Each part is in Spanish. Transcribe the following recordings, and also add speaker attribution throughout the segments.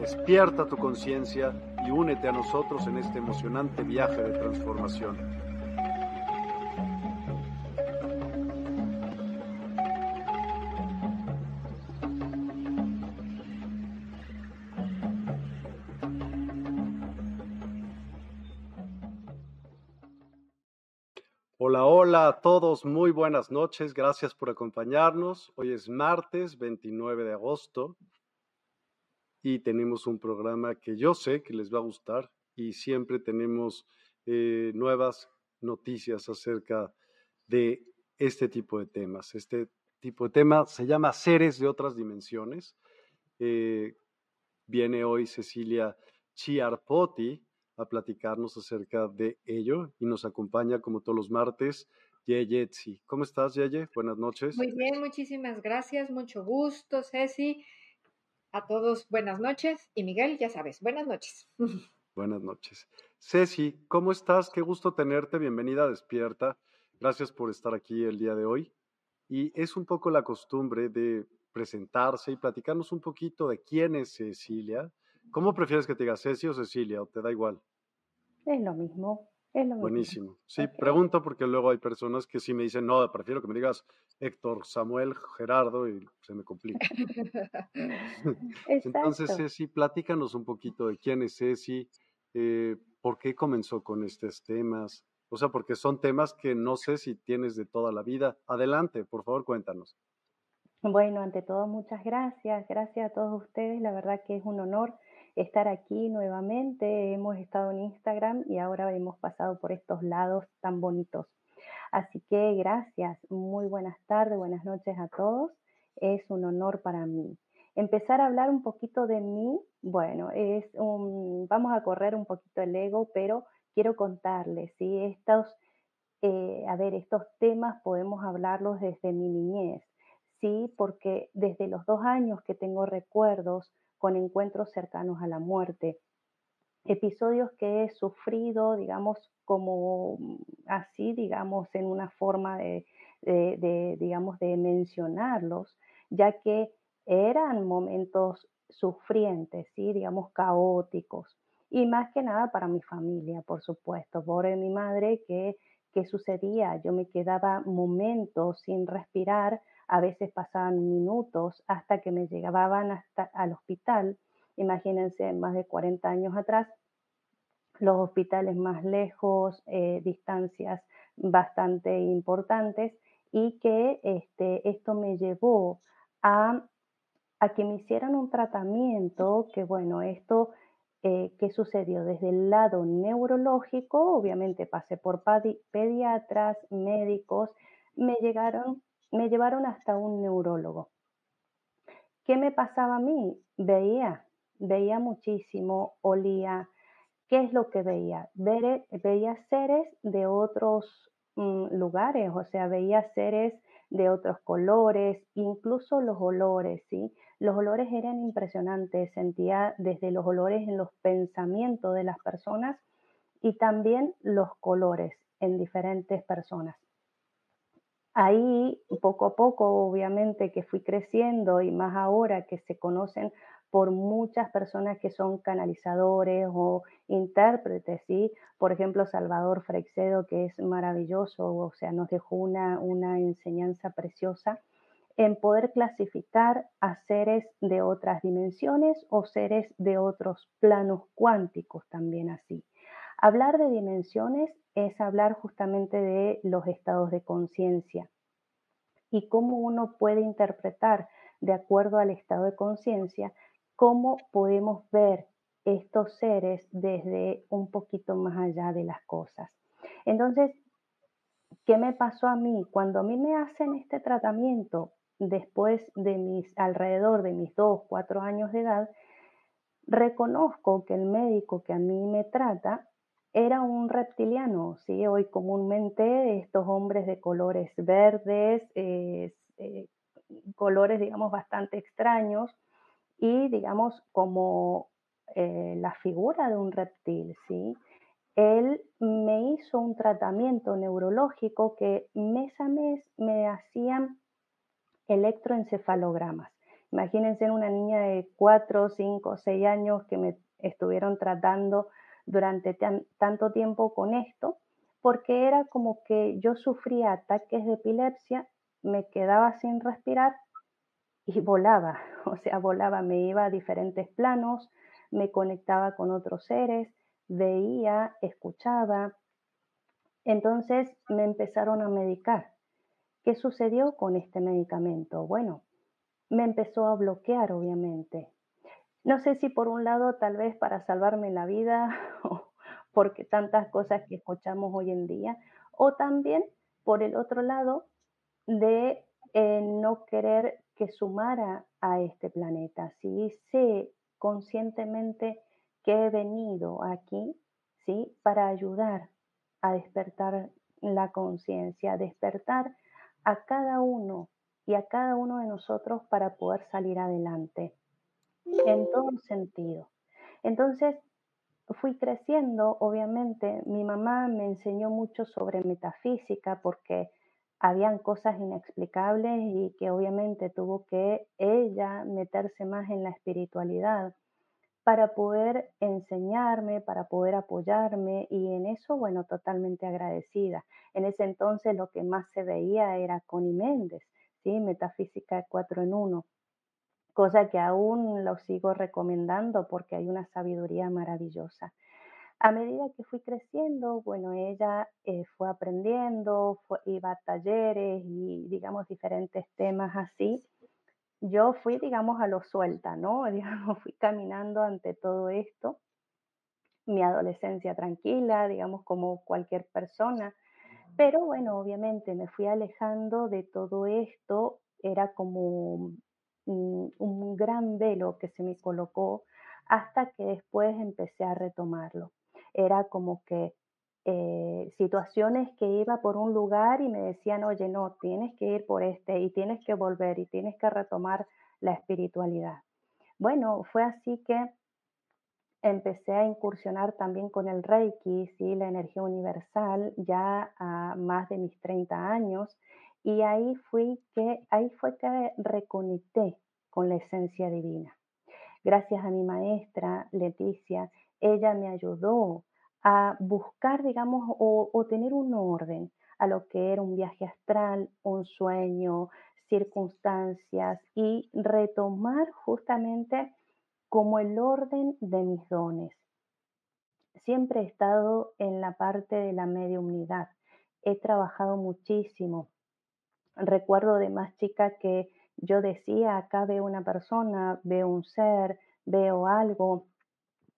Speaker 1: Despierta tu conciencia y únete a nosotros en este emocionante viaje de transformación. Hola, hola a todos, muy buenas noches, gracias por acompañarnos. Hoy es martes 29 de agosto y tenemos un programa que yo sé que les va a gustar y siempre tenemos eh, nuevas noticias acerca de este tipo de temas. Este tipo de tema se llama Seres de otras dimensiones. Eh, viene hoy Cecilia Chiarpoti a platicarnos acerca de ello y nos acompaña como todos los martes Yeye ¿Cómo estás, Yeye? Buenas noches.
Speaker 2: Muy bien, muchísimas gracias, mucho gusto, Ceci. A todos, buenas noches. Y Miguel, ya sabes, buenas noches.
Speaker 1: Buenas noches. Ceci, ¿cómo estás? Qué gusto tenerte. Bienvenida a Despierta. Gracias por estar aquí el día de hoy. Y es un poco la costumbre de presentarse y platicarnos un poquito de quién es Cecilia. ¿Cómo prefieres que te diga Ceci o Cecilia o te da igual?
Speaker 3: Es lo mismo.
Speaker 1: Buenísimo. Sí, pregunto porque luego hay personas que sí me dicen, no, prefiero que me digas Héctor, Samuel, Gerardo y se me complica. Entonces, Ceci, platícanos un poquito de quién es Ceci, eh, por qué comenzó con estos temas, o sea, porque son temas que no sé si tienes de toda la vida. Adelante, por favor, cuéntanos.
Speaker 3: Bueno, ante todo, muchas gracias. Gracias a todos ustedes. La verdad que es un honor estar aquí nuevamente. Hemos estado en Instagram y ahora hemos pasado por estos lados tan bonitos. Así que gracias, muy buenas tardes, buenas noches a todos. Es un honor para mí. Empezar a hablar un poquito de mí, bueno, es un, vamos a correr un poquito el ego, pero quiero contarles, ¿sí? Estos, eh, a ver, estos temas podemos hablarlos desde mi niñez, ¿sí? Porque desde los dos años que tengo recuerdos, con encuentros cercanos a la muerte. Episodios que he sufrido, digamos, como mm, así, digamos, en una forma de, digamos, de mencionarlos, ya que eran momentos sufrientes, ¿sí? digamos, caóticos. Y más que nada para mi familia, por supuesto, por mi madre, que, ¿qué sucedía? Yo me quedaba momentos sin respirar a veces pasaban minutos hasta que me llegaban hasta al hospital. Imagínense, más de 40 años atrás, los hospitales más lejos, eh, distancias bastante importantes y que este, esto me llevó a, a, que me hicieran un tratamiento que, bueno, esto, eh, ¿qué sucedió? Desde el lado neurológico, obviamente pasé por pediatras, médicos, me llegaron, me llevaron hasta un neurólogo. ¿Qué me pasaba a mí? Veía, veía muchísimo, olía. ¿Qué es lo que veía? veía seres de otros mm, lugares, o sea, veía seres de otros colores, incluso los olores, ¿sí? Los olores eran impresionantes, sentía desde los olores en los pensamientos de las personas y también los colores en diferentes personas. Ahí, poco a poco, obviamente que fui creciendo y más ahora que se conocen por muchas personas que son canalizadores o intérpretes, ¿sí? Por ejemplo, Salvador Freixedo, que es maravilloso, o sea, nos dejó una, una enseñanza preciosa en poder clasificar a seres de otras dimensiones o seres de otros planos cuánticos también así. Hablar de dimensiones es hablar justamente de los estados de conciencia y cómo uno puede interpretar de acuerdo al estado de conciencia, cómo podemos ver estos seres desde un poquito más allá de las cosas. Entonces, ¿qué me pasó a mí? Cuando a mí me hacen este tratamiento después de mis alrededor de mis dos, cuatro años de edad, reconozco que el médico que a mí me trata era un reptiliano, ¿sí? Hoy comúnmente estos hombres de colores verdes, eh, colores, digamos, bastante extraños y, digamos, como eh, la figura de un reptil, ¿sí? Él me hizo un tratamiento neurológico que mes a mes me hacían electroencefalogramas. Imagínense una niña de 4, 5, 6 años que me estuvieron tratando durante tanto tiempo con esto, porque era como que yo sufría ataques de epilepsia, me quedaba sin respirar y volaba, o sea, volaba, me iba a diferentes planos, me conectaba con otros seres, veía, escuchaba. Entonces me empezaron a medicar. ¿Qué sucedió con este medicamento? Bueno, me empezó a bloquear, obviamente. No sé si por un lado tal vez para salvarme la vida, porque tantas cosas que escuchamos hoy en día, o también por el otro lado de eh, no querer que sumara a este planeta. Si sé conscientemente que he venido aquí, ¿sí? Para ayudar a despertar la conciencia, despertar a cada uno y a cada uno de nosotros para poder salir adelante en todo sentido. Entonces, fui creciendo, obviamente, mi mamá me enseñó mucho sobre metafísica porque habían cosas inexplicables y que obviamente tuvo que ella meterse más en la espiritualidad para poder enseñarme, para poder apoyarme y en eso, bueno, totalmente agradecida. En ese entonces lo que más se veía era Connie Méndez, ¿sí? Metafísica 4 en 1 cosa que aún lo sigo recomendando porque hay una sabiduría maravillosa. A medida que fui creciendo, bueno, ella eh, fue aprendiendo, iba a talleres y, digamos, diferentes temas así. Yo fui, digamos, a lo suelta, ¿no? Digamos, fui caminando ante todo esto. Mi adolescencia tranquila, digamos, como cualquier persona. Pero bueno, obviamente me fui alejando de todo esto. Era como un gran velo que se me colocó hasta que después empecé a retomarlo. Era como que eh, situaciones que iba por un lugar y me decían, oye, no, tienes que ir por este y tienes que volver y tienes que retomar la espiritualidad. Bueno, fue así que empecé a incursionar también con el Reiki, ¿sí? la energía universal, ya a más de mis 30 años, y ahí, fui que, ahí fue que reconecté con la esencia divina. Gracias a mi maestra Leticia, ella me ayudó a buscar, digamos, o, tener un orden a lo que era un viaje astral, un sueño, circunstancias y retomar justamente como el orden de mis dones. Siempre he estado en la parte de la mediumnidad. He trabajado muchísimo Recuerdo de más chica que yo decía, acá veo una persona, veo un ser, veo algo,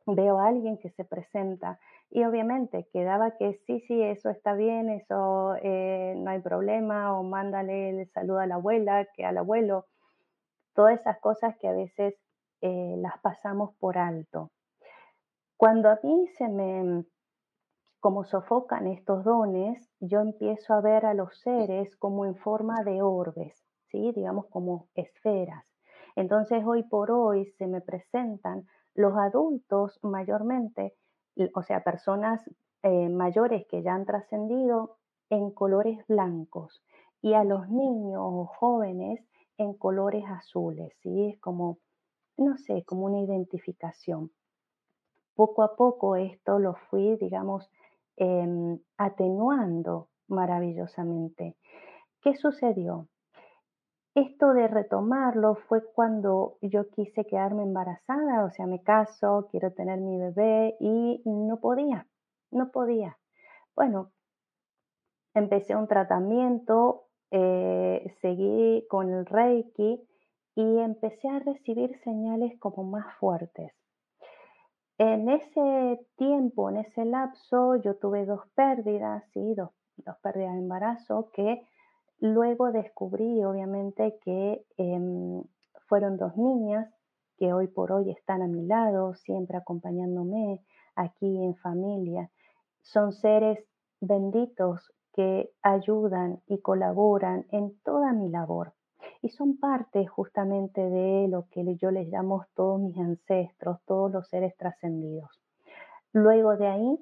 Speaker 3: veo a alguien que se presenta. Y obviamente quedaba que sí, sí, eso está bien, eso eh, no hay problema, o mándale el saludo a la abuela, que al abuelo, todas esas cosas que a veces eh, las pasamos por alto. Cuando a mí se me, como sofocan estos dones, yo empiezo a ver a los seres como en forma de orbes, ¿sí? digamos como esferas. Entonces hoy por hoy se me presentan los adultos mayormente, o sea, personas eh, mayores que ya han trascendido en colores blancos y a los niños o jóvenes en colores azules, ¿sí? Es como, no sé, como una identificación. Poco a poco esto lo fui, digamos, em, atenuando maravillosamente. ¿Qué sucedió? Esto de retomarlo fue cuando yo quise quedarme embarazada, o sea, me caso, quiero tener mi bebé y no podía, no podía. Bueno, empecé un tratamiento, eh, seguí con el Reiki y empecé a recibir señales como más fuertes. En ese tiempo, en ese lapso, yo tuve dos pérdidas, sí, dos, pérdidas de embarazo que Luego descubrí, obviamente, que em, fueron dos niñas que hoy por hoy están a mi lado, siempre acompañándome aquí en familia. Son seres benditos que ayudan y colaboran en toda mi labor. Y son parte justamente de lo que yo les llamo todos mis ancestros, todos los seres trascendidos. Luego de ahí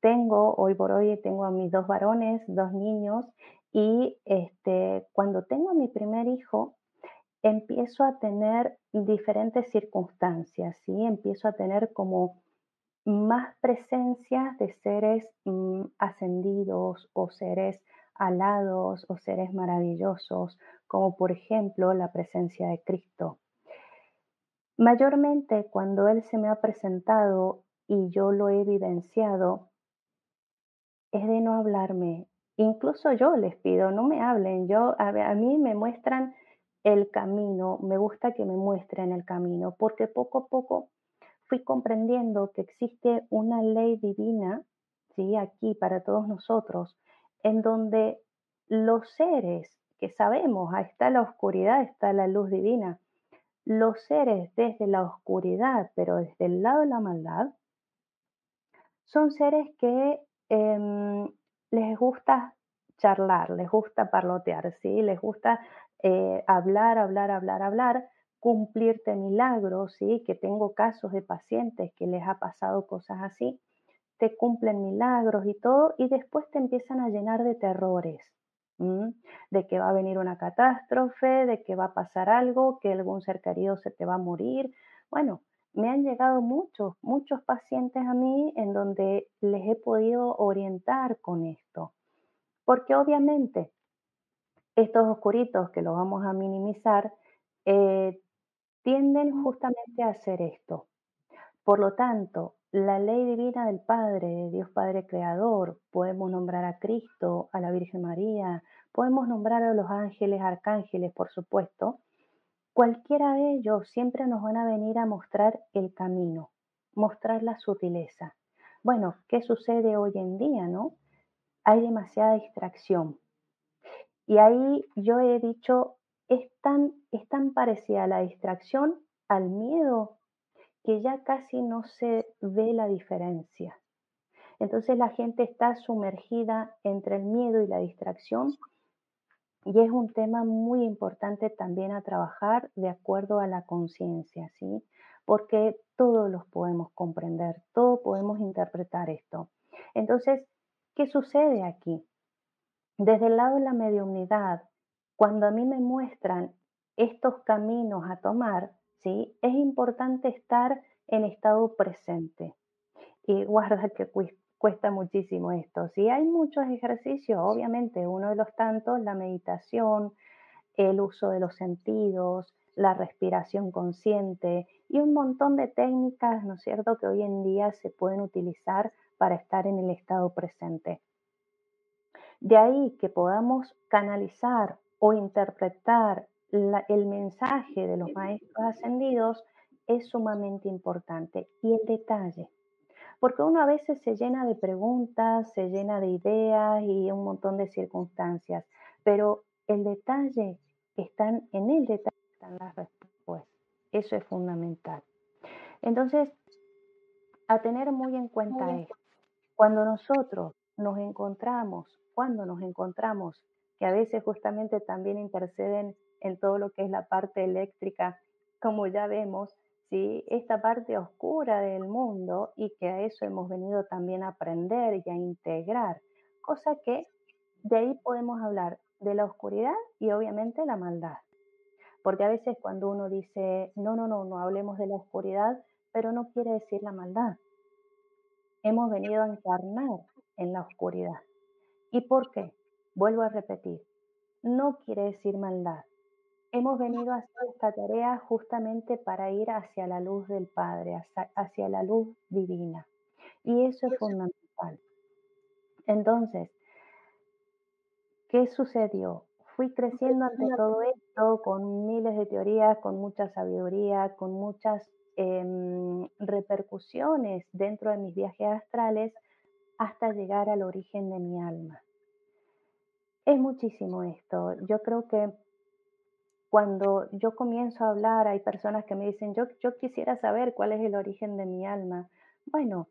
Speaker 3: tengo, hoy por hoy tengo a mis dos varones, dos niños, y este, cuando tengo a mi primer hijo, empiezo a tener diferentes circunstancias, ¿sí? Empiezo a tener como más presencias de seres mm, ascendidos o seres alados o seres maravillosos, como por ejemplo la presencia de Cristo. Mayormente cuando Él se me ha presentado y yo lo he evidenciado, es de no hablarme. Incluso yo les pido, no me hablen, yo a, mí me muestran el camino, me gusta que me muestren el camino, porque poco a poco fui comprendiendo que existe una ley divina, ¿sí? aquí para todos nosotros, en donde los seres que sabemos, ahí está la oscuridad, está la luz divina, los seres desde la oscuridad, pero desde el lado de la maldad, son seres que em, les gusta charlar, les gusta parlotear, ¿sí? les gusta eh, hablar, hablar, hablar, hablar, cumplirte milagros, ¿sí? que tengo casos de pacientes que les ha pasado cosas así, te cumplen milagros y todo, y después te empiezan a llenar de terrores, de que va a venir una catástrofe, de que va a pasar algo, que algún ser querido se te va a morir. Bueno, me han llegado muchos, muchos pacientes a mí en donde les he podido orientar con esto. Porque obviamente estos oscuritos que los vamos a minimizar eh, tienden justamente a hacer esto. Por lo tanto, la ley divina del Padre, Dios Padre Creador, podemos nombrar a Cristo, a la Virgen María, podemos nombrar a los ángeles, arcángeles, por supuesto, Cualquiera de ellos siempre nos van a venir a mostrar el camino, mostrar la sutileza. Bueno, ¿qué sucede hoy en día, no? Hay demasiada distracción. Y ahí yo he dicho, es tan, es tan parecida la distracción al miedo que ya casi no se ve la diferencia. Entonces la gente está sumergida entre el miedo y la distracción y es un tema muy importante también a trabajar de acuerdo a la conciencia, ¿sí? Porque todos los podemos comprender, todos podemos interpretar esto. Entonces, ¿qué sucede aquí? Desde el lado de la mediunidad, cuando a mí me muestran estos caminos a tomar, ¿sí? Es importante estar en estado presente. Y guarda que cuesta muchísimo esto. Si hay muchos ejercicios, obviamente uno de los tantos, la meditación, el uso de los sentidos, la respiración consciente y un montón de técnicas, ¿no es cierto?, que hoy en día se pueden utilizar para estar en el estado presente. De ahí que podamos canalizar o interpretar el mensaje de los maestros ascendidos es sumamente importante. Y el detalle, Porque uno a veces se llena de preguntas, se llena de ideas y un montón de circunstancias, pero el detalle están en el detalle están las respuestas. Eso es fundamental. Entonces, a tener muy en cuenta esto. Cuando nosotros nos encontramos, cuando nos encontramos, que a veces justamente también interceden en todo lo que es la parte eléctrica, como ya vemos, ¿sí? esta parte oscura del mundo y que a eso hemos venido también a aprender y a integrar, cosa que de ahí podemos hablar de la oscuridad y obviamente la maldad. Porque a veces cuando uno dice, no, no, no, no hablemos de la oscuridad, pero no quiere decir la maldad. Hemos venido a encarnar en la oscuridad. ¿Y por qué? Vuelvo a repetir, no quiere decir maldad. Hemos venido a hacer esta tarea justamente para ir hacia la luz del Padre, hacia, la luz divina. Y eso es fundamental. Entonces, ¿qué sucedió? Fui creciendo ante todo esto con miles de teorías, con mucha sabiduría, con muchas em, repercusiones dentro de mis viajes astrales hasta llegar al origen de mi alma. Es muchísimo esto. Yo creo que cuando yo comienzo a hablar, hay personas que me dicen, yo, yo quisiera saber cuál es el origen de mi alma. Bueno,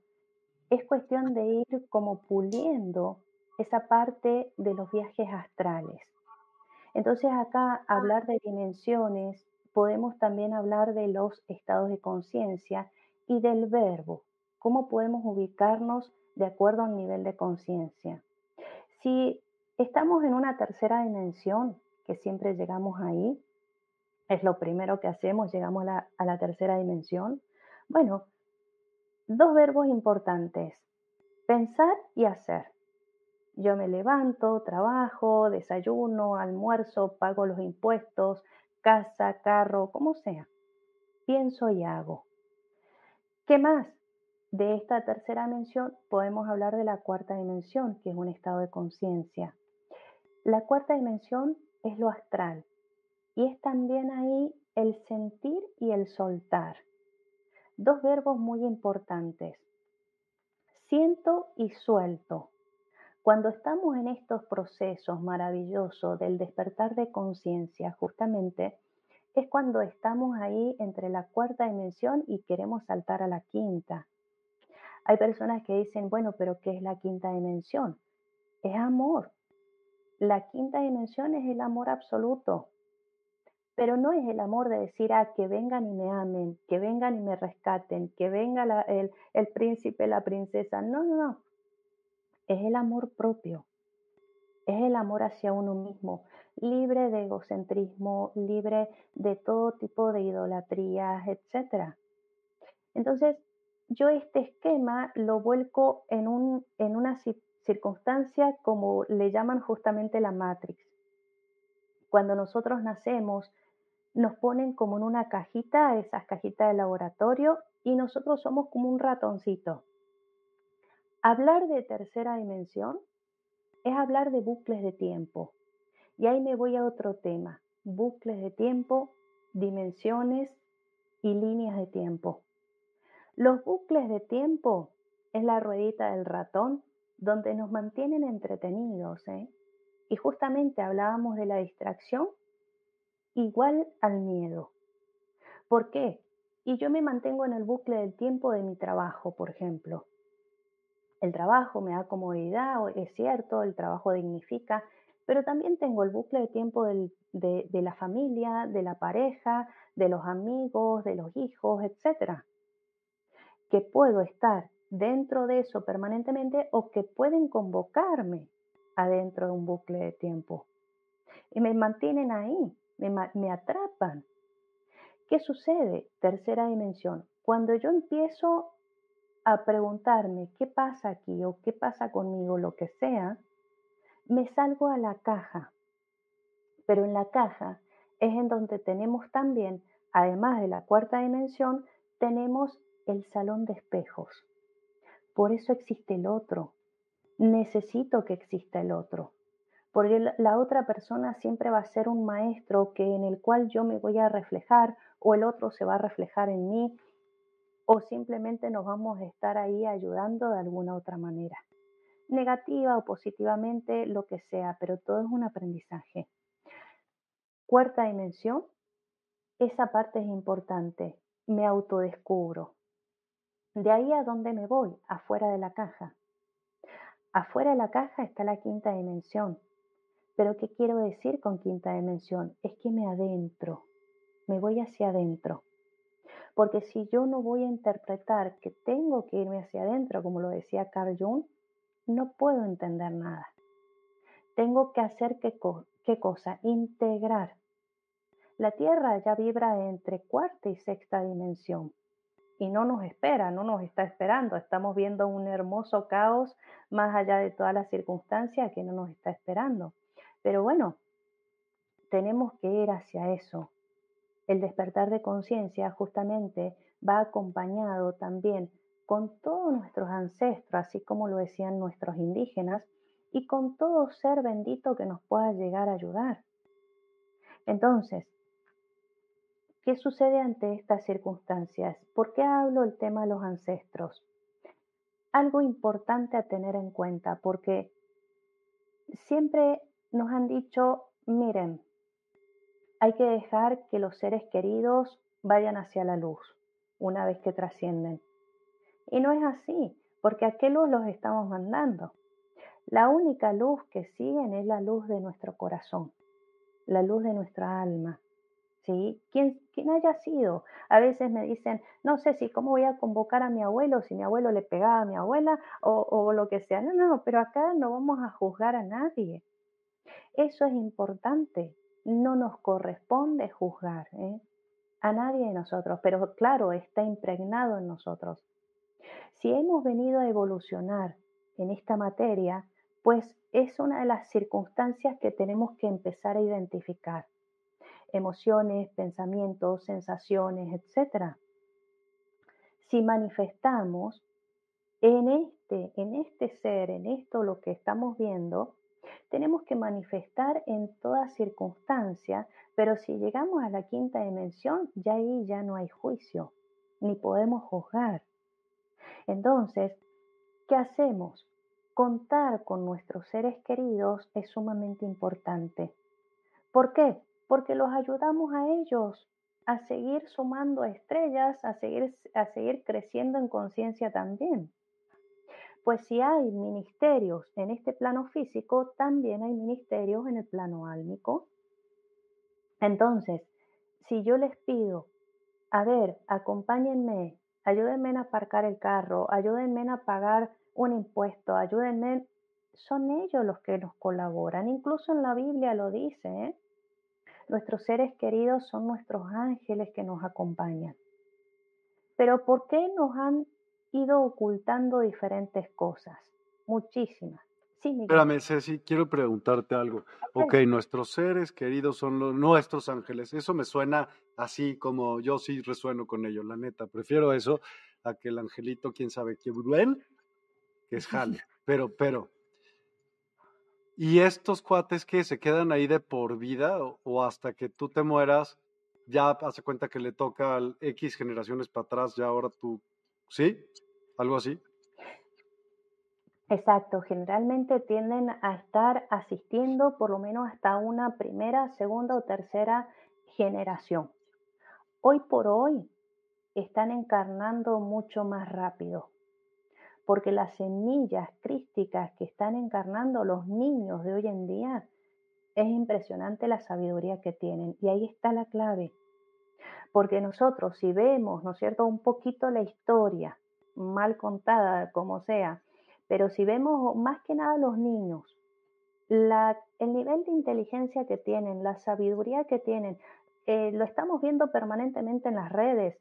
Speaker 3: es cuestión de ir como puliendo esa parte de los viajes astrales. Entonces acá hablar de dimensiones, podemos también hablar de los estados de conciencia y del verbo, cómo podemos ubicarnos de acuerdo al nivel de conciencia. Si Estamos en una tercera dimensión, que siempre llegamos ahí. Es lo primero que hacemos, llegamos a la, tercera dimensión. Bueno, dos verbos importantes, pensar y hacer. Yo me levanto, trabajo, desayuno, almuerzo, pago los impuestos, casa, carro, como sea. Pienso y hago. ¿Qué más? De esta tercera dimensión podemos hablar de la cuarta dimensión, que es un estado de conciencia. La cuarta dimensión es lo astral y es también ahí el sentir y el soltar. Dos verbos muy importantes. Siento y suelto. Cuando estamos en estos procesos maravillosos del despertar de conciencia, justamente es cuando estamos ahí entre la cuarta dimensión y queremos saltar a la quinta. Hay personas que dicen, bueno, pero ¿qué es la quinta dimensión? Es amor, la quinta dimensión es el amor absoluto, pero no es el amor de decir, ah, que vengan y me amen, que vengan y me rescaten, que venga el, el príncipe, la princesa. No, no, no. Es el amor propio. Es el amor hacia uno mismo, libre de egocentrismo, libre de todo tipo de idolatrías, etc. Entonces, yo este esquema lo vuelco en, un, en una circunstancia como le llaman justamente la Matrix. Cuando nosotros nacemos, nos ponen como en una cajita, esas cajitas de laboratorio, y nosotros somos como un ratoncito. Hablar de tercera dimensión es hablar de bucles de tiempo. Y ahí me voy a otro tema, bucles de tiempo, dimensiones y líneas de tiempo. Los bucles de tiempo es la ruedita del ratón donde nos mantienen entretenidos. ¿eh? Y justamente hablábamos de la distracción igual al miedo. ¿Por qué? Y yo me mantengo en el bucle del tiempo de mi trabajo, por ejemplo. El trabajo me da comodidad, es cierto, el trabajo dignifica, pero también tengo el bucle de tiempo de, de la familia, de la pareja, de los amigos, de los hijos, etc. Que puedo estar dentro de eso permanentemente o que pueden convocarme adentro de un bucle de tiempo. Y me mantienen ahí, me, atrapan. ¿Qué sucede? Tercera dimensión. Cuando yo empiezo a preguntarme qué pasa aquí o qué pasa conmigo, lo que sea, me salgo a la caja. Pero en la caja es en donde tenemos también, además de la cuarta dimensión, tenemos el salón de espejos. Por eso existe el otro. Necesito que exista el otro. Porque la otra persona siempre va a ser un maestro que en el cual yo me voy a reflejar o el otro se va a reflejar en mí. o simplemente nos vamos a estar ahí ayudando de alguna otra manera. Negativa o positivamente, lo que sea, pero todo es un aprendizaje. Cuarta dimensión, esa parte es importante. Me autodescubro. De ahí a dónde me voy, afuera de la caja. Afuera de la caja está la quinta dimensión. Pero ¿qué quiero decir con quinta dimensión? Es que me adentro, me voy hacia adentro. Porque si yo no voy a interpretar que tengo que irme hacia adentro, como lo decía Carl Jung, no puedo entender nada. Tengo que hacer qué, cosa? Integrar. La Tierra ya vibra entre cuarta y sexta dimensión y no nos espera, no nos está esperando. Estamos viendo un hermoso caos más allá de todas las circunstancias que no nos está esperando. Pero bueno, tenemos que ir hacia eso. El despertar de conciencia justamente va acompañado también con todos nuestros ancestros, así como lo decían nuestros indígenas, y con todo ser bendito que nos pueda llegar a ayudar. Entonces, ¿Qué sucede ante estas circunstancias? ¿Por qué hablo el tema de los ancestros? Algo importante a tener en cuenta, porque siempre nos han dicho, miren, hay que dejar que los seres queridos vayan hacia la luz una vez que trascienden. Y no es así, porque a qué luz los estamos mandando. La única luz que siguen es la luz de nuestro corazón, la luz de nuestra alma, ¿sí? Quien, haya sido. A veces me dicen, no sé si cómo voy a convocar a mi abuelo, si mi abuelo le pegaba a mi abuela o, o lo que sea. No, no, pero acá no vamos a juzgar a nadie. Eso es importante. No nos corresponde juzgar ¿eh? a nadie de nosotros, pero claro, está impregnado en nosotros. Si hemos venido a evolucionar en esta materia, pues es una de las circunstancias que tenemos que empezar a identificar emociones, pensamientos, sensaciones, etc. Si manifestamos en este, en este ser, en esto lo que estamos viendo, tenemos que manifestar en toda circunstancia, pero si llegamos a la quinta dimensión, ya ahí ya no hay juicio, ni podemos juzgar. Entonces, ¿qué hacemos? Contar con nuestros seres queridos es sumamente importante. ¿Por qué? porque los ayudamos a ellos a seguir sumando estrellas, a seguir, a seguir creciendo en conciencia también. Pues si hay ministerios en este plano físico, también hay ministerios en el plano álmico. Entonces, si yo les pido, a ver, acompáñenme, ayúdenme a aparcar el carro, ayúdenme a pagar un impuesto, ayúdenme, son ellos los que nos colaboran. Incluso en la Biblia lo dice, ¿eh? Nuestros seres queridos son nuestros ángeles que nos acompañan. Pero ¿por qué nos han ido ocultando diferentes cosas? Muchísimas.
Speaker 1: Sí, Espérame, Ceci, quiero preguntarte algo. ok, nuestros seres queridos son los, nuestros ángeles. Eso me suena así como yo sí resueno con ellos, la neta. Prefiero eso a que el angelito, quién sabe qué, que es Jale. Pero, pero, ¿Y estos cuates que se quedan ahí de por vida o, hasta que tú te mueras, ya hace cuenta que le toca al X generaciones para atrás, ya ahora tú, ¿sí? ¿Algo así?
Speaker 3: Exacto, generalmente tienden a estar asistiendo por lo menos hasta una primera, segunda o tercera generación. Hoy por hoy están encarnando mucho más rápido porque las semillas crísticas que están encarnando los niños de hoy en día, es impresionante la sabiduría que tienen. Y ahí está la clave. Porque nosotros, si vemos, ¿no es cierto?, un poquito la historia, mal contada, como sea, pero si vemos más que nada los niños, el nivel de inteligencia que tienen, la sabiduría que tienen, eh, lo estamos viendo permanentemente en las redes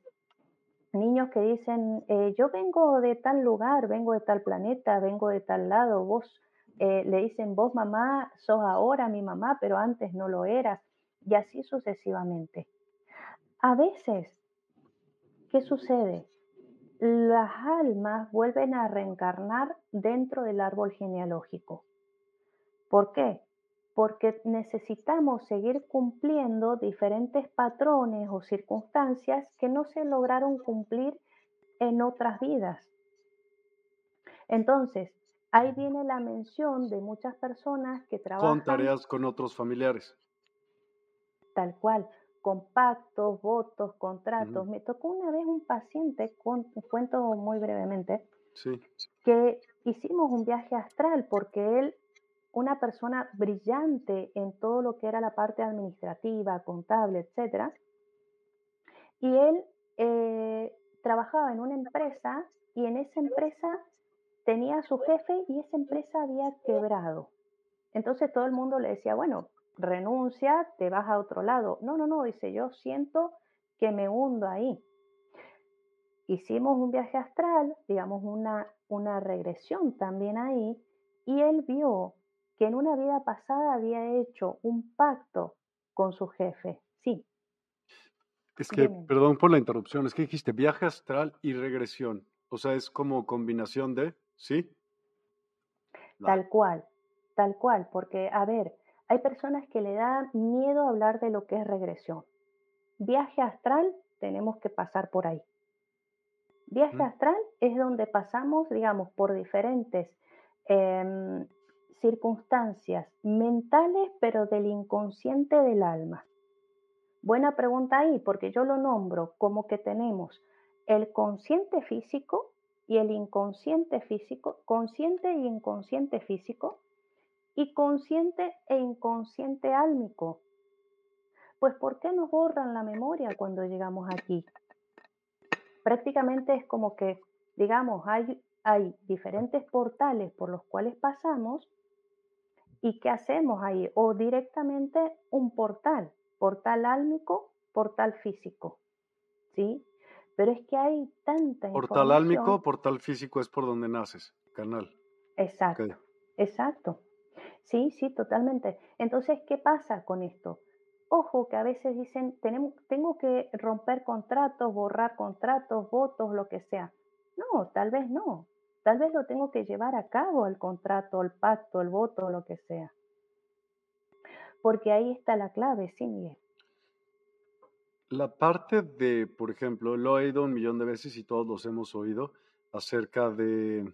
Speaker 3: niños que dicen, eh, yo vengo de tal lugar, vengo de tal planeta, vengo de tal lado, vos eh, le dicen, vos mamá, sos ahora mi mamá, pero antes no lo eras, y así sucesivamente. A veces, ¿qué sucede? Las almas vuelven a reencarnar dentro del árbol genealógico. ¿Por qué? porque necesitamos seguir cumpliendo diferentes patrones o circunstancias que no se lograron cumplir en otras vidas. Entonces, ahí viene la mención de muchas personas que trabajan.
Speaker 1: Con tareas con otros familiares.
Speaker 3: Tal cual, con pactos, votos, contratos. Me tocó una vez un paciente, cuento muy brevemente,
Speaker 1: sí.
Speaker 3: que hicimos un viaje astral porque él, una persona brillante en todo lo que era la parte administrativa, contable, etcétera, y él eh, trabajaba en una empresa y en esa empresa tenía a su jefe y esa empresa había quebrado. Entonces todo el mundo le decía, bueno, renuncia, te vas a otro lado. No, no, no, dice, yo siento que me hundo ahí. Hicimos un viaje astral, digamos una, una regresión también ahí, y él vio que en una vida pasada había hecho un pacto con su jefe. Sí.
Speaker 1: Es que, perdón por la interrupción, es que dijiste viaje astral y regresión. O sea, es como combinación de, ¿sí?
Speaker 3: Tal cual, tal cual, porque, a ver, hay personas que le dan miedo hablar de lo que es regresión. Viaje astral, tenemos que pasar por ahí. Viaje astral es donde pasamos, digamos, por diferentes em, circunstancias mentales, pero del inconsciente del alma. Buena pregunta ahí, porque yo lo nombro como que tenemos el consciente físico y el inconsciente físico, consciente y inconsciente físico, y consciente e inconsciente álmico. Pues ¿por qué nos borran la memoria cuando llegamos aquí? Prácticamente es como que, digamos, hay, hay diferentes portales por los cuales pasamos y ¿qué hacemos ahí? O directamente un portal, portal álmico, portal físico. ¿Sí? Pero es que hay tanta
Speaker 1: portal álmico, portal físico es por donde naces, canal.
Speaker 3: Exacto, exacto. Sí, sí, totalmente. Entonces, ¿qué pasa con esto? Ojo que a veces dicen, tengo que romper contratos, borrar contratos, votos, lo que sea. No, tal vez no. Tal vez lo tengo que llevar a cabo el contrato, el pacto, el voto, lo que sea. Porque ahí está la clave, sí, Miguel.
Speaker 1: La parte de, por ejemplo, lo he oído un millón de veces y todos los hemos oído acerca de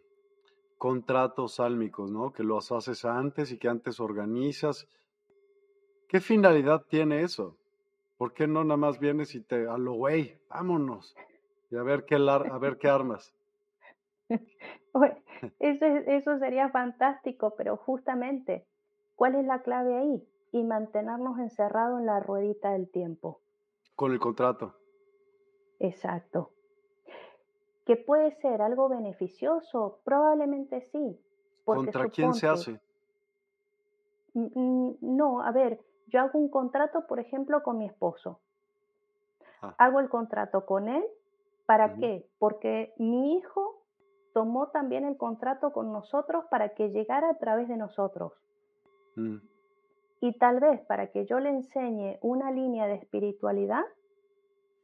Speaker 1: contratos álmicos, ¿no? Que los haces antes y que antes organizas. ¿Qué finalidad tiene eso? ¿Por qué no nada más vienes y te, a lo güey, vámonos? Y a ver qué, a ver qué armas.
Speaker 3: Eso, eso sería fantástico, pero justamente, ¿cuál es la clave ahí? Y mantenernos encerrados en la ruedita del tiempo.
Speaker 1: Con el contrato.
Speaker 3: Exacto. ¿Que puede ser algo beneficioso? Probablemente sí.
Speaker 1: ¿Contra quién se hace?
Speaker 3: No, a ver, yo hago un contrato, por ejemplo, con mi esposo. Ah. Hago el contrato con él. ¿Para qué? Porque mi hijo tomó también el contrato con nosotros para que llegara a través de nosotros. Mm. Y tal vez para que yo le enseñe una línea de espiritualidad,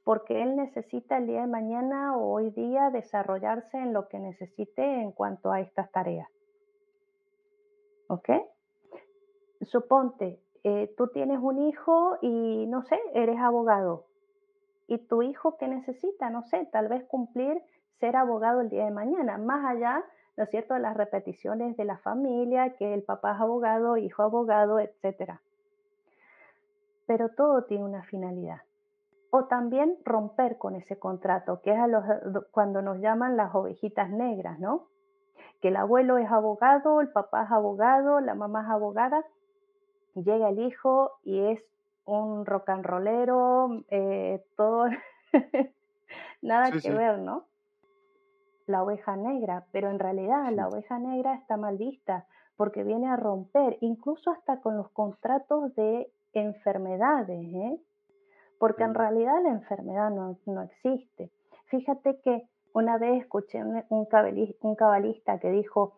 Speaker 3: porque él necesita el día de mañana o hoy día desarrollarse en lo que necesite en cuanto a estas tareas. ¿Ok? Suponte, eh, tú tienes un hijo y no sé, eres abogado. ¿Y tu hijo qué necesita? No sé, tal vez cumplir ser abogado el día de mañana, más allá, ¿no es cierto?, de las repeticiones de la familia, que el papá es abogado, hijo abogado, etcétera. Pero todo tiene una finalidad o también romper con ese contrato, que es cuando nos llaman las ovejitas negras, ¿no? Que el abuelo es abogado, el papá es abogado, la mamá es abogada, llega el hijo y es un rock and rollero, eh, todo, nada que ver, ¿no? La oveja negra, pero en realidad la oveja negra está mal vista porque viene a romper, incluso hasta con los contratos de enfermedades, ¿eh? Porque en realidad la enfermedad no, existe. Fíjate que una vez escuché un, cabalista, que dijo,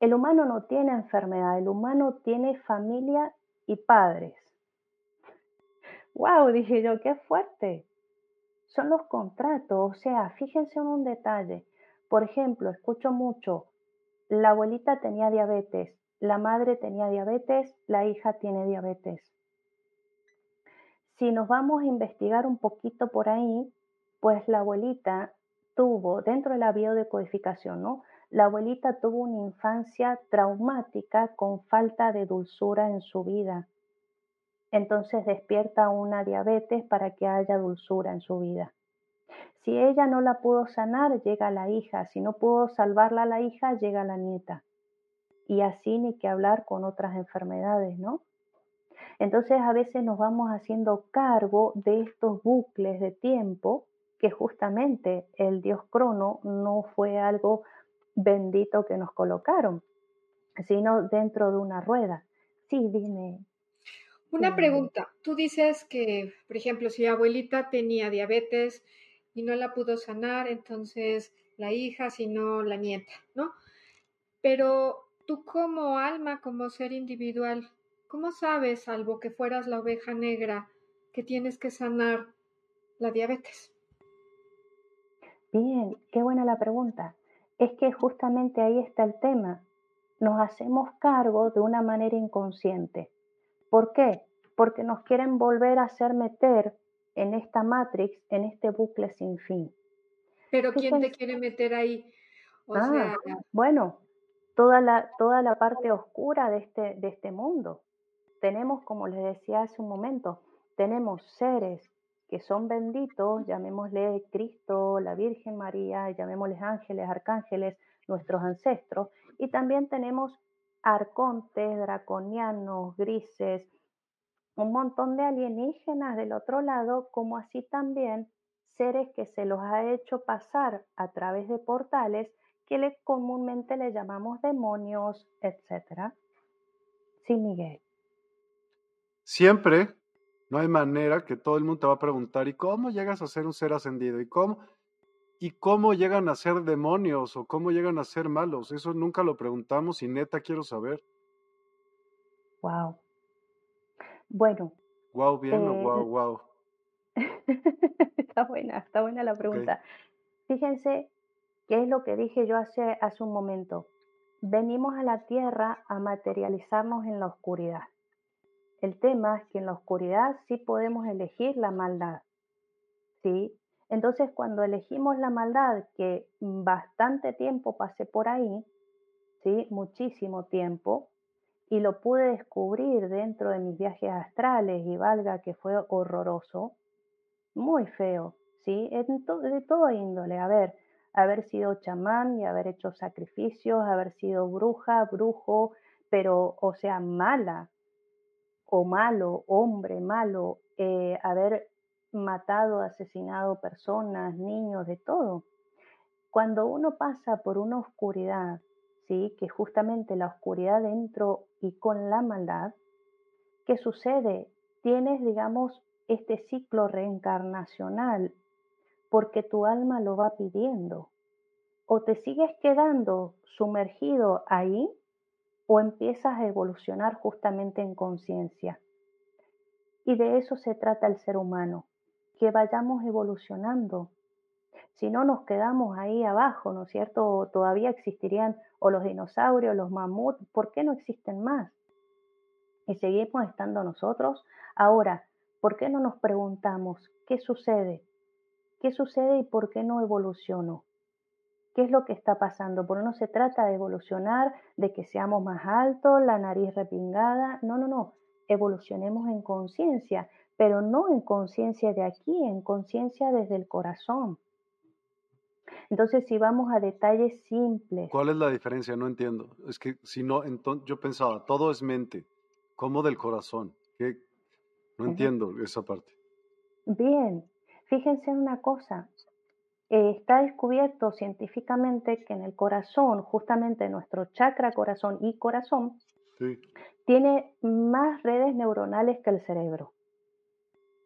Speaker 3: el humano no tiene enfermedad, el humano tiene familia y padres. ¡Wow! Dije yo, qué fuerte. Son los contratos, o sea, fíjense en un detalle. Por ejemplo, escucho mucho, la abuelita tenía diabetes, la madre tenía diabetes, la hija tiene diabetes si nos vamos a investigar un poquito por ahí, pues la abuelita tuvo, dentro de la biodecodificación, ¿no? La abuelita tuvo una infancia traumática con falta de dulzura en su vida. Entonces despierta una diabetes para que haya dulzura en su vida. Si ella no la pudo sanar, llega la hija. Si no pudo salvarla la hija, llega la nieta. Y así ni que hablar con otras enfermedades, ¿no? Entonces a veces nos vamos haciendo cargo de estos bucles de tiempo que justamente el dios crono no fue algo bendito que nos colocaron, sino dentro de una rueda. Sí, dime.
Speaker 2: Una pregunta. Tú dices que, por ejemplo, si abuelita tenía diabetes y no la pudo sanar, entonces la hija, sino la nieta, ¿no? Pero tú como alma, como ser individual, ¿Cómo sabes, salvo que fueras la oveja negra, que tienes que sanar la diabetes?
Speaker 3: Bien, qué buena la pregunta. Es que justamente ahí está el tema. Nos hacemos cargo de una manera inconsciente. ¿Por qué? Porque nos quieren volver a hacer meter en esta matrix, en este bucle sin fin.
Speaker 2: Pero ¿quién te quiere meter ahí?
Speaker 3: ah, bueno, toda la, toda la parte oscura de este, de este mundo tenemos, como les decía hace un momento, tenemos seres que son benditos, llamémosle Cristo, la Virgen María, llamémosles ángeles, arcángeles, nuestros ancestros, y también tenemos arcontes, draconianos, grises, un montón de alienígenas del otro lado, como así también seres que se los ha hecho pasar a través de portales que comúnmente le llamamos demonios, etc. Sí, Miguel.
Speaker 1: Siempre, no hay manera que todo el mundo te va a preguntar, ¿y cómo llegas a ser un ser ascendido? ¿Y cómo? ¿Y cómo llegan a ser demonios o cómo llegan a ser malos? Eso nunca lo preguntamos y neta quiero saber.
Speaker 3: Wow. Bueno.
Speaker 1: Wow, bien o wow, wow.
Speaker 3: está buena, está buena la pregunta. Fíjense qué es lo que dije yo hace, hace un momento. Venimos a la tierra a materializarnos en la oscuridad. El tema es que en la oscuridad sí podemos elegir la maldad. ¿Sí? Entonces, cuando elegimos la maldad, que bastante tiempo pasé por ahí, ¿sí? Muchísimo tiempo, y lo pude descubrir dentro de mis viajes astrales, y valga que fue horroroso, muy feo, ¿sí? de todo índole. A ver, haber sido chamán y haber hecho sacrificios, haber sido bruja, brujo, pero, o sea, mala, o malo, hombre malo, eh, haber matado, asesinado personas, niños, de todo. Cuando uno pasa por una oscuridad, ¿sí? que justamente la oscuridad dentro y con la maldad, ¿qué sucede? Tienes, digamos, este ciclo reencarnacional porque tu alma lo va pidiendo. O te sigues quedando sumergido ahí o empiezas a evolucionar justamente en conciencia. Y de eso se trata el ser humano, que vayamos evolucionando. Si no nos quedamos ahí abajo, ¿no es cierto? Todavía existirían o los dinosaurios, los mamuts, ¿por qué no existen más? Y seguimos estando nosotros. Ahora, ¿por qué no nos preguntamos qué sucede? ¿Qué sucede y por qué no evoluciono? ¿Qué es lo que está pasando? Porque no se trata de evolucionar, de que seamos más altos, la nariz repingada. No, no, no. Evolucionemos en conciencia, pero no en conciencia de aquí, en conciencia desde el corazón. Entonces, si vamos a detalles simples.
Speaker 1: ¿Cuál es la diferencia? No entiendo. Es que si no, entonces yo pensaba, todo es mente. ¿Cómo del corazón? No entiendo esa parte.
Speaker 3: Bien, fíjense en una cosa. Eh, está descubierto científicamente que en el corazón, justamente nuestro chakra corazón y corazón, tiene más redes neuronales que el cerebro.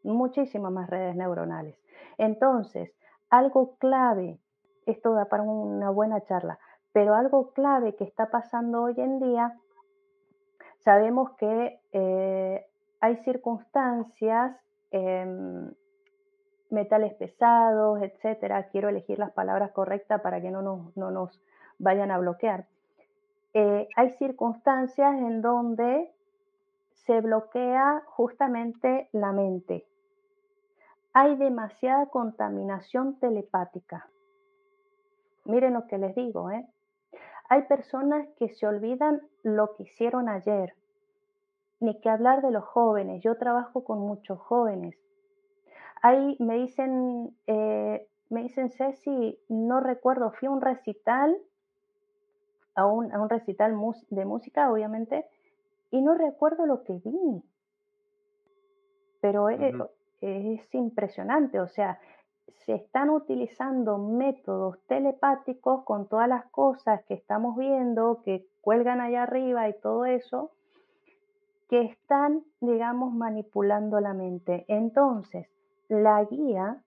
Speaker 3: Muchísimas más redes neuronales. Entonces, algo clave, esto da para una buena charla, pero algo clave que está pasando hoy en día, sabemos que eh, hay circunstancias em, metales pesados, etcétera. Quiero elegir las palabras correctas para que no nos, no nos vayan a bloquear. Eh, hay circunstancias en donde se bloquea justamente la mente. Hay demasiada contaminación telepática. miren lo que les digo, ¿eh? Hay personas que se olvidan lo que hicieron ayer, ni que hablar de los jóvenes. Yo trabajo con muchos jóvenes. Ahí me dicen, eh, me dicen, Ceci, no recuerdo, fui a un recital, a un, a un recital de música, obviamente, y no recuerdo lo que vi. Pero es, es impresionante, o sea, se están utilizando métodos telepáticos con todas las cosas que estamos viendo, que cuelgan allá arriba y todo eso, que están, digamos, manipulando la mente. Entonces, la guía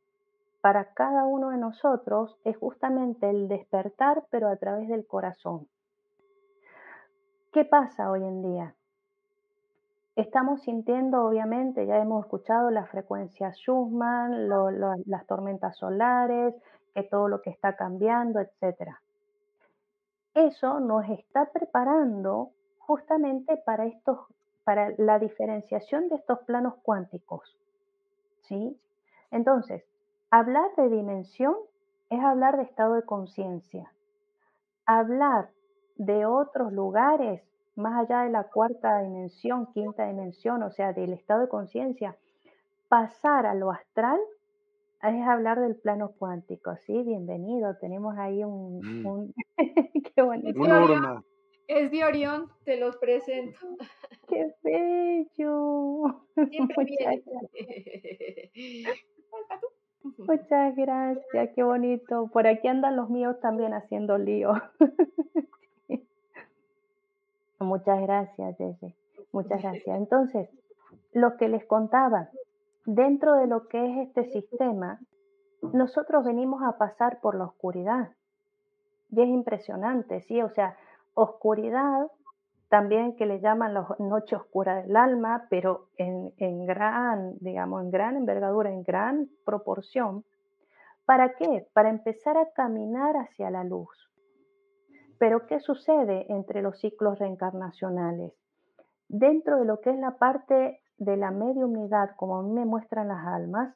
Speaker 3: para cada uno de nosotros es justamente el despertar, pero a través del corazón. ¿Qué pasa hoy en día? Estamos sintiendo, obviamente, ya hemos escuchado las frecuencias Schumann, las tormentas solares, que todo lo que está cambiando, etc. Eso nos está preparando justamente para, estos, para la diferenciación de estos planos cuánticos. ¿sí? Entonces, hablar de dimensión es hablar de estado de conciencia. Hablar de otros lugares más allá de la cuarta dimensión, quinta dimensión, o sea, del estado de conciencia, pasar a lo astral es hablar del plano cuántico, ¿sí? Bienvenido, tenemos ahí un... Mm.
Speaker 2: qué bonito. Es de Orión, te los presento.
Speaker 3: ¡Qué bello! Muchas Muchas gracias, qué bonito. Por aquí andan los míos también haciendo lío. Muchas gracias, Jesse. Muchas gracias. Entonces, lo que les contaba, dentro de lo que es este sistema, nosotros venimos a pasar por la oscuridad. Y es impresionante, ¿sí? O sea, oscuridad, también que le llaman la noche oscura del alma, pero en, en gran, digamos, en gran envergadura, en gran proporción. ¿Para qué? Para empezar a caminar hacia la luz. Pero ¿qué sucede entre los ciclos reencarnacionales? Dentro de lo que es la parte de la mediumidad, como a mí me muestran las almas,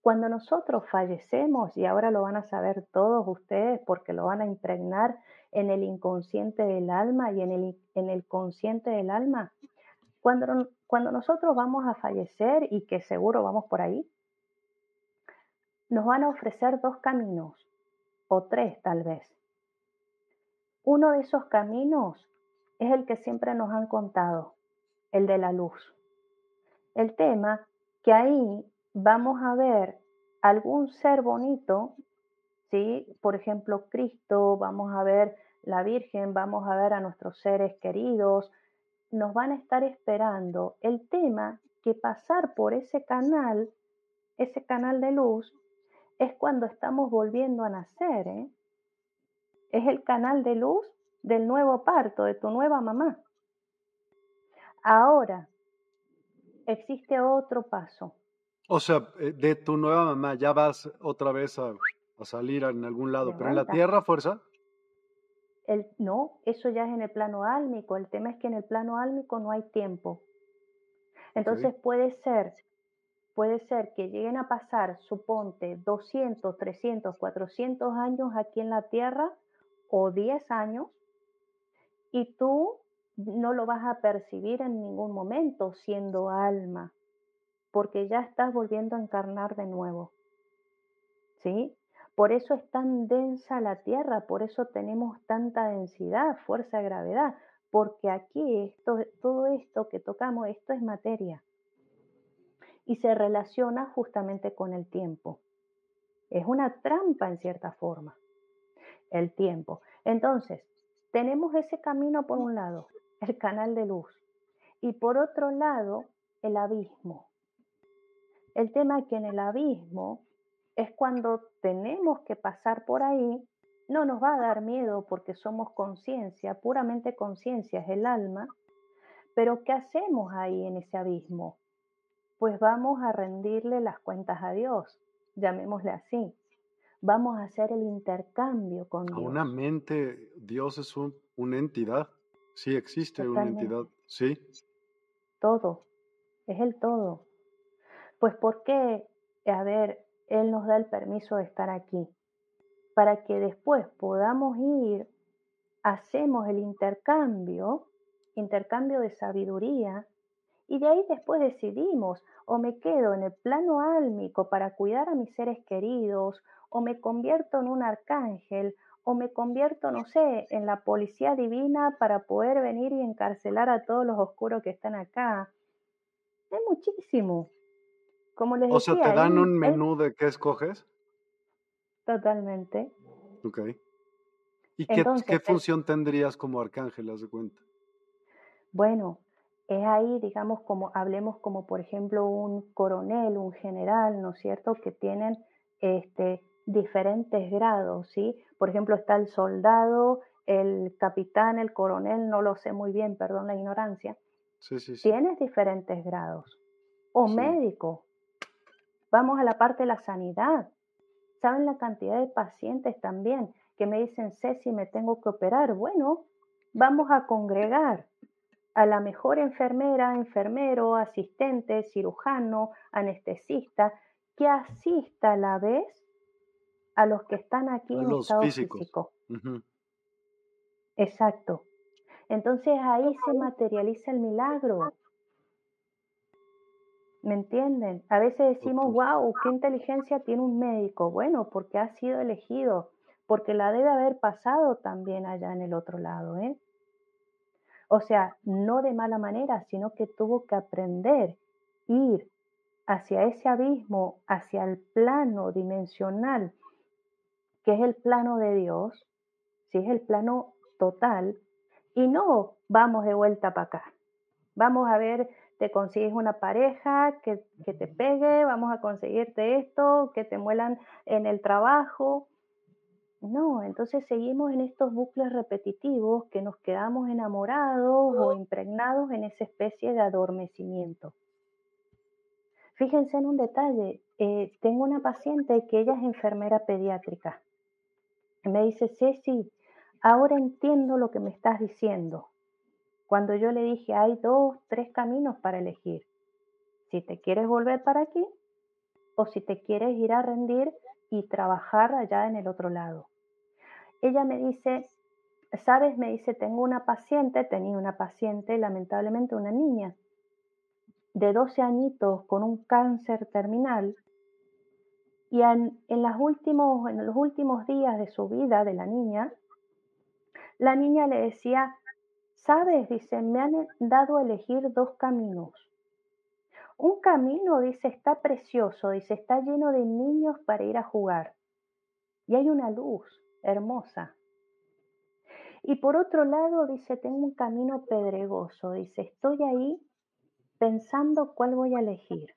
Speaker 3: cuando nosotros fallecemos, y ahora lo van a saber todos ustedes porque lo van a impregnar en el inconsciente del alma y en el, en el consciente del alma, cuando, cuando nosotros vamos a fallecer y que seguro vamos por ahí, nos van a ofrecer dos caminos, o tres tal vez. Uno de esos caminos es el que siempre nos han contado, el de la luz. El tema que ahí vamos a ver algún ser bonito, ¿sí? Por ejemplo, Cristo, vamos a ver la Virgen, vamos a ver a nuestros seres queridos, nos van a estar esperando. El tema que pasar por ese canal, ese canal de luz, es cuando estamos volviendo a nacer, ¿eh? Es el canal de luz del nuevo parto, de tu nueva mamá. Ahora, existe otro paso.
Speaker 1: O sea, eh, de tu nueva mamá ya vas otra vez a, salir en algún lado, pero en la tierra, fuerza.
Speaker 3: El, no, eso ya es en el plano álmico. El tema es que en el plano álmico no hay tiempo. Entonces puede ser, puede ser que lleguen a pasar, suponte, 200, 300, 400 años aquí en la Tierra o 10 años y tú no lo vas a percibir en ningún momento siendo alma, porque ya estás volviendo a encarnar de nuevo. ¿Sí? Por eso es tan densa la Tierra, por eso tenemos tanta densidad, fuerza de gravedad, porque aquí todo esto que tocamos, esto es materia y se relaciona justamente con el tiempo. Es una trampa en cierta forma, el tiempo. Entonces, tenemos ese camino por un lado, el canal de luz, y por otro lado, el abismo. El tema es que en el abismo es cuando tenemos que pasar por ahí, no nos va a dar miedo porque somos conciencia, puramente conciencia es el alma, pero ¿qué hacemos ahí en ese abismo? Pues vamos a rendirle las cuentas a Dios, llamémosle así vamos a hacer el intercambio con Dios.
Speaker 1: Una mente, Dios es una entidad, sí existe una entidad, sí.
Speaker 3: Todo, es el todo. Pues ¿por qué, a ver, Él nos da el permiso de estar aquí? para que después podamos ir, hacemos el intercambio, intercambio de sabiduría, y de ahí después decidimos, o me quedo en el plano álmico para cuidar a mis seres queridos, o me convierto en un arcángel, o me convierto, no sé, en la policía divina para poder venir y encarcelar a todos los oscuros que están acá. Es muchísimo. Como les
Speaker 1: o sea, ¿te dan un menú de qué escoges?
Speaker 3: Totalmente.
Speaker 1: Ok. ¿Y qué, qué función tendrías como arcángel, haz de cuenta?
Speaker 3: Bueno, es ahí, digamos, como hablemos como por ejemplo un coronel, un general, ¿no es cierto?, que tienen este, diferentes grados, ¿sí? Por ejemplo, está el soldado, el capitán, el coronel, no lo sé muy bien, perdón la ignorancia.
Speaker 1: Sí, sí, sí.
Speaker 3: Tienes diferentes grados. O médico. Vamos a la parte de la sanidad. ¿Saben la cantidad de pacientes también que me dicen, Ceci, me tengo que operar? Bueno, vamos a congregar a la mejor enfermera, enfermero, asistente, cirujano, anestesista, que asista a la vez a los que están aquí en estado físico. Exacto. Entonces ahí se materializa el milagro. ¿Me entienden? A veces decimos, wow, qué inteligencia tiene un médico. Bueno, porque ha sido elegido, porque la debe haber pasado también allá en el otro lado, ¿eh? O sea, no de mala manera, sino que tuvo que aprender, ir hacia ese abismo, hacia el plano dimensional, que es el plano de Dios, si es el plano total, y no vamos de vuelta para acá. Vamos a ver, te consigues una pareja que, que te pegue, vamos a conseguirte esto, que te muelan en el trabajo, no, entonces seguimos en estos bucles repetitivos que nos quedamos enamorados o impregnados en esa especie de adormecimiento. Fíjense en un detalle, eh, tengo una paciente que ella es enfermera pediátrica. Me dice, Ceci, ahora entiendo lo que me estás diciendo. Cuando yo le dije, hay dos, tres caminos para elegir. Si te quieres volver para aquí o si te quieres ir a rendir y trabajar allá en el otro lado. Ella me dice, sabes, me dice, tengo una paciente, tenía una paciente, lamentablemente una niña, de 12 añitos con un cáncer terminal, y en, en los últimos días de su vida de la niña, la niña le decía, sabes, dice, me han dado a elegir dos caminos. Un camino, dice, está precioso, dice, está lleno de niños para ir a jugar. Y hay una luz hermosa. Y por otro lado, dice, tengo un camino pedregoso. Dice, estoy ahí pensando cuál voy a elegir.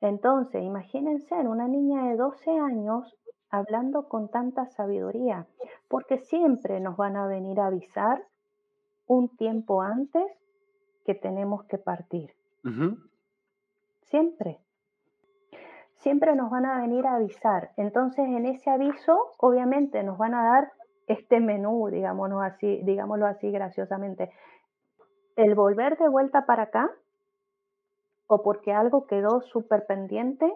Speaker 3: Entonces, imagínense una niña de 12 años hablando con tanta sabiduría, porque siempre nos van a venir a avisar un tiempo antes que tenemos que partir. Siempre. Siempre nos van a venir a avisar. Entonces, en ese aviso, obviamente, nos van a dar este menú, digámoslo así, digámoslo así graciosamente. El volver de vuelta para acá, o porque algo quedó súper pendiente,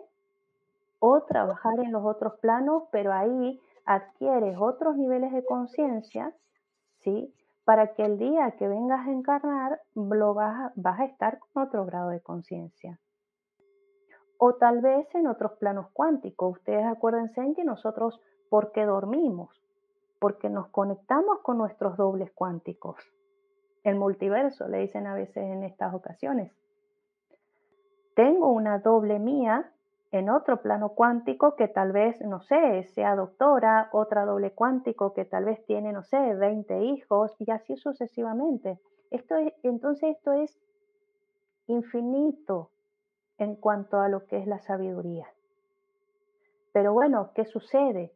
Speaker 3: o trabajar en los otros planos, pero ahí adquieres otros niveles de conciencia, ¿sí? para que el día que vengas a encarnar lo vas, a, estar con otro grado de conciencia. O tal vez en otros planos cuánticos. Ustedes acuérdense en que nosotros, ¿por qué dormimos? Porque nos conectamos con nuestros dobles cuánticos. El multiverso, le dicen a veces en estas ocasiones. Tengo una doble mía en otro plano cuántico que tal vez, no sé, sea doctora, otra doble cuántico que tal vez tiene, no sé, 20 hijos y así sucesivamente. Esto es, entonces esto es infinito en cuanto a lo que es la sabiduría. Pero bueno, ¿qué sucede?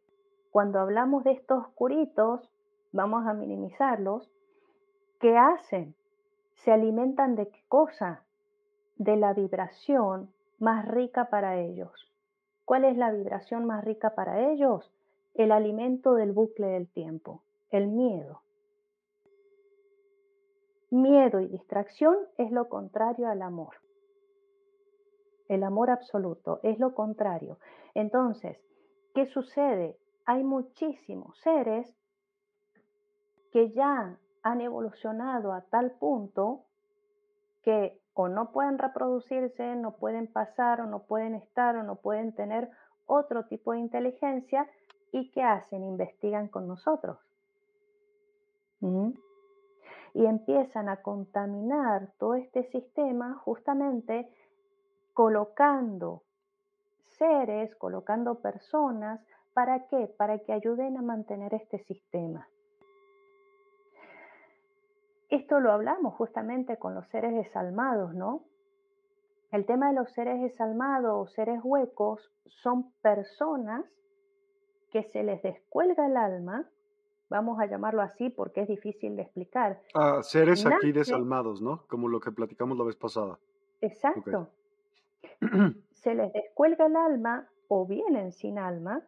Speaker 3: Cuando hablamos de estos oscuritos, vamos a minimizarlos, ¿qué hacen? ¿Se alimentan de qué cosa? De la vibración más rica para ellos. ¿Cuál es la vibración más rica para ellos? El alimento del bucle del tiempo, el miedo. Miedo y distracción es lo contrario al amor. El amor absoluto es lo contrario. Entonces, ¿qué sucede? Hay muchísimos seres que ya han evolucionado a tal punto que o no pueden reproducirse, no pueden pasar o no pueden estar o no pueden tener otro tipo de inteligencia y ¿qué hacen? Investigan con nosotros. ¿Mm? Y empiezan a contaminar todo este sistema justamente colocando seres, colocando personas, ¿para qué? Para que ayuden a mantener este sistema. Esto lo hablamos justamente con los seres desalmados, ¿no? El tema de los seres desalmados o seres huecos son personas que se les descuelga el alma, vamos a llamarlo así porque es difícil de explicar.
Speaker 1: Ah, seres aquí desalmados, ¿no? Como lo que platicamos la vez pasada.
Speaker 3: Exacto. se les descuelga el alma o vienen sin alma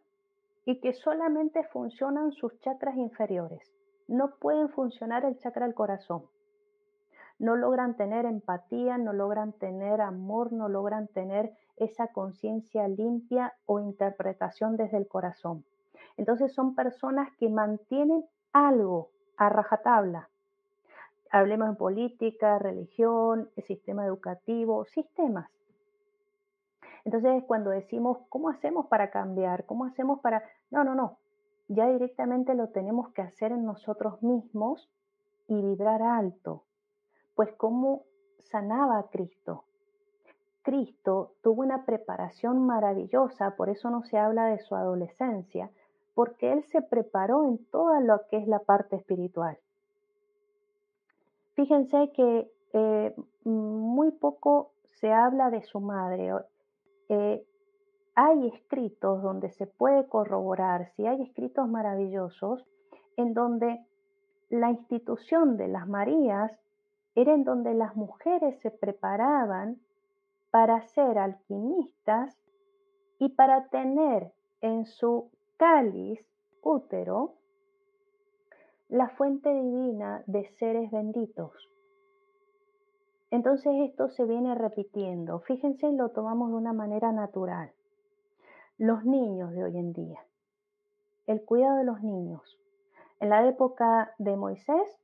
Speaker 3: y que solamente funcionan sus chakras inferiores no pueden funcionar el chakra del corazón. No logran tener empatía, no logran tener amor, no logran tener esa conciencia limpia o interpretación desde el corazón. Entonces son personas que mantienen algo a rajatabla. Hablemos en política, religión, el sistema educativo, sistemas. Entonces cuando decimos, ¿cómo hacemos para cambiar? ¿Cómo hacemos para...? No, no, no ya directamente lo tenemos que hacer en nosotros mismos y vibrar alto. Pues cómo sanaba a Cristo. Cristo tuvo una preparación maravillosa, por eso no se habla de su adolescencia, porque Él se preparó en toda lo que es la parte espiritual. Fíjense que eh, muy poco se habla de su madre. Eh, hay escritos donde se puede corroborar, si hay escritos maravillosos, en donde la institución de las Marías era en donde las mujeres se preparaban para ser alquimistas y para tener en su cáliz útero la fuente divina de seres benditos. Entonces esto se viene repitiendo. Fíjense, lo tomamos de una manera natural. Los niños de hoy en día. El cuidado de los niños. En la época de Moisés,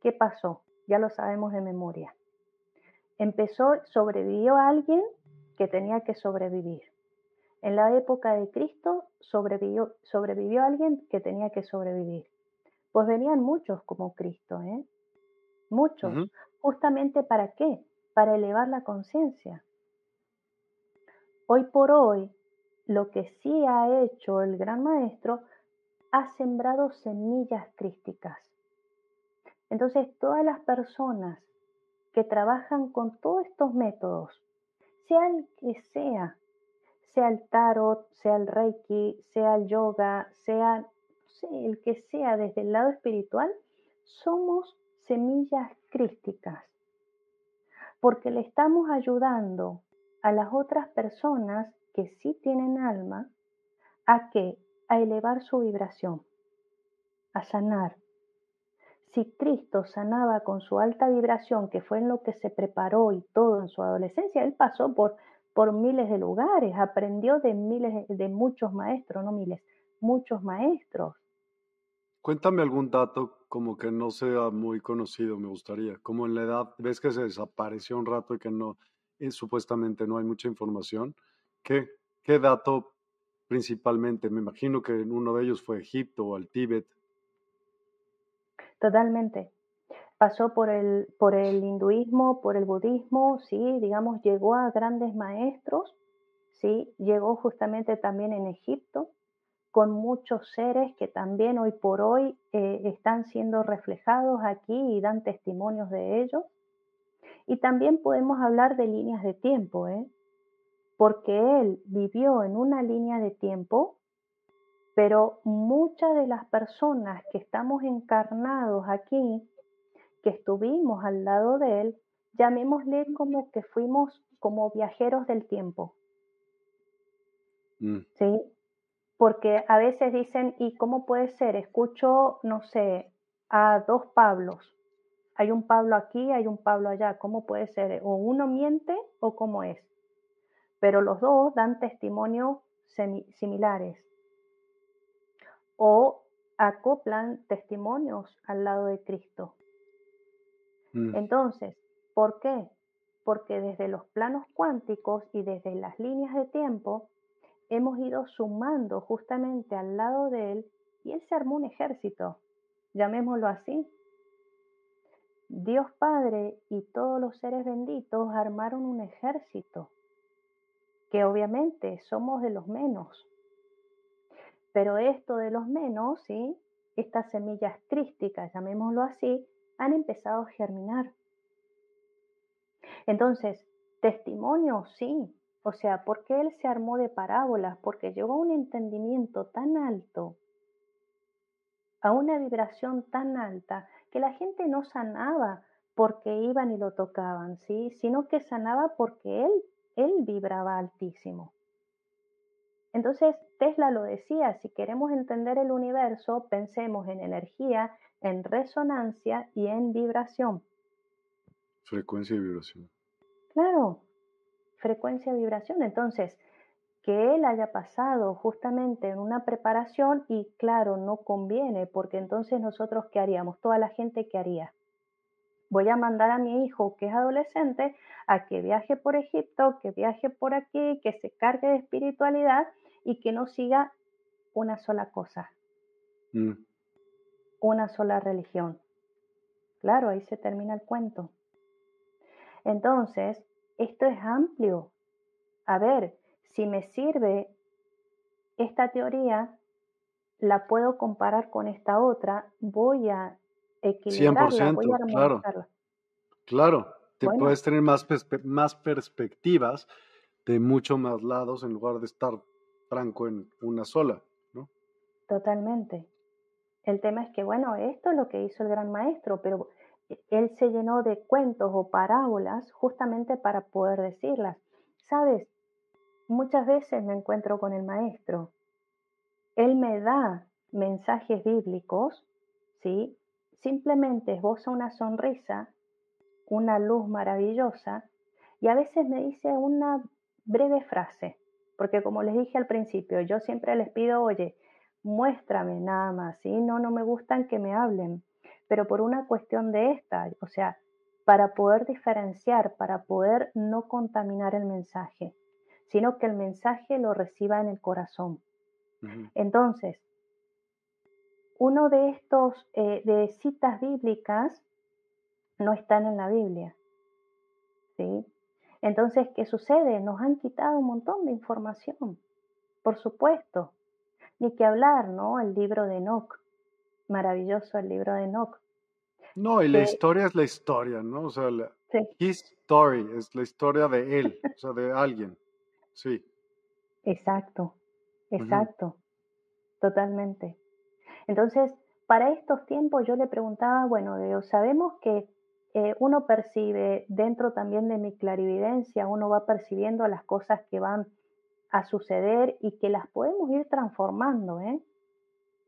Speaker 3: ¿qué pasó? Ya lo sabemos de memoria. Empezó, sobrevivió alguien que tenía que sobrevivir. En la época de Cristo sobrevivió, sobrevivió alguien que tenía que sobrevivir. Pues venían muchos como Cristo, ¿eh? Muchos. Justamente para qué? Para elevar la conciencia. Hoy por hoy, lo que sí ha hecho el gran maestro, ha sembrado semillas crísticas. Entonces, todas las personas que trabajan con todos estos métodos, sea el que sea, sea el tarot, sea el reiki, sea el yoga, sea el que sea desde el lado espiritual, somos semillas crísticas, porque le estamos ayudando a las otras personas que sí tienen alma, ¿a qué? A elevar su vibración, a sanar. Si Cristo sanaba con su alta vibración, que fue en lo que se preparó y todo en su adolescencia, él pasó por, por miles de lugares, aprendió de miles de muchos maestros, no miles, muchos maestros.
Speaker 1: Cuéntame algún dato como que no sea muy conocido, me gustaría. Como en la edad, ves que se desapareció un rato y que no, eh, supuestamente no hay mucha información. ¿Qué, dato principalmente? Me imagino que uno de ellos fue Egipto o el Tíbet.
Speaker 3: Totalmente. Pasó por el, por el hinduismo, por el budismo, sí, digamos, llegó a grandes maestros, sí, llegó justamente también en Egipto, con muchos seres que también hoy por hoy eh, están siendo reflejados aquí y dan testimonios de ellos. Y también podemos hablar de líneas de tiempo, ¿eh? Porque él vivió en una línea de tiempo, pero muchas de las personas que estamos encarnados aquí, que estuvimos al lado de él, llamémosle como que fuimos como viajeros del tiempo. Mm. ¿Sí? Porque a veces dicen, ¿y cómo puede ser? Escucho, no sé, a dos Pablos. Hay un Pablo aquí, hay un Pablo allá. ¿Cómo puede ser? ¿O uno miente o cómo es? Pero los dos dan testimonios similares. o acoplan testimonios al lado de Cristo.
Speaker 1: Mm.
Speaker 3: Entonces, ¿por qué? Porque desde los planos cuánticos y desde las líneas de tiempo hemos ido sumando justamente al lado de él y él se armó un ejército, llamémoslo así. Dios Padre y todos los seres benditos armaron un ejército, que obviamente somos de los menos. Pero esto de los menos, ¿sí? estas semillas crísticas, llamémoslo así, han empezado a germinar. Entonces, testimonio, sí. O sea, porque él se armó de parábolas? Porque llegó a un entendimiento tan alto, a una vibración tan alta, que la gente no sanaba porque iban y lo tocaban, ¿sí? Sino que sanaba porque él, él vibraba altísimo. Entonces, Tesla lo decía, si queremos entender el universo, pensemos en energía, en resonancia y en vibración.
Speaker 1: Frecuencia y vibración.
Speaker 3: Claro, frecuencia y vibración. Entonces, que él haya pasado justamente en una preparación y claro, no conviene, porque entonces nosotros, ¿qué haríamos? Toda la gente, ¿qué haría? Voy a mandar a mi hijo, que es adolescente, a que viaje por Egipto, que viaje por aquí, que se cargue de espiritualidad y que no siga una sola cosa,
Speaker 1: Mm.
Speaker 3: una sola religión. Claro, ahí se termina el cuento. Entonces, esto es amplio. A ver, si me sirve esta teoría, la puedo comparar con esta otra, voy a equilibrarla, voy a
Speaker 1: 100%, claro. Claro, te
Speaker 3: Bueno.
Speaker 1: puedes tener más, perspe- más perspectivas de muchos más lados en lugar de estar franco en una sola, ¿no?
Speaker 3: Totalmente. El tema es que, bueno, esto es lo que hizo el gran maestro, pero él se llenó de cuentos o parábolas justamente para poder decirlas. Sabes, muchas veces me encuentro con el maestro. Él me da mensajes bíblicos, ¿sí? Simplemente esboza una sonrisa, una luz maravillosa, y a veces me dice una breve frase, porque como les dije al principio, yo siempre les pido, oye, muéstrame nada más, ¿sí? No, no me gustan que me hablen, pero por una cuestión de esta, o sea, para poder diferenciar, para poder no contaminar el mensaje, sino que el mensaje lo reciba en el corazón. Entonces, uno de estos eh, de citas bíblicas no están en la Biblia, ¿sí? Entonces, ¿qué sucede? Nos han quitado un montón de información, por supuesto. Ni que hablar, ¿no? El libro de Enoch, maravilloso el libro de Enoch.
Speaker 1: No, y la historia es la historia, ¿no? O sea, la,
Speaker 3: Sí,
Speaker 1: his story es la historia de él, o sea, de alguien. Sí.
Speaker 3: exacto, exacto, totalmente. Entonces, para estos tiempos yo le preguntaba, bueno, sabemos que eh, uno percibe dentro también de mi clarividencia, uno va percibiendo las cosas que van a suceder y que las podemos ir transformando, ¿eh?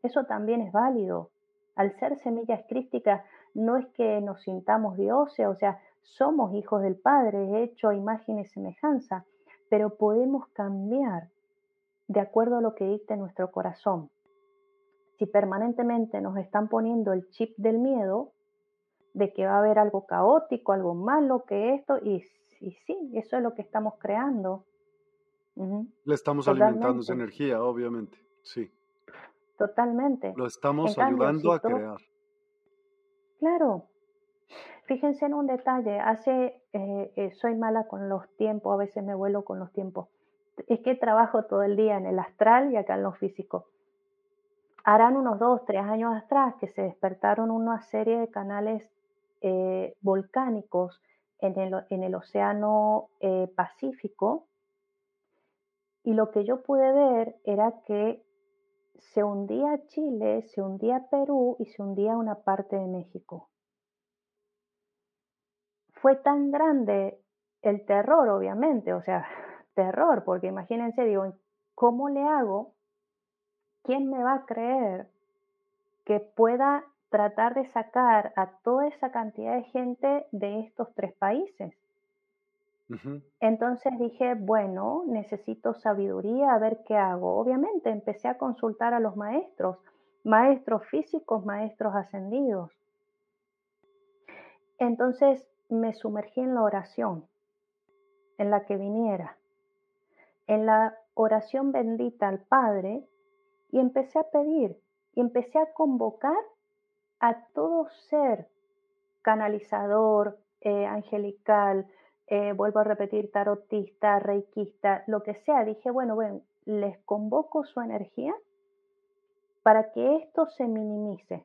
Speaker 3: Eso también es válido. Al ser semillas crísticas, no es que nos sintamos dioses, o sea, somos hijos del Padre, hecho a imagen y semejanza, pero podemos cambiar de acuerdo a lo que dicte nuestro corazón. Si permanentemente nos están poniendo el chip del miedo, de que va a haber algo caótico, algo malo, que esto, y, y sí, eso es lo que estamos creando.
Speaker 1: Le estamos alimentando esa energía, obviamente. Sí.
Speaker 3: Totalmente.
Speaker 1: Lo estamos
Speaker 3: En cambio,
Speaker 1: ayudando
Speaker 3: si
Speaker 1: a
Speaker 3: todo-
Speaker 1: crear.
Speaker 3: Claro. Fíjense en un detalle. Hace, eh, eh, soy mala con los tiempos, a veces me vuelo con los tiempos. Es que trabajo todo el día en el astral y acá en lo físico. Harán unos dos, tres años atrás que se despertaron una serie de canales eh, volcánicos en el, océano eh, Pacífico y lo que yo pude ver era que se hundía Chile, se hundía Perú y se hundía una parte de México. Fue tan grande el terror, obviamente, o sea, terror, porque imagínense, digo, ¿cómo le hago? ¿Quién me va a creer que pueda tratar de sacar a toda esa cantidad de gente de estos tres países? Entonces dije, bueno, necesito sabiduría, a ver qué hago. Obviamente empecé a consultar a los maestros, maestros físicos, maestros ascendidos. Entonces me sumergí en la oración, en la que viniera, en la oración bendita al Padre y empecé a pedir y empecé a convocar a todo ser canalizador, eh, angelical, eh, vuelvo a repetir, tarotista, reikista, lo que sea. Dije, bueno, bueno, les convoco su energía para que esto se minimice.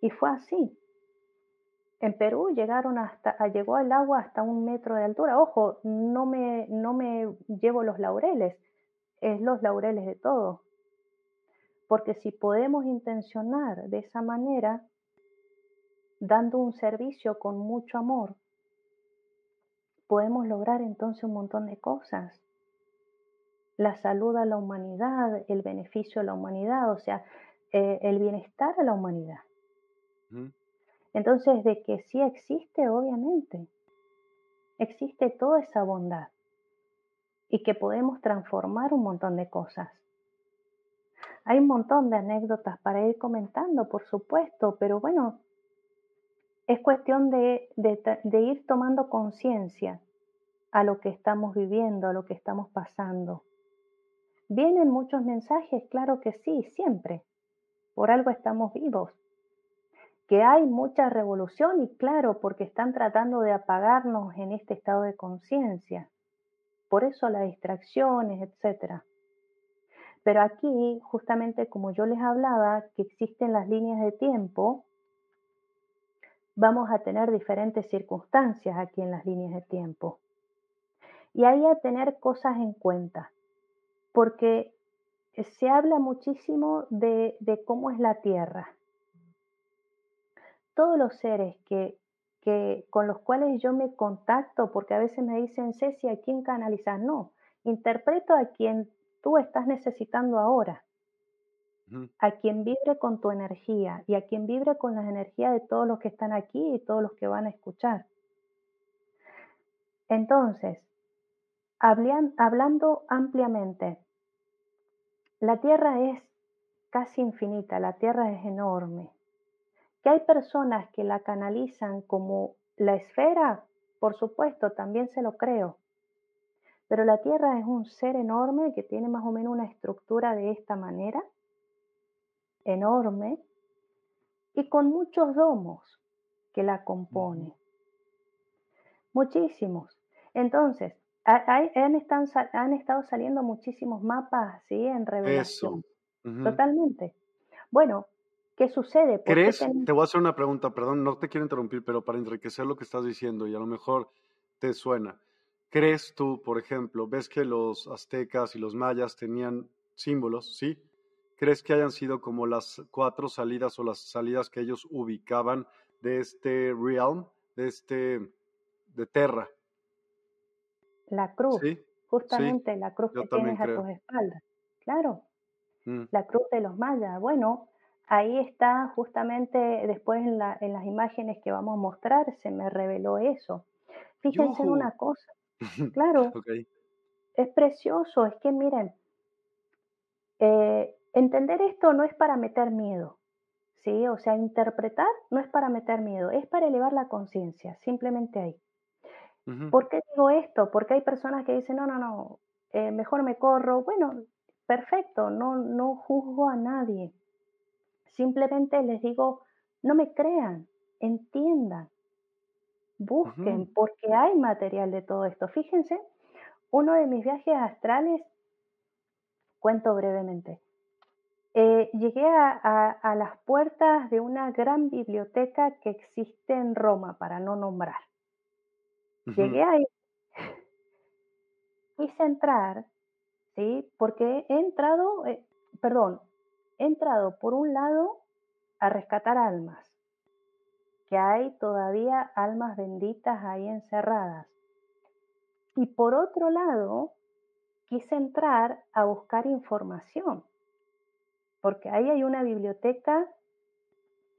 Speaker 3: Y fue así. En Perú llegaron hasta, llegó el agua hasta un metro de altura. Ojo, no me, no me llevo los laureles, es los laureles de todo. Porque si podemos intencionar de esa manera, dando un servicio con mucho amor, podemos lograr entonces un montón de cosas. La salud a la humanidad, el beneficio a la humanidad, o sea, eh, el bienestar a la humanidad. Entonces, de que sí existe, obviamente, existe toda esa bondad y que podemos transformar un montón de cosas. Hay un montón de anécdotas para ir comentando, por supuesto, pero bueno, es cuestión de, de, ir tomando conciencia a lo que estamos viviendo, a lo que estamos pasando. ¿Vienen muchos mensajes? Claro que sí, siempre. Por algo estamos vivos que hay mucha revolución y claro, porque están tratando de apagarnos en este estado de conciencia. Por eso las distracciones, etc. Pero aquí, justamente como yo les hablaba, que existen las líneas de tiempo, vamos a tener diferentes circunstancias aquí en las líneas de tiempo. Y hay a tener cosas en cuenta, porque se habla muchísimo de, de cómo es la Tierra todos los seres que, que, con los cuales yo me contacto, porque a veces me dicen, Ceci, ¿a quién canalizas? No, interpreto a quien tú estás necesitando ahora, a quien vibre con tu energía y a quien vibre con las energías de todos los que están aquí y todos los que van a escuchar. Entonces, hablando ampliamente, la Tierra es casi infinita, la Tierra es enorme. Que hay personas que la canalizan como la esfera, por supuesto, también se lo creo. Pero la Tierra es un ser enorme que tiene más o menos una estructura de esta manera, enorme, y con muchos domos que la componen. Muchísimos. Entonces, han, estado saliendo muchísimos mapas así en revelación. Totalmente. Bueno, ¿Qué sucede?
Speaker 1: ¿Crees? Te voy a hacer una pregunta, perdón, no te quiero interrumpir, pero para enriquecer lo que estás diciendo y a lo mejor te suena. ¿Crees tú, por ejemplo, ves que los aztecas y los mayas tenían símbolos, ¿sí? ¿Crees que hayan sido como las cuatro salidas o las salidas que ellos ubicaban de este realm, de este, de Terra?
Speaker 3: La cruz, ¿Sí? justamente la cruz que tienes a tus espaldas. Claro, mm. la cruz de los mayas. Bueno, ahí está justamente después en, las imágenes que vamos a mostrar, se me reveló eso. Fíjense en una cosa, claro, es precioso, es que miren, eh, entender esto no es para meter miedo, ¿sí? O sea, interpretar no es para meter miedo, es para elevar la conciencia, simplemente ahí. ¿Por qué digo esto? Porque hay personas que dicen, no, no, no, eh, mejor me corro. Bueno, perfecto, no, no juzgo a nadie. Simplemente les digo, no me crean, entiendan, busquen, porque hay material de todo esto. Fíjense, uno de mis viajes astrales, cuento brevemente, eh, llegué a, las puertas de una gran biblioteca que existe en Roma, para no nombrar. Llegué ahí, quise entrar, ¿sí? Porque he entrado, eh, perdón, he entrado por un lado a rescatar almas, que hay todavía almas benditas ahí encerradas. Y por otro lado, quise entrar a buscar información, porque ahí hay una biblioteca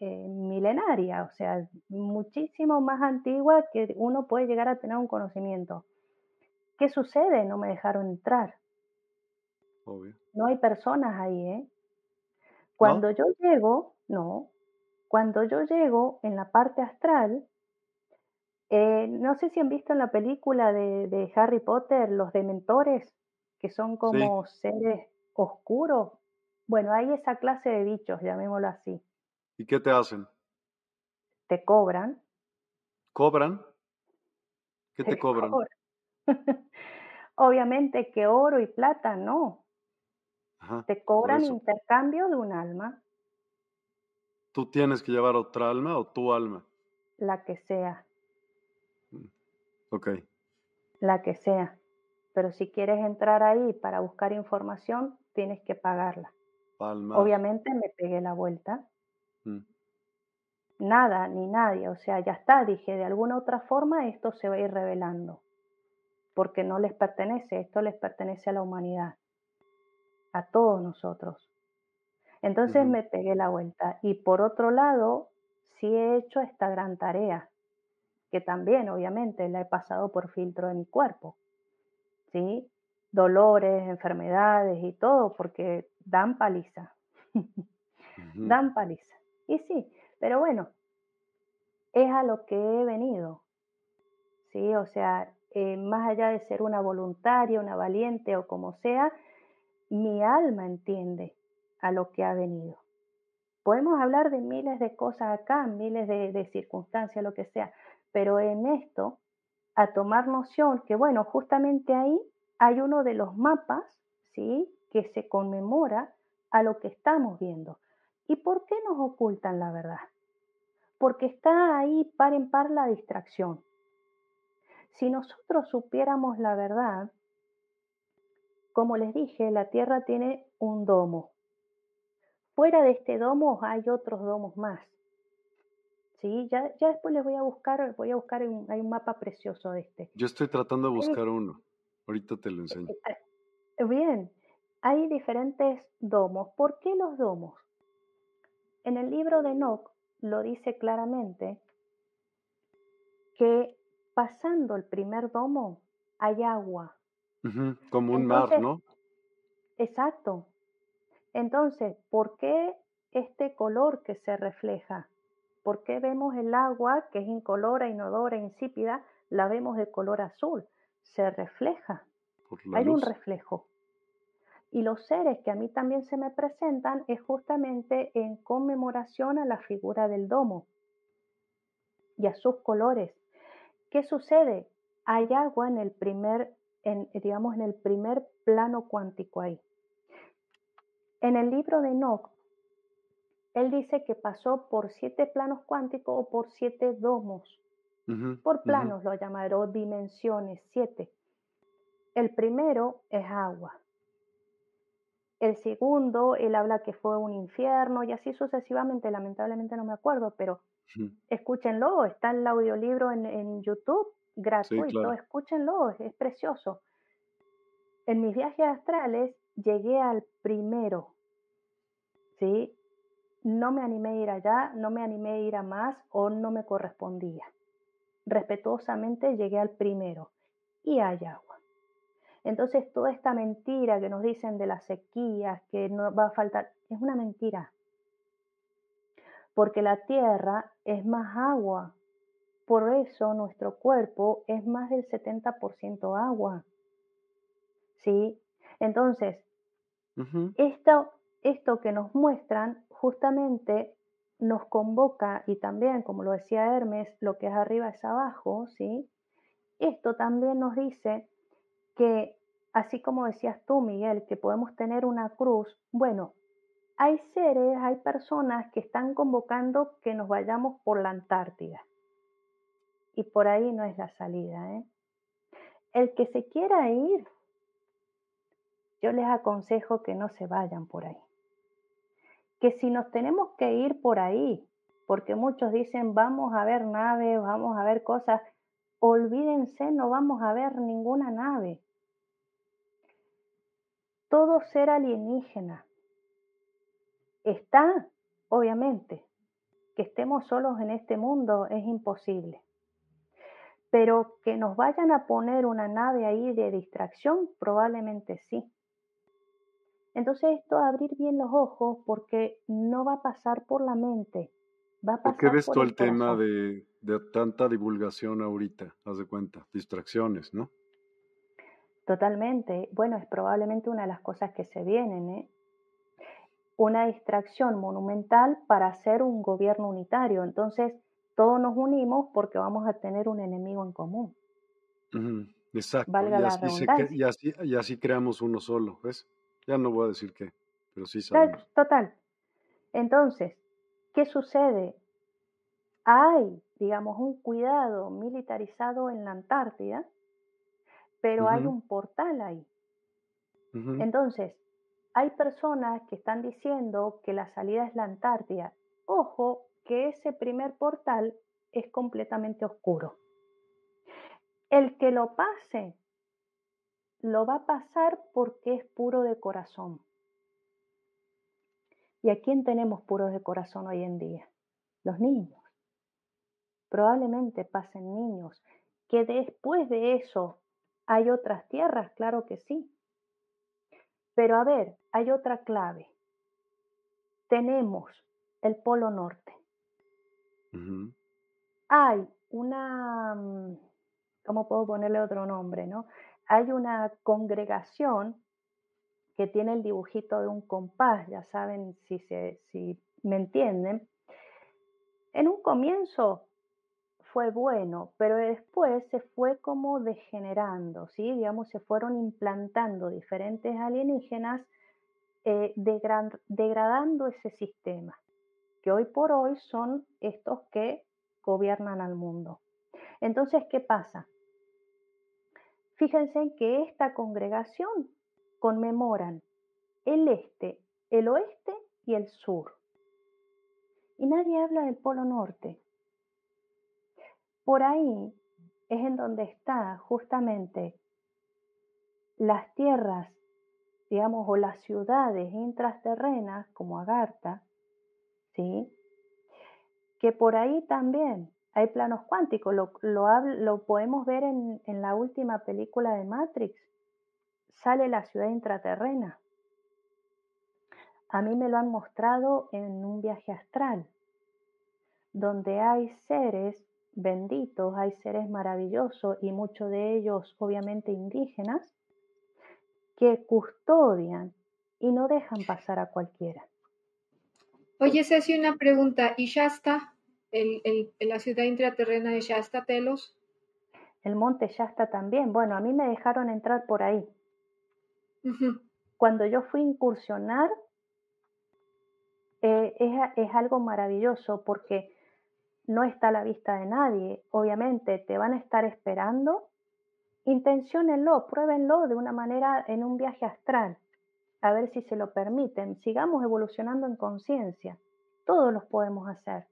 Speaker 3: eh, milenaria, o sea, muchísimo más antigua que uno puede llegar a tener un conocimiento. ¿Qué sucede? No me dejaron entrar. No hay personas ahí, ¿eh? Cuando yo llego, no, cuando yo llego en la parte astral, eh, no sé si han visto en la película de, de Harry Potter los dementores, que son como seres oscuros. Bueno, hay esa clase de bichos, llamémoslo así.
Speaker 1: ¿Y qué te hacen?
Speaker 3: Te cobran.
Speaker 1: ¿Cobran? ¿Qué te, cobran?
Speaker 3: Obviamente que oro y plata no. te cobran intercambio de un alma.
Speaker 1: ¿Tú tienes que llevar otra alma o tu alma?
Speaker 3: La que sea.
Speaker 1: Mm, ok.
Speaker 3: La que sea. Pero si quieres entrar ahí para buscar información, tienes que pagarla. Obviamente me pegué la vuelta. Mm. Nada, ni nadie. O sea, ya está. Dije, de alguna otra forma esto se va a ir revelando. Porque no les pertenece. Esto les pertenece a la humanidad. A todos nosotros. Entonces me pegué la vuelta. Y por otro lado, sí he hecho esta gran tarea, que también obviamente la he pasado por filtro de mi cuerpo. ¿Sí? Dolores, enfermedades y todo, porque dan paliza. dan paliza. Y sí, pero bueno, es a lo que he venido. ¿Sí? O sea, eh, más allá de ser una voluntaria, una valiente o como sea, mi alma entiende a lo que ha venido. Podemos hablar de miles de cosas acá, miles de, circunstancias, lo que sea, pero en esto, a tomar noción que, bueno, justamente ahí hay uno de los mapas, ¿sí? Que se conmemora a lo que estamos viendo. ¿Y por qué nos ocultan la verdad? Porque está ahí par en par la distracción. Si nosotros supiéramos la verdad, como les dije, la Tierra tiene un domo, Fuera de este domo hay otros domos más. Sí, ya, ya después les voy a buscar, voy a buscar, un, hay un mapa precioso de este.
Speaker 1: Yo estoy tratando de buscar uno. Ahorita te lo enseño. Eh,
Speaker 3: eh, bien, hay diferentes domos. ¿Por qué los domos? En el libro de Enoch lo dice claramente que pasando el primer domo hay agua.
Speaker 1: como un mar, ¿no?
Speaker 3: Exacto. Entonces, ¿por qué este color que se refleja? ¿Por qué vemos el agua que es incolora, inodora, insípida, la vemos de color azul? Se refleja. Hay un reflejo. Y los seres que a mí también se me presentan es justamente en conmemoración a la figura del domo y a sus colores. ¿Qué sucede? Hay agua en el primer, en, digamos, en el primer plano cuántico ahí. En el libro de Enoch, él dice que pasó por siete planos cuánticos o por siete domos. por planos lo llamará, dimensiones, siete. El primero es agua. El segundo, él habla que fue un infierno y así sucesivamente, lamentablemente no me acuerdo, pero escúchenlo, está el audiolibro en, YouTube, gratuito, escúchenlo, es precioso. En mis viajes astrales llegué al primero, ¿sí? No me animé a ir allá, no me animé a ir a más o no me correspondía. Respetuosamente llegué al primero y hay agua. Entonces toda esta mentira que nos dicen de las sequías, que no va a faltar, es una mentira. Porque la tierra es más agua. Por eso nuestro cuerpo es más del 70% agua. ¿Sí? Entonces, esto esto que nos muestran justamente nos convoca y también, como lo decía Hermes, lo que es arriba es abajo, ¿sí? Esto también nos dice que, así como decías tú, Miguel, que podemos tener una cruz, bueno, hay seres, hay personas que están convocando que nos vayamos por la Antártida. Y por ahí no es la salida, ¿eh? El que se quiera ir, yo les aconsejo que no se vayan por ahí que si nos tenemos que ir por ahí, porque muchos dicen vamos a ver naves, vamos a ver cosas, olvídense, no vamos a ver ninguna nave. Todo ser alienígena está, obviamente, que estemos solos en este mundo es imposible. Pero que nos vayan a poner una nave ahí de distracción, probablemente sí. Entonces esto abrir bien los ojos porque no va a pasar por la mente, va a pasar
Speaker 1: ¿Por qué ves
Speaker 3: por
Speaker 1: todo
Speaker 3: el
Speaker 1: el tema de, de tanta divulgación ahorita? Haz de cuenta, distracciones, ¿no?
Speaker 3: Totalmente. Bueno, es probablemente una de las cosas que se vienen, ¿eh? Una distracción monumental para hacer un gobierno unitario. Entonces, todos nos unimos porque vamos a tener un enemigo en común.
Speaker 1: Exacto,
Speaker 3: Valga
Speaker 1: y
Speaker 3: la
Speaker 1: así, se, cre-
Speaker 3: redundancia.
Speaker 1: y, así, y así creamos uno solo, ¿ves? Ya no voy a decir qué, pero sí sabemos.
Speaker 3: Total. Entonces, ¿qué sucede? Hay, digamos, un cuidado militarizado en la Antártida, pero hay un portal ahí. Entonces, hay personas que están diciendo que la salida es la Antártida. Ojo, que ese primer portal es completamente oscuro. El que lo pase, lo va a pasar porque es puro de corazón. ¿Y a quién tenemos puros de corazón hoy en día? Los niños. Probablemente pasen niños. Que después de eso hay otras tierras, claro que sí. Pero a ver, hay otra clave. Tenemos el Polo Norte. Hay una, mm, ¿cómo puedo ponerle otro nombre, no? Hay una congregación que tiene el dibujito de un compás, ya saben si, se, si me entienden. En un comienzo fue bueno, pero después se fue como degenerando, ¿sí? Digamos, se fueron implantando diferentes alienígenas eh, degra- degradando ese sistema, que hoy por hoy son estos que gobiernan al mundo. Entonces, ¿qué pasa? Fíjense que esta congregación conmemoran el este, el oeste y el sur. Y nadie habla del Polo Norte. Por ahí es en donde está justamente las tierras, digamos, o las ciudades intraterrenas como Agartha, ¿sí? Que por ahí también hay planos cuánticos, lo, lo, podemos ver en, en la última película de Matrix, sale la ciudad intraterrena. A mí me lo han mostrado en un viaje astral, donde hay seres benditos, hay seres maravillosos y muchos de ellos obviamente indígenas, que custodian y no dejan pasar a cualquiera.
Speaker 2: Oye, Ceci, una pregunta. ¿Y Shasta, el, el, la ciudad intraterrena de Shasta, Telos?
Speaker 3: El monte Shasta también. Bueno, a mí me dejaron entrar por ahí.
Speaker 2: Ujú.
Speaker 3: Cuando yo fui a incursionar, eh, es, es algo maravilloso porque no está a la vista de nadie. Obviamente te van a estar esperando. Intenciónenlo, pruébenlo de una manera en un viaje astral, a ver si se lo permiten. Sigamos evolucionando en conciencia. Todos los podemos hacer.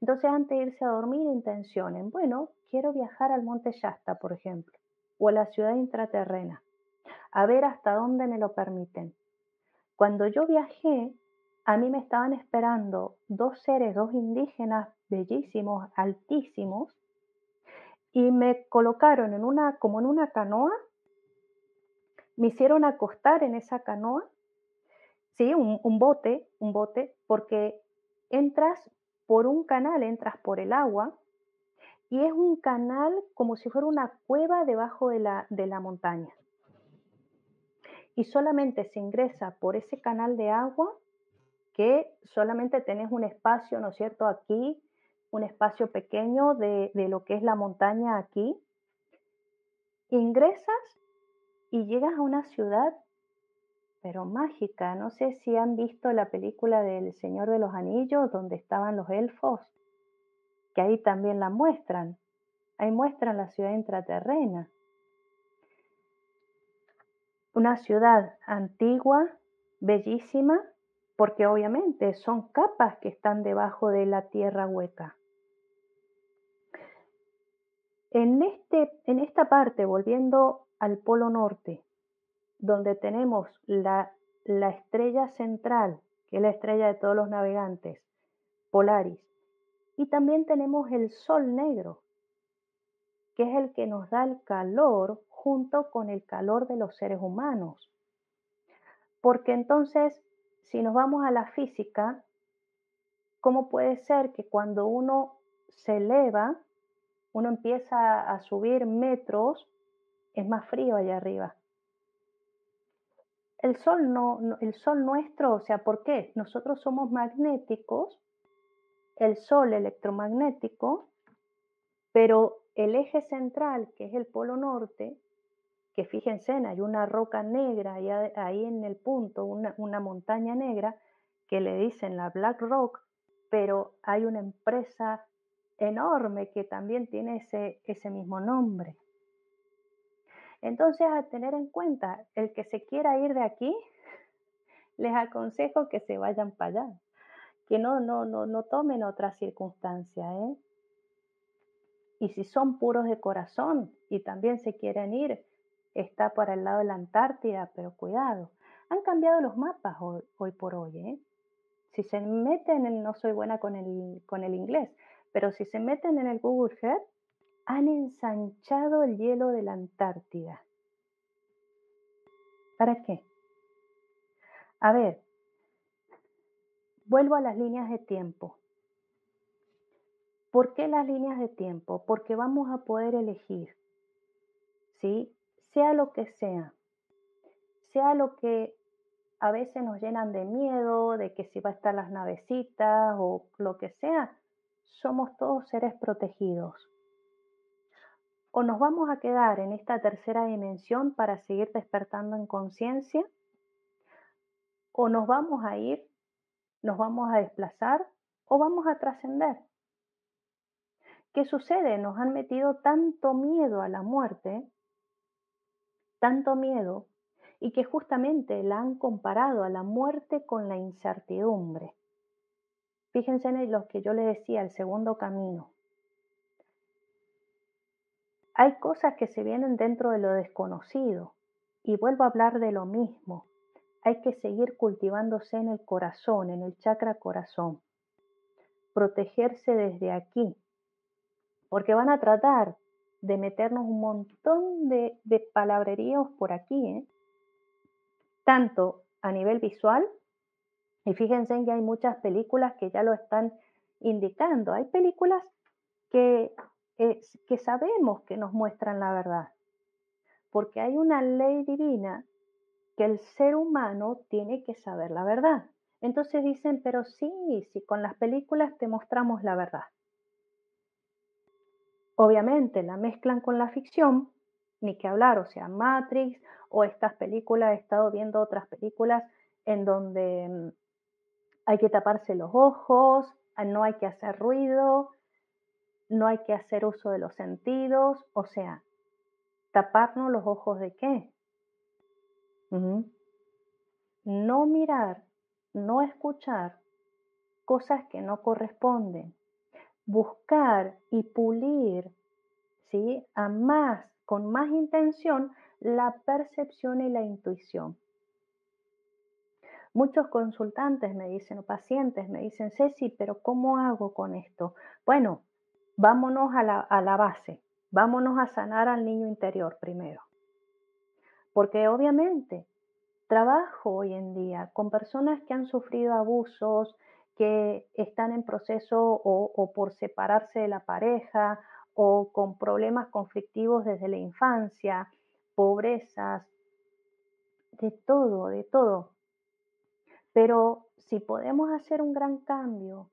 Speaker 3: Entonces, antes de irse a dormir, intencionen. Bueno, quiero viajar al Monte Shasta, por ejemplo, o a la ciudad intraterrena, a ver hasta dónde me lo permiten. Cuando yo viajé, a mí me estaban esperando dos seres, dos indígenas bellísimos, altísimos, y me colocaron en una, como en una canoa, me hicieron acostar en esa canoa, sí, un, un bote, un bote, porque entras por un canal, entras por el agua, y es un canal como si fuera una cueva debajo de la, de la montaña. Y solamente se ingresa por ese canal de agua que solamente tenés un espacio, ¿no es cierto?, aquí, un espacio pequeño de, de lo que es la montaña aquí. Ingresas y llegas a una ciudad, pero mágica. No sé si han visto la película del Señor de los Anillos, donde estaban los elfos, que ahí también la muestran. Ahí muestran la ciudad intraterrena. Una ciudad antigua, bellísima, porque obviamente son capas que están debajo de la tierra hueca. En, este, en esta parte, volviendo al Polo Norte, donde tenemos la, la estrella central, que es la estrella de todos los navegantes, Polaris, y también tenemos el Sol Negro, que es el que nos da el calor junto con el calor de los seres humanos. Porque entonces, si nos vamos a la física, ¿cómo puede ser que cuando uno se eleva, uno empieza a subir metros, es más frío allá arriba? El sol no, el sol nuestro, o sea, ¿por qué? Nosotros somos magnéticos, el sol electromagnético, pero el eje central, que es el polo norte, que fíjense, hay una roca negra ahí, en el punto, una, montaña negra, que le dicen la Black Rock, pero hay una empresa enorme que también tiene ese mismo nombre. Entonces, a tener en cuenta, el que se quiera ir de aquí, les aconsejo que se vayan para allá, que no, no, no, no tomen otra circunstancia, ¿eh? Y si son puros de corazón y también se quieren ir, está por el lado de la Antártida, pero cuidado. Han cambiado los mapas hoy, por hoy. ¿eh? Si se meten en, no soy buena con el, con el inglés, pero si se meten en el Google Earth, han ensanchado el hielo de la Antártida. ¿Para qué? A ver, vuelvo a las líneas de tiempo. ¿Por qué las líneas de tiempo? Porque vamos a poder elegir, ¿sí? Sea lo que sea, sea lo que a veces nos llenan de miedo, de que si va a estar las navecitas o lo que sea, somos todos seres protegidos. O nos vamos a quedar en esta tercera dimensión para seguir despertando en conciencia, o nos vamos a ir, nos vamos a desplazar o vamos a trascender. ¿Qué sucede? Nos han metido tanto miedo a la muerte, tanto miedo, y que justamente la han comparado a la muerte con la incertidumbre. Fíjense en lo que yo les decía, el segundo camino. Hay cosas que se vienen dentro de lo desconocido, y vuelvo a hablar de lo mismo. Hay que seguir cultivándose en el corazón, en el chakra corazón. Protegerse desde aquí, porque van a tratar de meternos un montón de, palabreríos por aquí, ¿eh? tanto a nivel visual, y fíjense que hay muchas películas que ya lo están indicando. Hay películas que, eh, que sabemos que nos muestran la verdad, porque hay una ley divina que el ser humano tiene que saber la verdad. Entonces dicen, pero sí, sí, con las películas te mostramos la verdad. Obviamente la mezclan con la ficción, ni que hablar, o sea, Matrix o estas películas, he estado viendo otras películas en donde mm, hay que taparse los ojos, ah, no hay que hacer ruido, no hay que hacer uso de los sentidos, o sea, taparnos los ojos de qué? No mirar, no escuchar cosas que no corresponden buscar y pulir, ¿sí? A más, con más intención, la percepción y la intuición. Muchos consultantes me dicen, o pacientes me dicen, Ceci, pero ¿cómo hago con esto? Bueno, vámonos a la, base, vámonos a sanar al niño interior primero. Porque obviamente trabajo hoy en día con personas que han sufrido abusos, que están en proceso o, por separarse de la pareja o con problemas conflictivos desde la infancia, pobrezas, de todo, de todo. Pero si podemos hacer un gran cambio,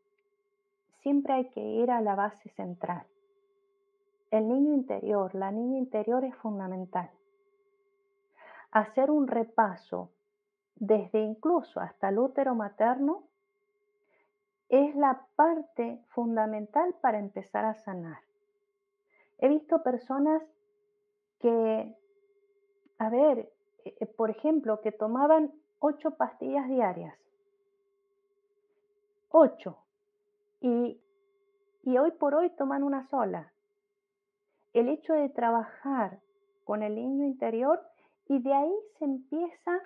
Speaker 3: siempre hay que ir a la base central. El niño interior, la niña interior es fundamental. Hacer un repaso desde incluso hasta el útero materno es la parte fundamental para empezar a sanar. He visto personas que, a ver, eh, eh, por ejemplo, que tomaban ocho pastillas diarias. Ocho. Y, hoy por hoy toman una sola. El hecho de trabajar con el niño interior y de ahí se empieza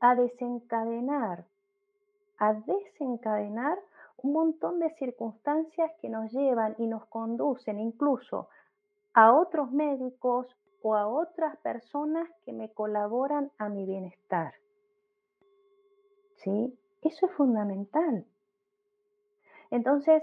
Speaker 3: a desencadenar a desencadenar un montón de circunstancias que nos llevan y nos conducen incluso a otros médicos o a otras personas que me colaboran a mi bienestar. ¿sí? Eso es fundamental. Entonces,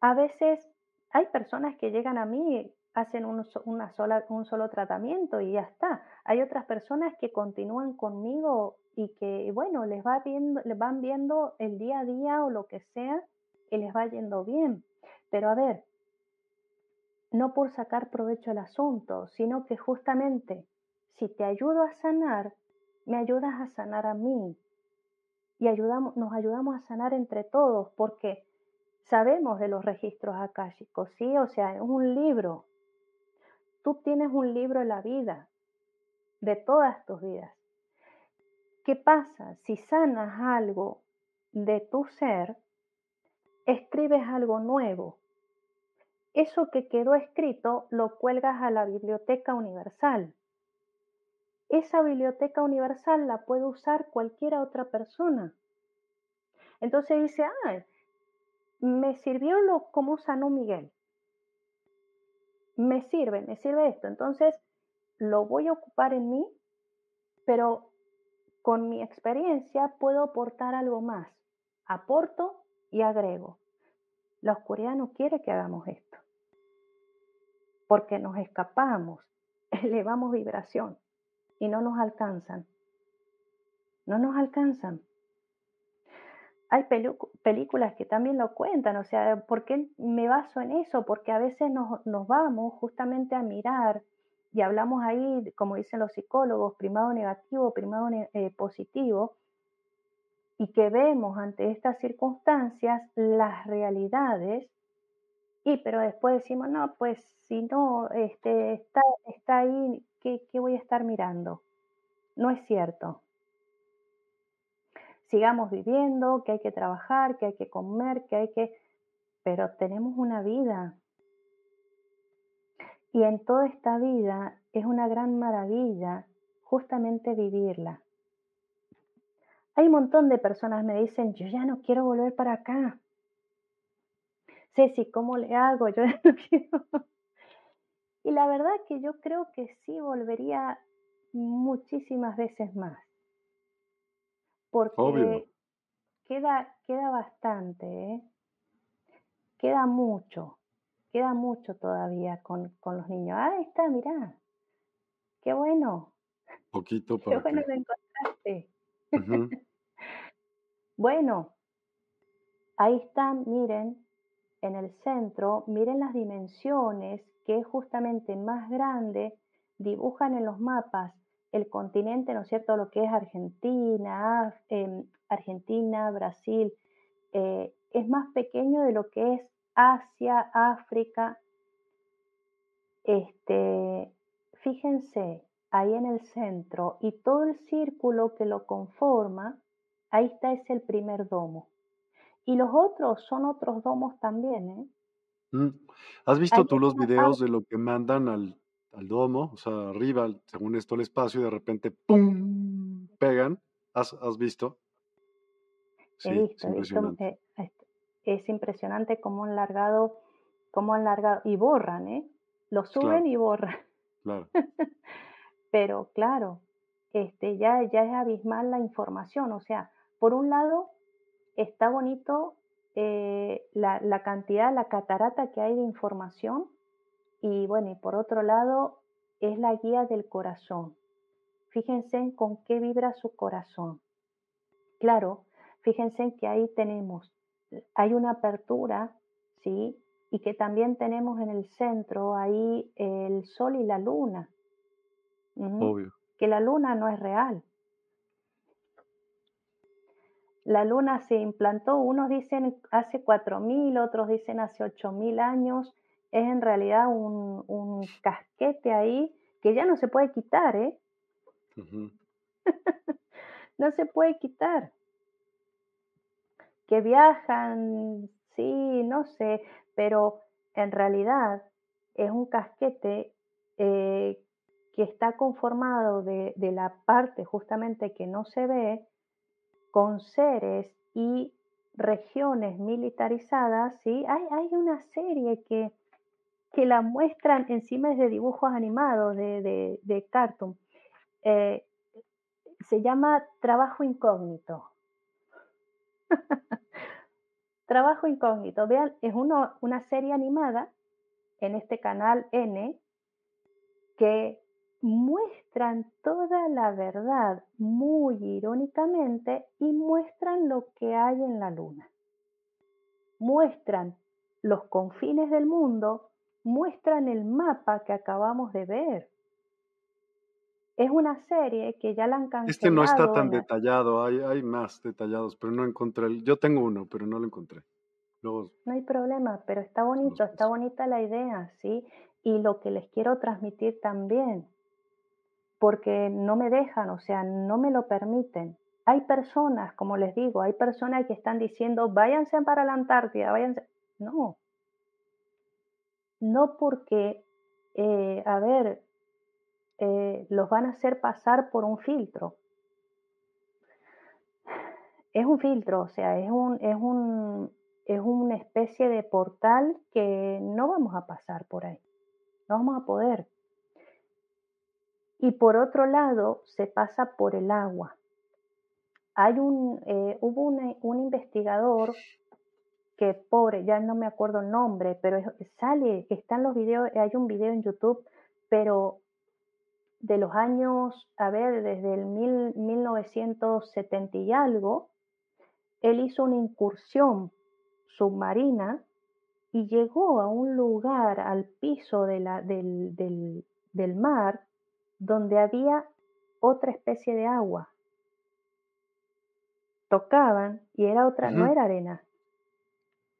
Speaker 3: a veces hay personas que llegan a mí, hacen un, una sola, un solo tratamiento y ya está. Hay otras personas que continúan conmigo y que, bueno, les, va viendo, les van viendo el día a día o lo que sea y les va yendo bien. Pero a ver, no por sacar provecho del asunto, sino que justamente si te ayudo a sanar, me ayudas a sanar a mí. Y ayudamos, nos ayudamos a sanar entre todos, porque sabemos de los registros akáshicos, ¿sí? O sea, es un libro. Tú tienes un libro en la vida, de todas tus vidas. ¿Qué pasa? Si sanas algo de tu ser, escribes algo nuevo. Eso que quedó escrito lo cuelgas a la biblioteca universal. Esa biblioteca universal la puede usar cualquier otra persona. Entonces dice, ah, me sirvió lo como sanó Miguel. Me sirve, me sirve esto. Entonces lo voy a ocupar en mí, pero con mi experiencia puedo aportar algo más. Aporto y agrego. La oscuridad no quiere que hagamos esto, porque nos escapamos, elevamos vibración y no nos alcanzan. No nos alcanzan. Hay películas que también lo cuentan, o sea, ¿por qué me baso en eso? Porque a veces nos, nos vamos justamente a mirar y hablamos ahí, como dicen los psicólogos, primado negativo, primado eh, positivo, y que vemos ante estas circunstancias las realidades, y pero después decimos, no, pues si no este, está, está ahí, ¿qué, ¿qué voy a estar mirando? No es cierto. Sigamos viviendo, que hay que trabajar, que hay que comer, que hay que... Pero tenemos una vida, y en toda esta vida es una gran maravilla justamente vivirla. Hay un montón de personas que me dicen, yo ya no quiero volver para acá. Ceci, ¿cómo le hago? Yo no quiero. Y la verdad que yo creo que sí volvería muchísimas veces más. Porque queda, queda bastante, ¿eh? queda mucho queda mucho todavía con, los niños. Ah, ahí está, mirá. Qué bueno.
Speaker 1: Poquito para
Speaker 3: Qué bueno que... lo encontraste. bueno, ahí están, miren, en el centro, miren las dimensiones, que es justamente más grande, dibujan en los mapas el continente, ¿no es cierto?, lo que es Argentina, em, Argentina, Brasil, eh, es más pequeño de lo que es Asia, África. Este, fíjense, ahí en el centro y todo el círculo que lo conforma, ahí está es el primer domo. Y los otros son otros domos también, ¿eh?
Speaker 1: Mm. ¿Has visto tú los videos de lo que mandan al, al, domo? O sea, arriba, según esto, el espacio y de repente ¡pum! pegan. ¿Has, has visto?
Speaker 3: Sí, he visto, he visto eh, es impresionante cómo han largado, cómo han largado, y borran, ¿eh? Lo suben y borran.
Speaker 1: Claro.
Speaker 3: Pero claro, este, ya, ya es abismal la información. O sea, por un lado, está bonito eh, la, la, cantidad, la catarata que hay de información. Y bueno, y por otro lado, es la guía del corazón. Fíjense con qué vibra su corazón. Claro, fíjense que ahí tenemos hay una apertura, ¿sí? Y que también tenemos en el centro ahí el sol y la luna.
Speaker 1: Obvio.
Speaker 3: Que la luna no es real. La luna se implantó, unos dicen hace 4.000, otros dicen hace 8.000 años. Es en realidad un, un, casquete ahí que ya no se puede quitar, ¿eh? no se puede quitar que viajan, sí, no sé, pero en realidad es un casquete eh, que está conformado de, la parte justamente que no se ve, con seres y regiones militarizadas, ¿sí? Hay, hay una serie que, que la muestran encima de dibujos animados de, de, cartoon. Eh, se llama Trabajo Incógnito. Trabajo incógnito. Vean, es una serie animada en este canal N que muestran toda la verdad muy irónicamente y muestran lo que hay en la luna. Muestran los confines del mundo, muestran el mapa que acabamos de ver. Es una serie que ya la han cancelado.
Speaker 1: Este no está tan detallado, hay, hay más detallados, pero no encontré. El, yo tengo uno, pero no lo encontré.
Speaker 3: No hay problema, pero está bonito, está bonita la idea, ¿sí? Y lo que les quiero transmitir también, porque no me dejan, o sea, no me lo permiten. Hay personas, como les digo, hay personas que están diciendo, váyanse para la Antártida, váyanse. No. No porque, eh, a ver, eh, los van a hacer pasar por un filtro. Es un filtro, o sea, es un, es un, es una especie de portal que no vamos a pasar por ahí. No vamos a poder. Y por otro lado, se pasa por el agua. Hay un, eh, hubo un investigador que, pobre, ya no me acuerdo el nombre, pero sale, están los videos, hay un video en YouTube, pero de los años, a ver, desde el mil, 1970 y algo, él hizo una incursión submarina y llegó a un lugar al piso de la, del, del, del mar donde había otra especie de agua. Tocaban y era otra, no era arena.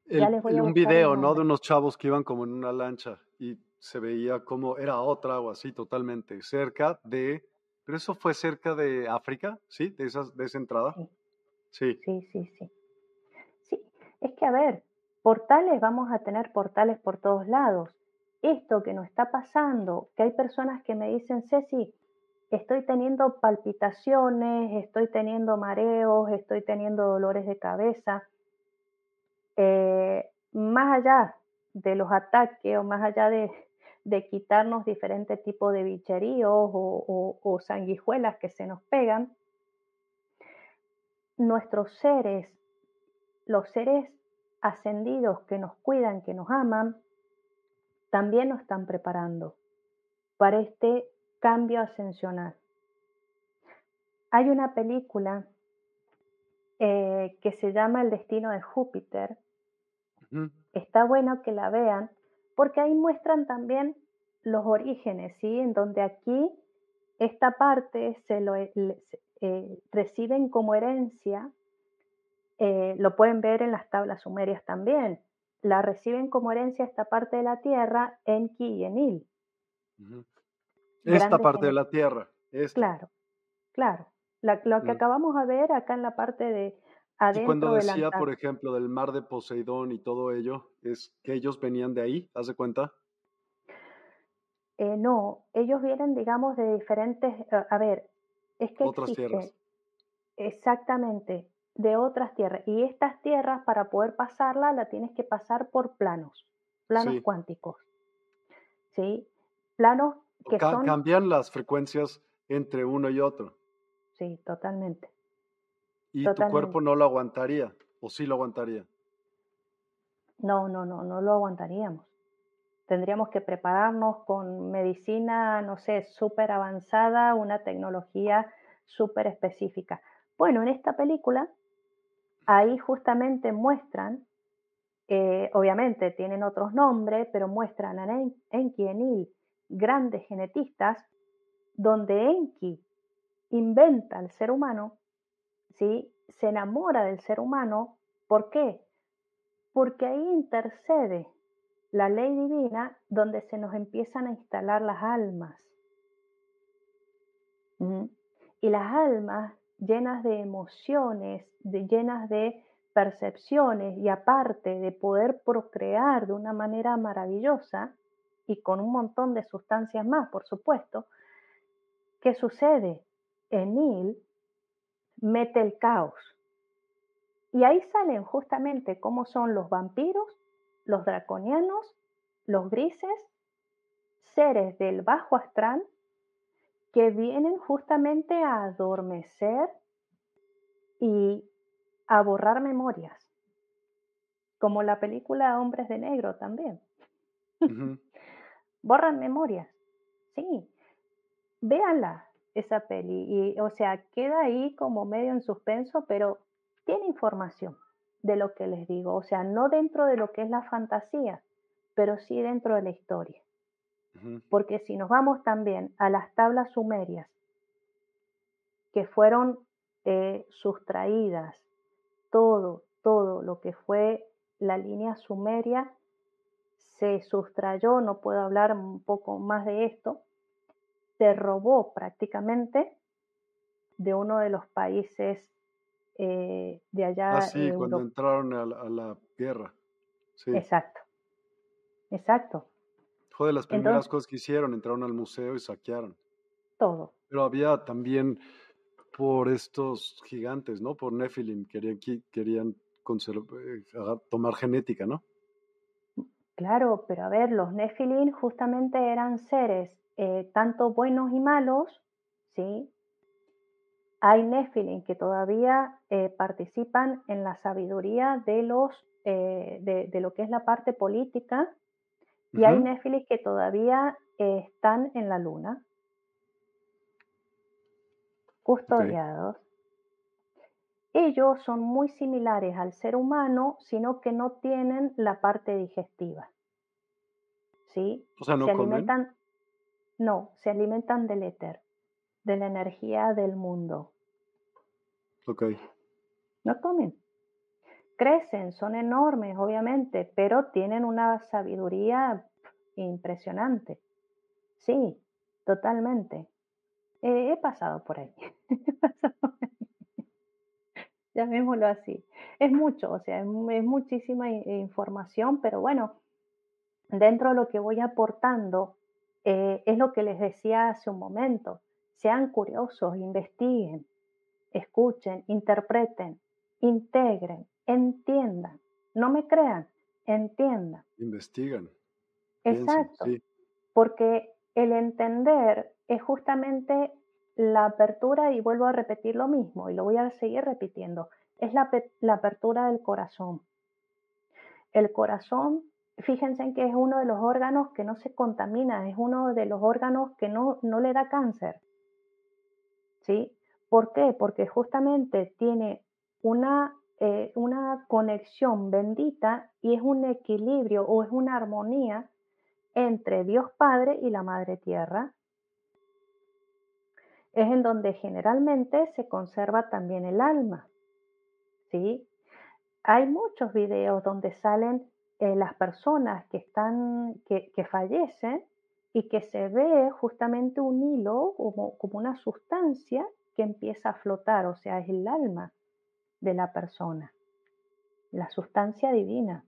Speaker 1: Un video, ¿no? De unos chavos que iban como en una lancha y se veía como era otra agua, sí, totalmente, cerca de, pero eso fue cerca de África, ¿sí? De, esas, de esa entrada.
Speaker 3: Sí. Sí, sí, sí. Sí, es que a ver, portales vamos a tener portales por todos lados esto que nos está pasando, que hay personas que me dicen, Ceci, estoy teniendo palpitaciones, estoy teniendo mareos, estoy teniendo dolores de cabeza, eh, más allá de los ataques o más allá de, quitarnos diferentes tipos de bicheríos o, o sanguijuelas que se nos pegan, nuestros seres, los seres ascendidos que nos cuidan, que nos aman, también nos están preparando para este cambio ascensional. Hay una película eh, que se llama El destino de Júpiter. Está bueno que la vean porque ahí muestran también los orígenes, ¿sí? En donde aquí esta parte se lo eh, reciben como herencia, eh, lo pueden ver en las tablas sumerias también, la reciben como herencia esta parte de la tierra, Enki y Enil.
Speaker 1: Esta parte de la tierra.
Speaker 3: Claro, claro. lo que mm. acabamos de ver acá en la parte de adentro.
Speaker 1: Y cuando decía, por ejemplo, del mar de Poseidón y todo ello, es que ellos venían de ahí, ¿haz de cuenta?
Speaker 3: Eh, no, ellos vienen, digamos, de diferentes. a ver, es que.
Speaker 1: Otras tierras.
Speaker 3: Exactamente de otras tierras. Y estas tierras, para poder pasarla, la tienes que pasar por planos, planos cuánticos. ¿Sí? Planos que son...
Speaker 1: Cambian las frecuencias entre uno y otro.
Speaker 3: Sí, totalmente.
Speaker 1: ¿Y tu cuerpo no lo aguantaría? ¿O sí lo aguantaría?
Speaker 3: No, no, no, no lo aguantaríamos. Tendríamos que prepararnos con medicina, no sé, súper avanzada, una tecnología súper específica. Bueno, en esta película ahí justamente muestran, eh, obviamente tienen otros nombres, pero muestran a Enki Enil, grandes genetistas, donde Enki inventa al ser humano, se enamora del ser humano, ¿por qué? Porque ahí intercede la ley divina donde se nos empiezan a instalar las almas. Y las almas llenas de emociones, de, llenas de percepciones y aparte de poder procrear de una manera maravillosa y con un montón de sustancias más, por supuesto, ¿qué sucede? Enil mete el caos. Y ahí salen justamente cómo son los vampiros, los draconianos, los grises, seres del bajo astral que vienen justamente a adormecer y a borrar memorias, como la película Hombres de Negro también. Borran memorias, sí. Véanla, esa peli, y o sea, queda ahí como medio en suspenso, pero tiene información de lo que les digo, o sea, no dentro de lo que es la fantasía, pero sí dentro de la historia. Porque si nos vamos también a las tablas sumerias, que fueron eh, sustraídas, todo, todo lo que fue la línea sumeria se sustrayó, no puedo hablar un poco más de esto, se robó prácticamente de uno de los países eh, de allá.
Speaker 1: Ah, sí, cuando entraron a la, guerra.
Speaker 3: Exacto, exacto.
Speaker 1: Fue de las primeras cosas que hicieron, entraron al museo y saquearon.
Speaker 3: Todo.
Speaker 1: Pero había también por estos gigantes, ¿no? Por Nephilim, querían, querían eh, tomar genética, ¿no?
Speaker 3: Claro, pero a ver, los Nephilim justamente eran seres eh, tanto buenos y malos, ¿sí? Hay Nephilim que todavía eh, participan en la sabiduría de, los, de, lo que es la parte política y hay Nephilim que todavía están en la luna, custodiados. Ellos son muy similares al ser humano, sino que no tienen la parte digestiva. ¿Sí?
Speaker 1: O sea, no
Speaker 3: se alimentan, no, se alimentan del éter, de la energía del mundo.
Speaker 1: Ok.
Speaker 3: No comen. Crecen, son enormes, obviamente, pero tienen una sabiduría impresionante. Sí, totalmente. he pasado por ahí. llamémoslo así. Es mucho, o sea, es, muchísima información, pero bueno, dentro de lo que voy aportando, eh, es lo que les decía hace un momento. Sean curiosos, investiguen, escuchen, interpreten, integren, entiendan. No me crean, entiendan.
Speaker 1: Investigan.
Speaker 3: Exacto. Porque el entender es justamente la apertura, y vuelvo a repetir lo mismo, y lo voy a seguir repitiendo, es la, apertura del corazón. El corazón, fíjense en que es uno de los órganos que no se contamina, es uno de los órganos que no, no le da cáncer. ¿Sí? ¿Por qué? Porque justamente tiene una, eh, una conexión bendita y es un equilibrio o es una armonía entre Dios Padre y la Madre Tierra, es en donde generalmente se conserva también el alma. ¿sí? Hay muchos videos donde salen eh, las personas que, están, que, fallecen y que se ve justamente un hilo como, como una sustancia que empieza a flotar, o sea, es el alma de la persona, la sustancia divina.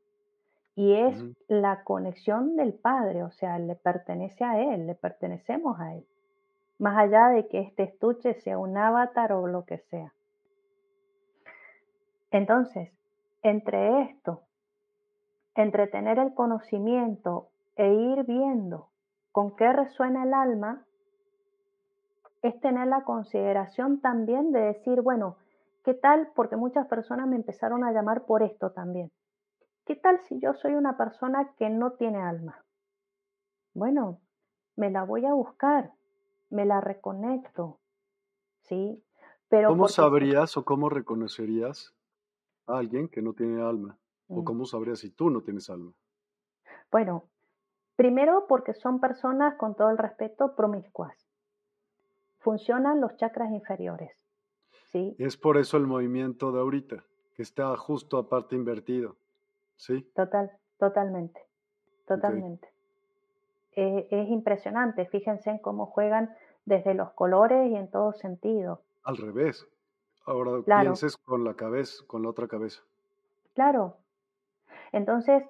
Speaker 3: Y es la conexión del Padre, o sea, le pertenece a Él, le pertenecemos a Él más allá de que este estuche sea un avatar o lo que sea. Entonces, entre esto, entre tener el conocimiento e ir viendo con qué resuena el alma, es tener la consideración también de decir, bueno, ¿qué tal? Porque muchas personas me empezaron a llamar por esto también. ¿Qué tal si yo soy una persona que no tiene alma? Bueno, me la voy a buscar, me la reconecto, ¿sí?
Speaker 1: Pero ¿Cómo sabrías o cómo reconocerías a alguien que no tiene alma? ¿O mm. cómo sabrías si tú no tienes alma?
Speaker 3: Bueno, primero porque son personas, con todo el respeto, promiscuas. Funcionan los chakras inferiores, ¿sí?
Speaker 1: Es por eso el movimiento de ahorita, que está justo aparte invertido, ¿sí?
Speaker 3: Total, totalmente, totalmente. Eh, es impresionante, fíjense en cómo juegan desde los colores y en todo sentido.
Speaker 1: Al revés. Ahora pienses con la cabeza, con la otra cabeza.
Speaker 3: Claro. Entonces,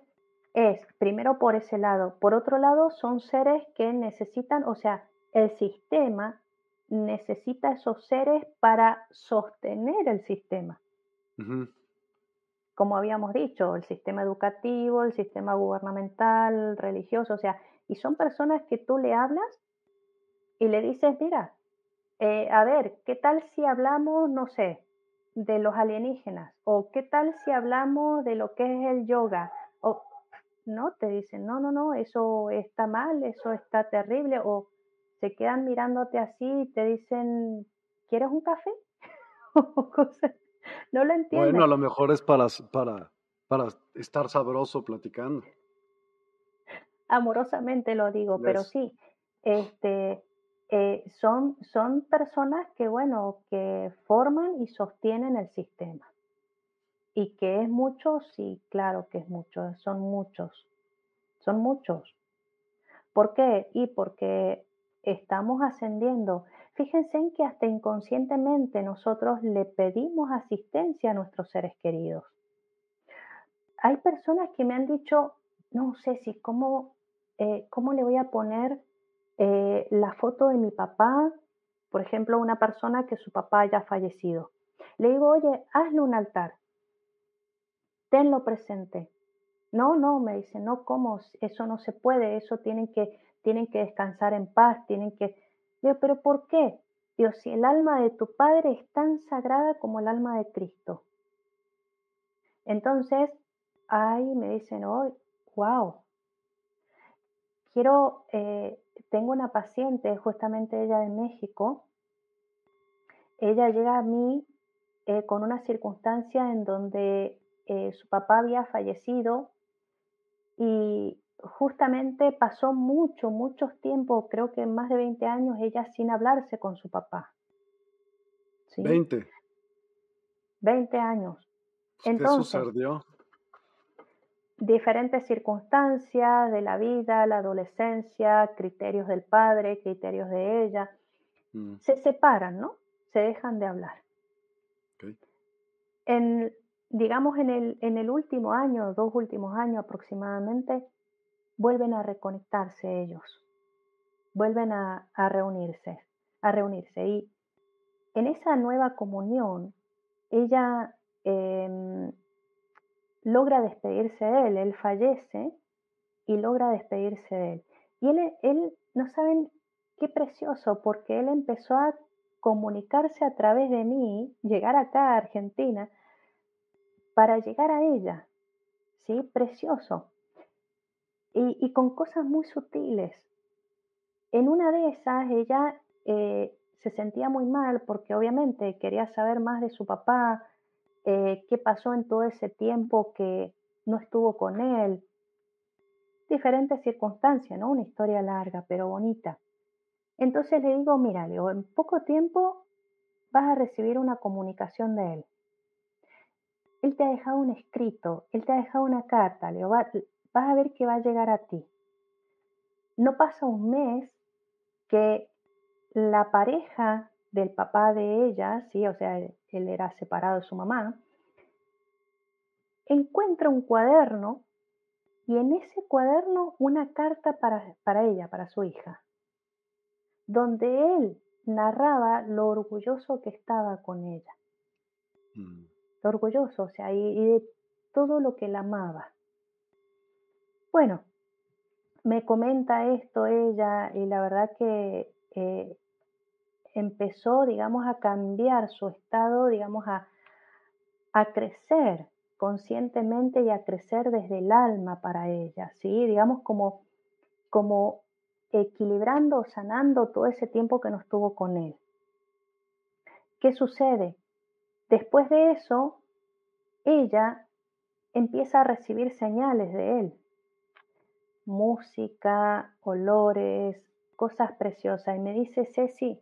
Speaker 3: es primero por ese lado. Por otro lado, son seres que necesitan, o sea, el sistema necesita esos seres para sostener el sistema. Como habíamos dicho, el sistema educativo, el sistema gubernamental, religioso, o sea, y son personas que tú le hablas y le dices, mira, eh, a ver, ¿qué tal si hablamos, no sé, de los alienígenas? ¿O qué tal si hablamos de lo que es el yoga? O no, te dicen, no, no, no, eso está mal, eso está terrible. O se quedan mirándote así y te dicen, ¿quieres un café? no lo entiendo.
Speaker 1: Bueno, a lo mejor es para, para, para estar sabroso platicando.
Speaker 3: Amorosamente lo digo, pero sí, este, eh, son, son personas que, bueno, que forman y sostienen el sistema. Y que es mucho, sí, claro que es mucho, son muchos, son muchos. ¿Por qué? Y porque estamos ascendiendo. Fíjense en que hasta inconscientemente nosotros le pedimos asistencia a nuestros seres queridos. Hay personas que me han dicho, no sé si cómo, eh, cómo le voy a poner eh, la foto de mi papá, por ejemplo, una persona que su papá haya fallecido. Le digo, oye, hazle un altar, tenlo presente. No, no, me dice, no, ¿cómo? Eso no se puede, eso tienen que, tienen que descansar en paz, tienen que... Digo, pero ¿por qué? Dios, si el alma de tu padre es tan sagrada como el alma de Cristo. Entonces, ahí me dicen, oh, wow. Quiero eh, tengo una paciente, justamente ella de México, ella llega a mí eh, con una circunstancia en donde eh, su papá había fallecido y justamente pasó mucho, mucho tiempo, creo que más de 20 años, ella sin hablarse con su papá.
Speaker 1: ¿Sí? 20.
Speaker 3: 20 años.
Speaker 1: Entonces.
Speaker 3: Diferentes circunstancias de la vida, la adolescencia, criterios del padre, criterios de ella, mm. se separan, ¿no? Se dejan de hablar. En, digamos, en el, en el último año, dos últimos años aproximadamente, vuelven a reconectarse ellos, vuelven a, reunirse, a reunirse. Y en esa nueva comunión, ella em, logra despedirse de él, él fallece y logra despedirse de él. Y él, él, no saben qué precioso, porque él empezó a comunicarse a través de mí, llegar acá a Argentina, para llegar a ella. ¿Sí? Precioso. Y, con cosas muy sutiles. En una de esas, ella eh, se sentía muy mal porque obviamente quería saber más de su papá, eh, qué pasó en todo ese tiempo que no estuvo con él. Diferentes circunstancias, ¿no? Una historia larga, pero bonita. Entonces le digo, mira, Leo, en poco tiempo vas a recibir una comunicación de él. Él te ha dejado un escrito, él te ha dejado una carta, Leo, vas a ver que va a llegar a ti. No pasa un mes que la pareja del papá de ella, sí, o sea, él, era separado de su mamá, encuentra un cuaderno y en ese cuaderno una carta para, para ella, para su hija, donde él narraba lo orgulloso que estaba con ella. Mm. Lo orgulloso, o sea, y, de todo lo que la amaba. Bueno, me comenta esto ella y la verdad que eh, empezó, digamos, a cambiar su estado, digamos, a, a crecer conscientemente y a crecer desde el alma para ella, ¿sí? Digamos como, como equilibrando, sanando todo ese tiempo que no estuvo con él. ¿Qué sucede? Después de eso, ella empieza a recibir señales de él. Música, olores, cosas preciosas. Y me dice, Ceci,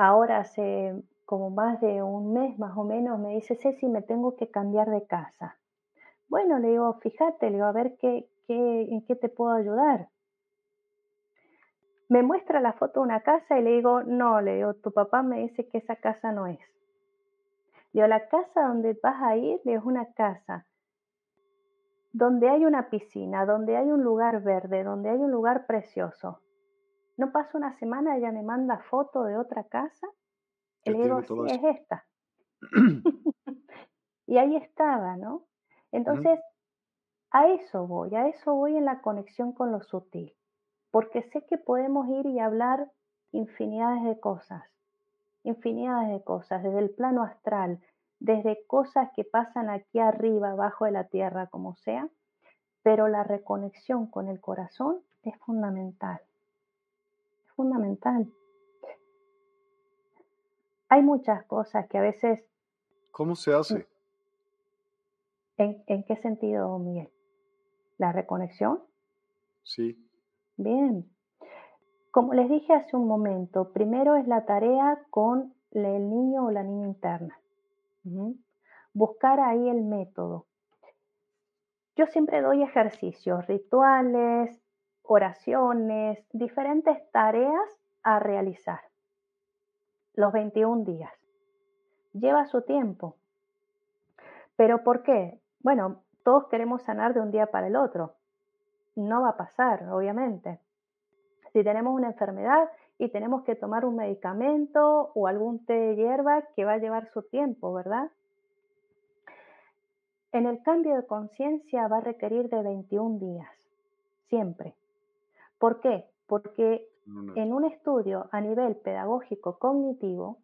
Speaker 3: ahora hace como más de un mes más o menos, me dice, Ceci, me tengo que cambiar de casa. Bueno, le digo, fíjate, le digo, a ver qué, qué, en qué te puedo ayudar. Me muestra la foto de una casa y le digo, no, le digo, tu papá me dice que esa casa no es. Le digo, la casa donde vas a ir es una casa donde hay una piscina, donde hay un lugar verde, donde hay un lugar precioso. No pasa una semana, ella me manda foto de otra casa. Y le digo, sí, es esta. y ahí estaba, ¿no? Entonces, a eso voy, a eso voy en la conexión con lo sutil. Porque sé que podemos ir y hablar infinidades de cosas, infinidades de cosas, desde el plano astral, desde cosas que pasan aquí arriba, abajo de la tierra, como sea, pero la reconexión con el corazón es fundamental. Fundamental. Hay muchas cosas que a veces...
Speaker 1: ¿Cómo se hace?
Speaker 3: ¿En, en qué sentido, Miguel? ¿La reconexión?
Speaker 1: Sí.
Speaker 3: Bien. Como les dije hace un momento, primero es la tarea con el niño o la niña interna. Buscar ahí el método. Yo siempre doy ejercicios, rituales, oraciones, diferentes tareas a realizar. Los 21 días. Lleva su tiempo. ¿Pero por qué? Bueno, todos queremos sanar de un día para el otro. No va a pasar, obviamente. Si tenemos una enfermedad y tenemos que tomar un medicamento o algún té de hierba que va a llevar su tiempo, ¿verdad? En el cambio de conciencia va a requerir de 21 días, siempre. ¿Por qué? Porque en un estudio a nivel pedagógico cognitivo,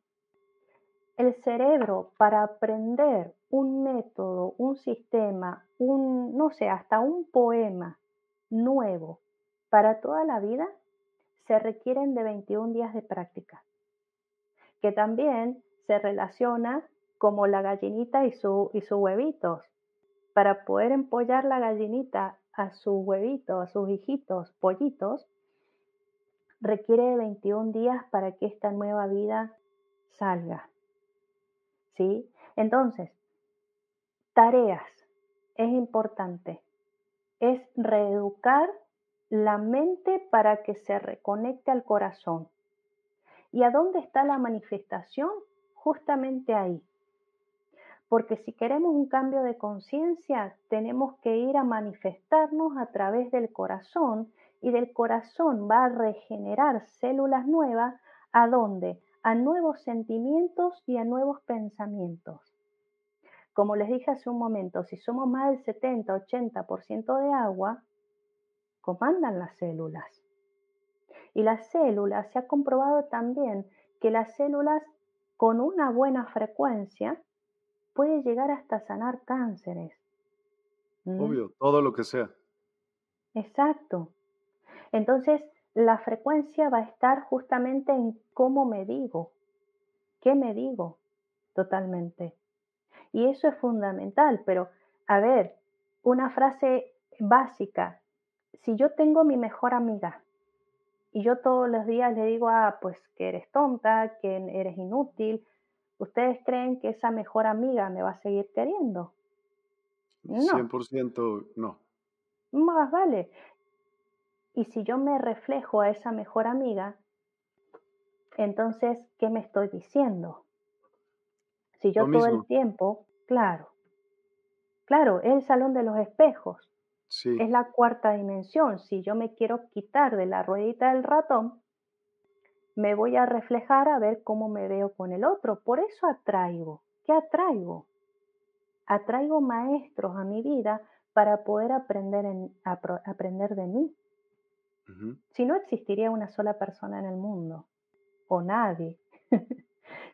Speaker 3: el cerebro para aprender un método, un sistema, un, no sé, hasta un poema nuevo para toda la vida, se requieren de 21 días de práctica, que también se relaciona como la gallinita y, su, y sus huevitos. Para poder empollar la gallinita a sus huevitos, a sus hijitos, pollitos, requiere de 21 días para que esta nueva vida salga. ¿Sí? Entonces, tareas, es importante, es reeducar la mente para que se reconecte al corazón. ¿Y a dónde está la manifestación? Justamente ahí. Porque si queremos un cambio de conciencia, tenemos que ir a manifestarnos a través del corazón y del corazón va a regenerar células nuevas. ¿A dónde? A nuevos sentimientos y a nuevos pensamientos. Como les dije hace un momento, si somos más del 70-80% de agua, comandan las células. Y las células, se ha comprobado también que las células con una buena frecuencia pueden llegar hasta sanar cánceres.
Speaker 1: ¿Mm? Obvio, todo lo que sea.
Speaker 3: Exacto. Entonces, la frecuencia va a estar justamente en cómo me digo, qué me digo totalmente. Y eso es fundamental, pero a ver, una frase básica, si yo tengo mi mejor amiga y yo todos los días le digo, ah, pues que eres tonta, que eres inútil, ¿ustedes creen que esa mejor amiga me va a seguir queriendo?
Speaker 1: No. 100% no.
Speaker 3: Más vale. Y si yo me reflejo a esa mejor amiga, entonces, ¿qué me estoy diciendo? Si yo todo el tiempo, claro, claro, es el salón de los espejos. Es la cuarta dimensión. Si yo me quiero quitar de la ruedita del ratón, me voy a reflejar a ver cómo me veo con el otro. Por eso atraigo. ¿Qué atraigo? Atraigo maestros a mi vida para poder aprender, en, aprender de mí. Si no existiría una sola persona en el mundo, o nadie.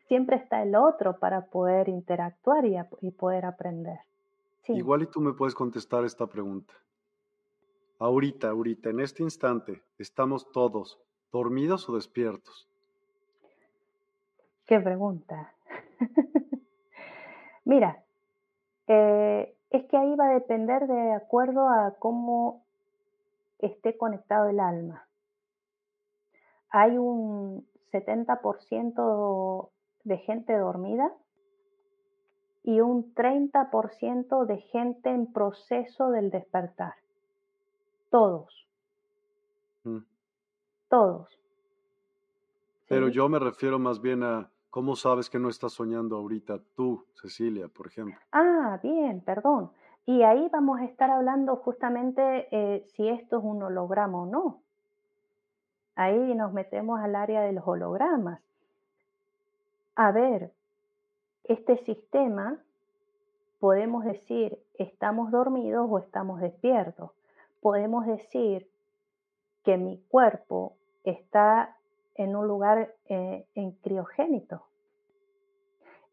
Speaker 3: Siempre está el otro para poder interactuar y poder aprender.
Speaker 1: Igual y tú me puedes contestar esta pregunta. Ahorita, ahorita, en este instante, ¿estamos todos dormidos o despiertos?
Speaker 3: Qué pregunta. Mira, eh, es que ahí va a depender de acuerdo a cómo esté conectado el alma. Hay un 70% de gente dormida y un 30% de gente en proceso del despertar. Todos. Todos.
Speaker 1: Pero yo me refiero más bien a cómo sabes que no estás soñando ahorita tú, Cecilia, por ejemplo.
Speaker 3: Ah, bien, perdón. Y ahí vamos a estar hablando justamente eh, si esto es un holograma o no. Ahí nos metemos al área de los hologramas. A ver, este sistema, podemos decir, estamos dormidos o estamos despiertos. Podemos decir que mi cuerpo está en un lugar eh, en criogénito.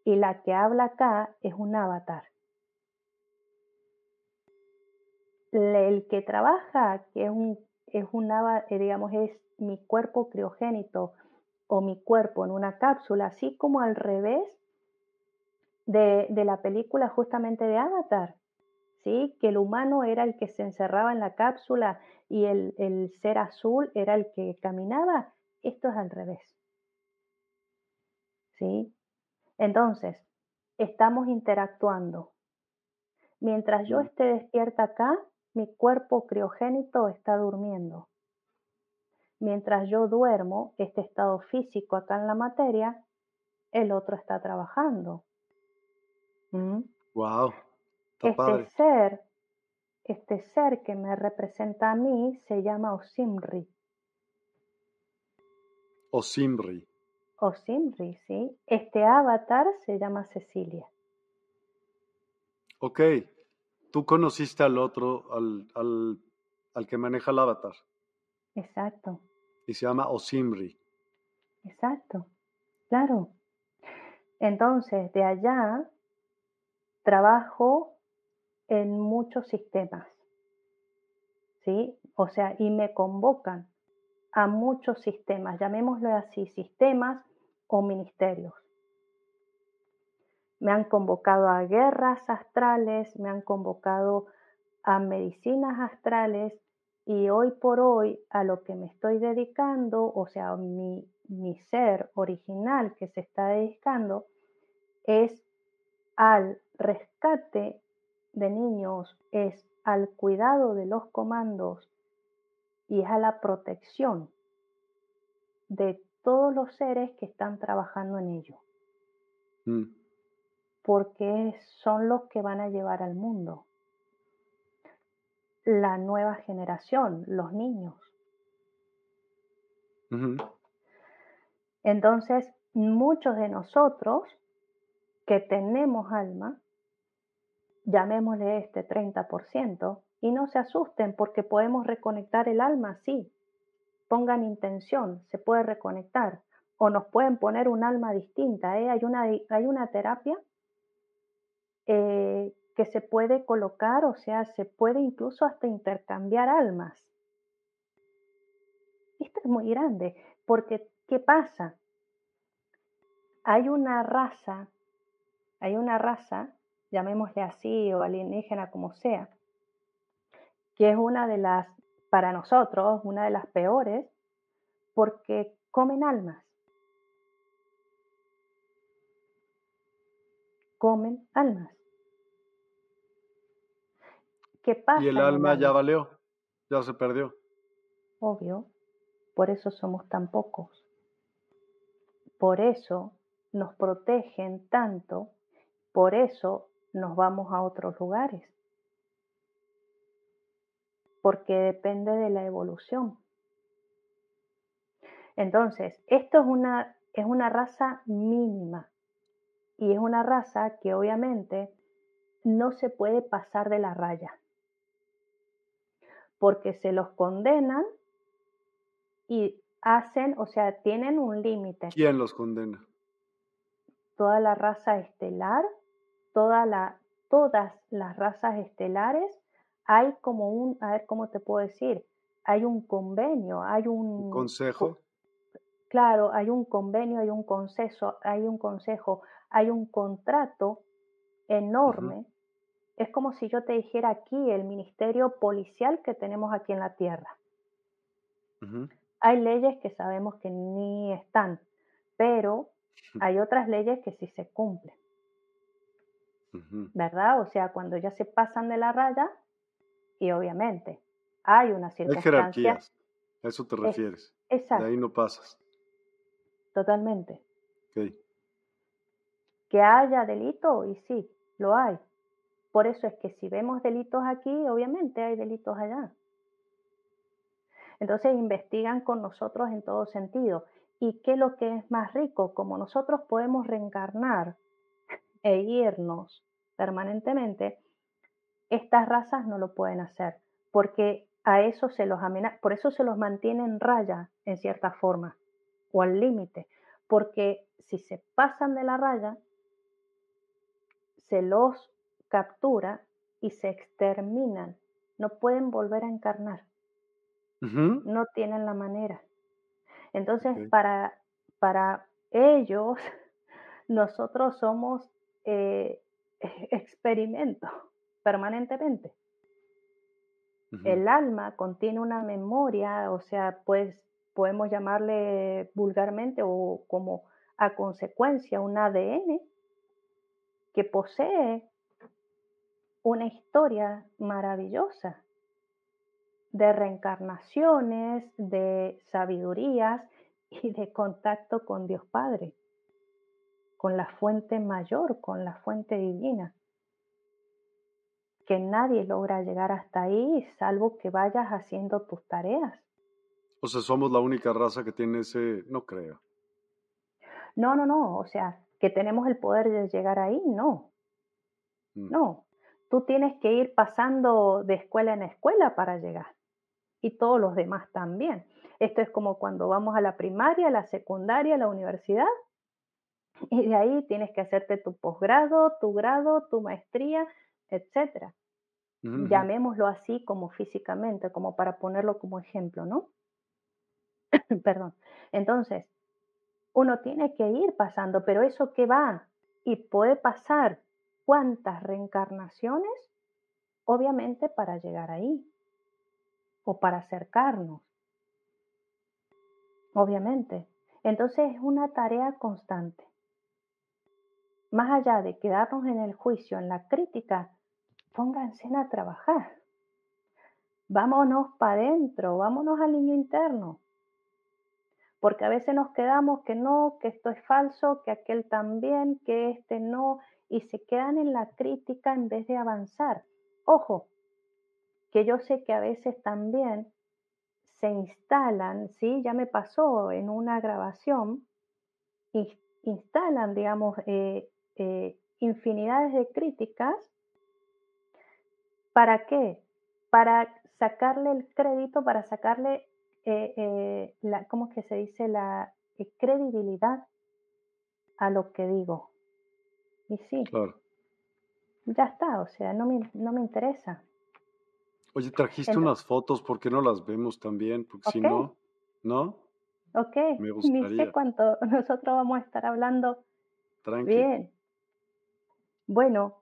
Speaker 3: y la que habla acá es un avatar. El que trabaja, que es un, es un eh, digamos, es mi cuerpo criogénito o mi cuerpo en una cápsula, así como al revés de, de la película justamente de Avatar, ¿sí? que el humano era el que se encerraba en la cápsula y el, el ser azul era el que caminaba, esto es al revés. ¿Sí? Entonces, estamos interactuando. Mientras yo esté despierta acá, mi cuerpo criogénito está durmiendo. Mientras yo duermo, este estado físico acá en la materia, el otro está trabajando.
Speaker 1: Wow.
Speaker 3: Este ser, este ser que me representa a mí se llama Osimri.
Speaker 1: Osimri.
Speaker 3: Osimri, sí. Este avatar se llama Cecilia.
Speaker 1: Ok. Tú conociste al otro, al, al, al que maneja el avatar.
Speaker 3: Exacto.
Speaker 1: Y se llama Osimri.
Speaker 3: Exacto. Claro. Entonces, de allá trabajo en muchos sistemas. ¿Sí? O sea, y me convocan a muchos sistemas, llamémoslo así, sistemas o ministerios. Me han convocado a guerras astrales, me han convocado a medicinas astrales y hoy por hoy a lo que me estoy dedicando, o sea, mi, mi ser original que se está dedicando es al rescate de niños, es al cuidado de los comandos y es a la protección de todos los seres que están trabajando en ello. Mm. Porque son los que van a llevar al mundo. La nueva generación, los niños. Entonces, muchos de nosotros que tenemos alma, llamémosle este 30%, y no se asusten porque podemos reconectar el alma, sí. Pongan intención, se puede reconectar. O nos pueden poner un alma distinta. ¿eh? Hay, una, hay una terapia eh, que se puede colocar, o sea, se puede incluso hasta intercambiar almas. Esto es muy grande, porque ¿qué pasa? Hay una raza, hay una raza, llamémosle así, o alienígena como sea, que es una de las, para nosotros, una de las peores, porque comen almas. Comen almas. ¿Qué pasa?
Speaker 1: Y el alma ya valió, ya se perdió.
Speaker 3: Obvio, por eso somos tan pocos. Por eso nos protegen tanto, por eso nos vamos a otros lugares porque depende de la evolución. Entonces, esto es una, es una raza mínima y es una raza que obviamente no se puede pasar de la raya, porque se los condenan y hacen, o sea, tienen un límite.
Speaker 1: ¿Quién los condena?
Speaker 3: Toda la raza estelar, toda la, todas las razas estelares hay como un, a ver cómo te puedo decir, hay un convenio, hay un...
Speaker 1: consejo.
Speaker 3: Claro, hay un convenio, hay un consejo, hay un consejo, hay un contrato enorme. Es como si yo te dijera aquí el ministerio policial que tenemos aquí en la tierra. Hay leyes que sabemos que ni están, pero hay otras leyes que sí se cumplen. ¿Verdad? O sea, cuando ya se pasan de la raya, y obviamente hay una circunstancia.
Speaker 1: Hay jerarquías, a eso te refieres. exacto. De ahí no pasas.
Speaker 3: Totalmente. Que haya delito, y sí, lo hay. Por eso es que si vemos delitos aquí, obviamente hay delitos allá. Entonces investigan con nosotros en todo sentido. ¿Y qué es lo que es más rico? Como nosotros podemos reencarnar e irnos permanentemente, estas razas no lo pueden hacer, porque a eso se los amenaza, por eso se los mantiene en raya en cierta forma, o al límite, porque si se pasan de la raya, se los captura y se exterminan. No pueden volver a encarnar. No tienen la manera. Entonces, para, para ellos, nosotros somos eh, experimento permanentemente. El alma contiene una memoria, o sea, pues podemos llamarle vulgarmente o como a consecuencia un ADN que posee una historia maravillosa de reencarnaciones, de sabidurías y de contacto con Dios Padre, con la fuente mayor, con la fuente divina, que nadie logra llegar hasta ahí salvo que vayas haciendo tus tareas.
Speaker 1: O sea, somos la única raza que tiene ese, no creo.
Speaker 3: No, no, no, o sea, que tenemos el poder de llegar ahí, no. Mm. No, tú tienes que ir pasando de escuela en escuela para llegar. Y todos los demás también. Esto es como cuando vamos a la primaria, la secundaria, la universidad. Y de ahí tienes que hacerte tu posgrado, tu grado, tu maestría, etc. Llamémoslo así como físicamente, como para ponerlo como ejemplo, ¿no? Perdón. Entonces, uno tiene que ir pasando, pero eso que va y puede pasar cuántas reencarnaciones, obviamente para llegar ahí o para acercarnos. Obviamente. Entonces es una tarea constante. Más allá de quedarnos en el juicio, en la crítica, pónganse a trabajar. Vámonos para adentro, vámonos al niño interno porque a veces nos quedamos que no, que esto es falso, que aquel también, que este no, y se quedan en la crítica en vez de avanzar. Ojo, que yo sé que a veces también se instalan, ¿sí? Ya me pasó en una grabación, instalan, digamos, eh, eh, infinidades de críticas. ¿Para qué? Para sacarle el crédito, para sacarle eh, eh, la, ¿cómo es que se dice? La eh, credibilidad a lo que digo. Y sí, ya está, o sea, no me, no me interesa.
Speaker 1: Oye, trajiste unas fotos, ¿por qué no las vemos también? Porque si no, ¿no?
Speaker 3: Ok, me gustaría. ni sé cuánto nosotros vamos a estar hablando. Tranquilo. Bien. Bueno,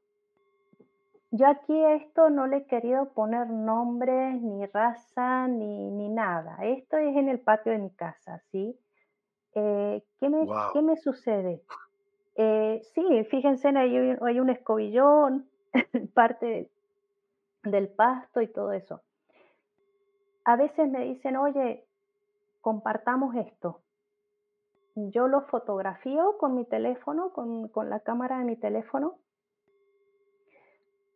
Speaker 3: yo aquí a esto no le he querido poner nombres, ni raza, ni, ni nada. Esto es en el patio de mi casa, ¿sí? Eh, ¿qué, me, ¿Qué me sucede? Eh, sí, fíjense, hay, hay un escobillón, parte del pasto y todo eso. A veces me dicen, oye, compartamos esto. Yo lo fotografío con mi teléfono, con, con la cámara de mi teléfono,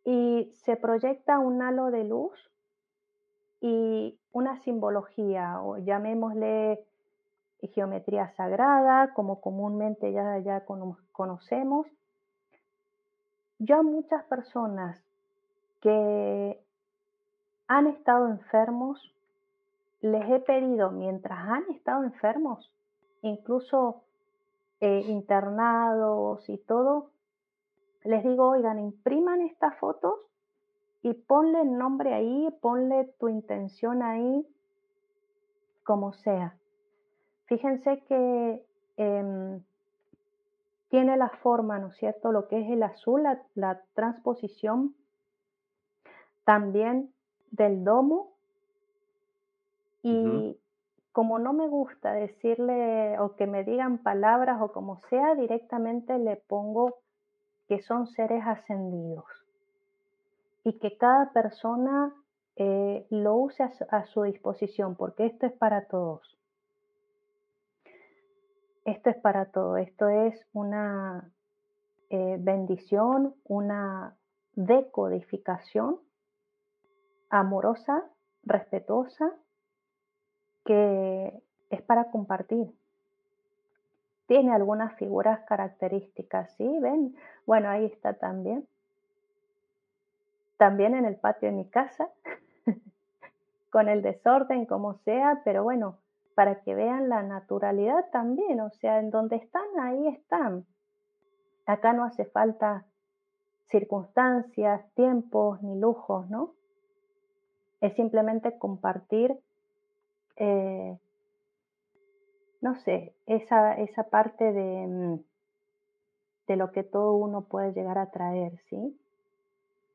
Speaker 3: y se proyecta un halo de luz y una simbología, o llamémosle geometría sagrada, como comúnmente ya, ya conocemos. Yo a muchas personas que han estado enfermos, les he pedido, mientras han estado enfermos, incluso eh, internados y todo, les digo, oigan, impriman estas fotos y ponle el nombre ahí, ponle tu intención ahí, como sea. Fíjense que em, tiene la forma, ¿no es cierto? Lo que es el azul, la, transposición también del domo. Y como no me gusta decirle o que me digan palabras o como sea, directamente le pongo que son seres ascendidos y que cada persona eh, lo use a su, disposición, porque esto es para todos. Esto es para todos, esto es una eh, bendición, una decodificación amorosa, respetuosa, que es para compartir tiene algunas figuras características, ¿sí? ¿Ven? Bueno, ahí está también. También en el patio de mi casa, con el desorden como sea, pero bueno, para que vean la naturalidad también, o sea, en donde están, ahí están. Acá no hace falta circunstancias, tiempos ni lujos, ¿no? Es simplemente compartir, eh, no sé, esa, esa parte de, mm, de lo que todo uno puede llegar a traer, ¿sí?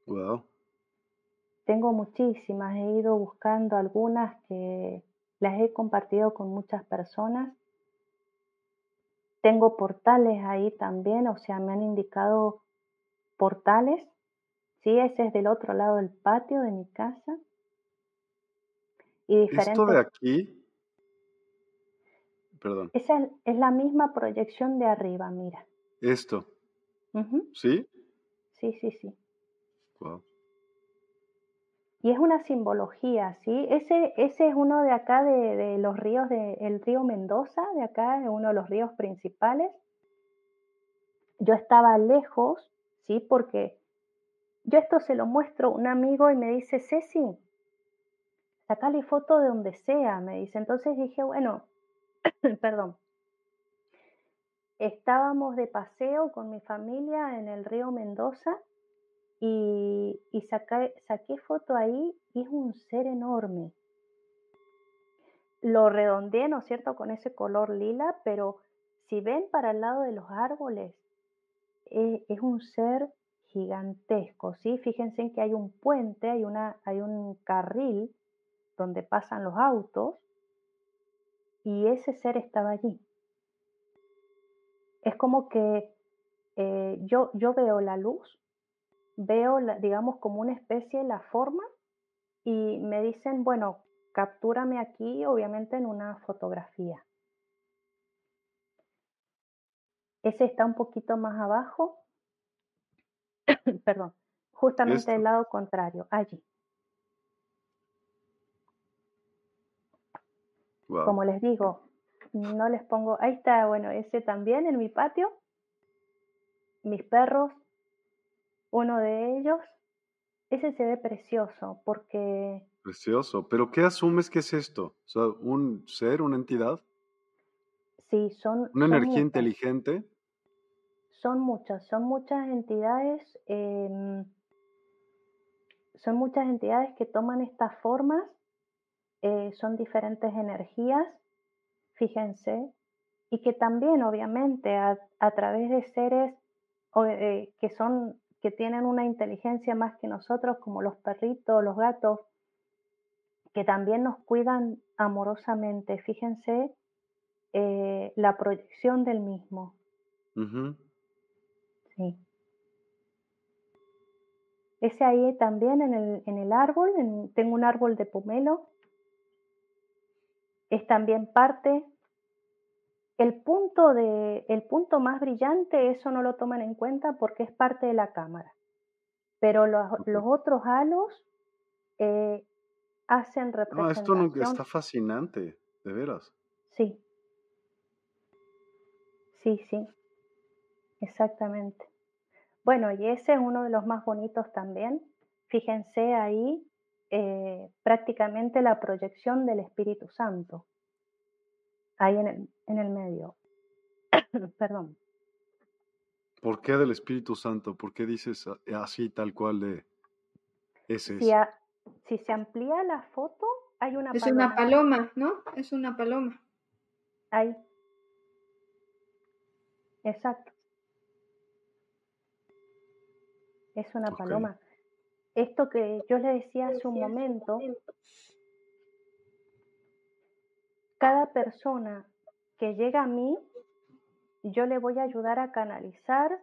Speaker 1: Wow.
Speaker 3: Tengo muchísimas, he ido buscando algunas que las he compartido con muchas personas. Tengo portales ahí también, o sea, me han indicado portales. Sí, ese es del otro lado del patio de mi casa.
Speaker 1: Y diferentes... Esto de aquí, perdón.
Speaker 3: Esa es la misma proyección de arriba, mira.
Speaker 1: Esto. ¿Sí?
Speaker 3: Sí, sí, sí. Y es una simbología, ¿sí? Ese, ese es uno de acá de, los ríos, de, el río Mendoza, de acá, es uno de los ríos principales. Yo estaba lejos, ¿sí? Porque yo esto se lo muestro a un amigo y me dice, Ceci, sacale foto de donde sea, me dice. Entonces dije, bueno, perdón, estábamos de paseo con mi familia en el río Mendoza y, saqué, foto ahí y es un ser enorme. Lo redondeé, ¿no es cierto?, con ese color lila, pero si ven para el lado de los árboles, eh, es un ser gigantesco, ¿sí? Fíjense en que hay un puente, hay, una, hay un carril donde pasan los autos y ese ser estaba allí. Es como que eh, yo, yo veo la luz, veo, digamos, como una especie, la forma, y me dicen, bueno, captúrame aquí, obviamente en una fotografía. Ese está un poquito más abajo, perdón, justamente del lado contrario, allí. Como les digo, no les pongo, ahí está, bueno, ese también en mi patio, mis perros, uno de ellos, ese se ve precioso porque...
Speaker 1: Precioso, pero ¿qué asumes que es esto? O sea, ¿un ser, una entidad?
Speaker 3: Sí, son...
Speaker 1: ¿Una energía inteligente?
Speaker 3: Son muchas, son muchas entidades, em, son muchas entidades que toman estas formas, eh, son diferentes energías fíjense, y que también obviamente a, través de seres eh, que son que tienen una inteligencia más que nosotros, como los perritos, los gatos, que también nos cuidan amorosamente. Fíjense eh, la proyección del mismo. Sí. Ese ahí también en el, en el árbol, tengo un árbol de pomelo es también parte. El punto, de, el punto más brillante, eso no lo toman en cuenta porque es parte de la cámara. Pero los, otros halos eh, hacen representación.
Speaker 1: No, esto está fascinante, de veras.
Speaker 3: Sí. Sí, sí. Exactamente. Bueno, y ese es uno de los más bonitos también. Fíjense ahí eh, prácticamente la proyección del Espíritu Santo, ahí en el, en el medio. Perdón.
Speaker 1: ¿Por qué del Espíritu Santo? ¿Por qué dices así tal cual de ese?
Speaker 3: Si, si se amplía la foto, hay una
Speaker 2: es paloma. Es una paloma, ¿no? Es una paloma.
Speaker 3: Ahí. Exacto. Es una paloma esto que yo le decía hace un momento, cada persona que llega a mí, yo le voy a ayudar a canalizar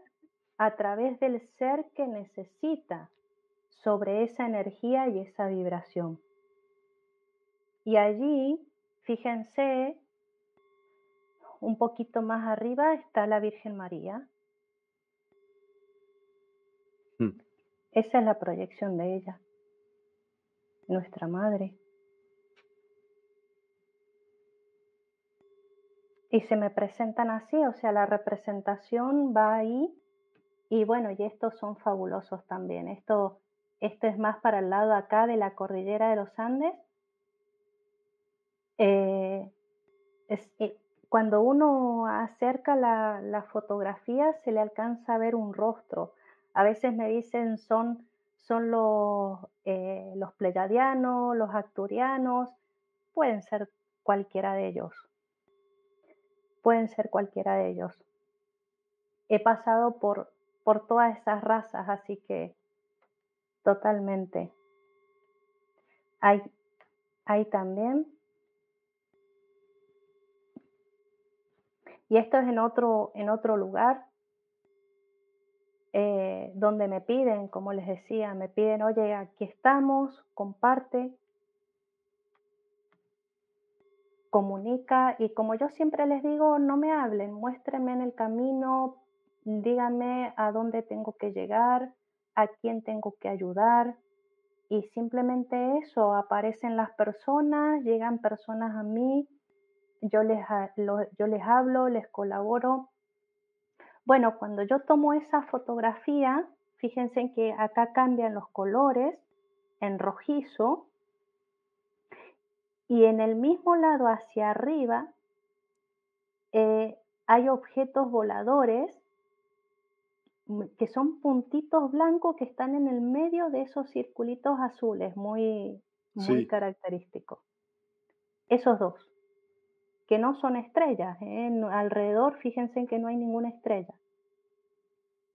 Speaker 3: a través del ser que necesita sobre esa energía y esa vibración. Y allí, fíjense, un poquito más arriba está la Virgen María. Esa es la proyección de ella, nuestra madre. Y se me presentan así, o sea, la representación va ahí. Y bueno, y estos son fabulosos también. Esto, esto es más para el lado acá de la cordillera de los Andes. Eh, eh, cuando uno acerca la, la, fotografía se le alcanza a ver un rostro A veces me dicen son, son los, eh, los pleyadianos, los acturianos, pueden ser cualquiera de ellos. Pueden ser cualquiera de ellos. He pasado por, por todas esas razas, así que totalmente. Hay, hay también Y esto es en otro, en otro lugar eh, donde me piden, como les decía, me piden, oye, aquí estamos, comparte, comunica y como yo siempre les digo, no me hablen, muéstrenme en el camino, díganme a dónde tengo que llegar, a quién tengo que ayudar y simplemente eso, aparecen las personas, llegan personas a mí yo les, yo les hablo, les colaboro. Bueno, cuando yo tomo esa fotografía, fíjense que acá cambian los colores en rojizo y en el mismo lado hacia arriba eh, hay objetos voladores mm, que son puntitos blancos que están en el medio de esos circulitos azules, muy, muy característicos. Esos dos que no son estrellas. ¿eh? Alrededor, fíjense que no hay ninguna estrella.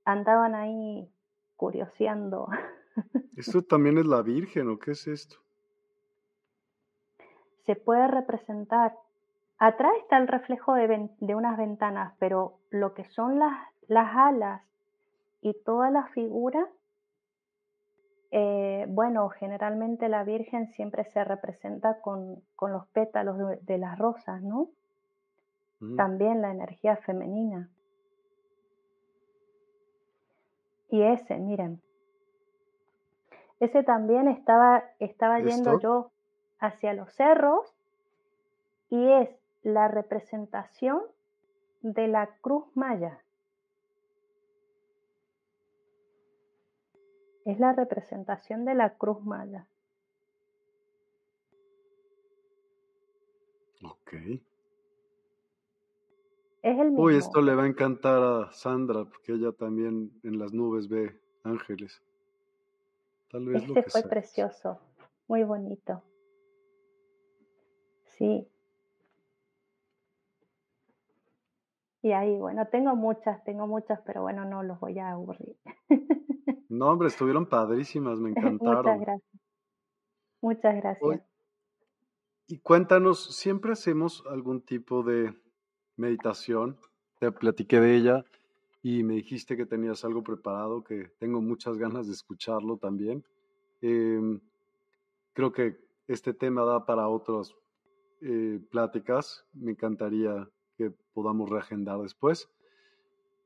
Speaker 3: Andaban ahí curioseando.
Speaker 1: ¿Esto también es la Virgen o qué es esto?
Speaker 3: Se puede representar. Atrás está el reflejo de, unas ventanas, pero lo que son las, las alas y toda la figura, eh, bueno, generalmente la Virgen siempre se representa con, los pétalos de, las rosas, ¿no? Mm. También la energía femenina. Y ese, miren, ese también estaba, estaba yendo yo hacia los cerros y es la representación de la cruz maya. Es la representación de la cruz maya.
Speaker 1: Ok.
Speaker 3: Es el mismo.
Speaker 1: Uy, esto le va a encantar a Sandra, porque ella también en las nubes ve ángeles.
Speaker 3: Tal vez este fue precioso, muy bonito. Sí. Y ahí, bueno, tengo muchas, tengo muchas, pero bueno, no los voy a aburrir.
Speaker 1: No, hombre, estuvieron padrísimas, me encantaron.
Speaker 3: Muchas gracias. Muchas gracias.
Speaker 1: y cuéntanos, ¿siempre hacemos algún tipo de meditación? Te platiqué de ella y me dijiste que tenías algo preparado, que tengo muchas ganas de escucharlo también. Em, creo que este tema da para otras eh, pláticas. Me encantaría que podamos reagendar después.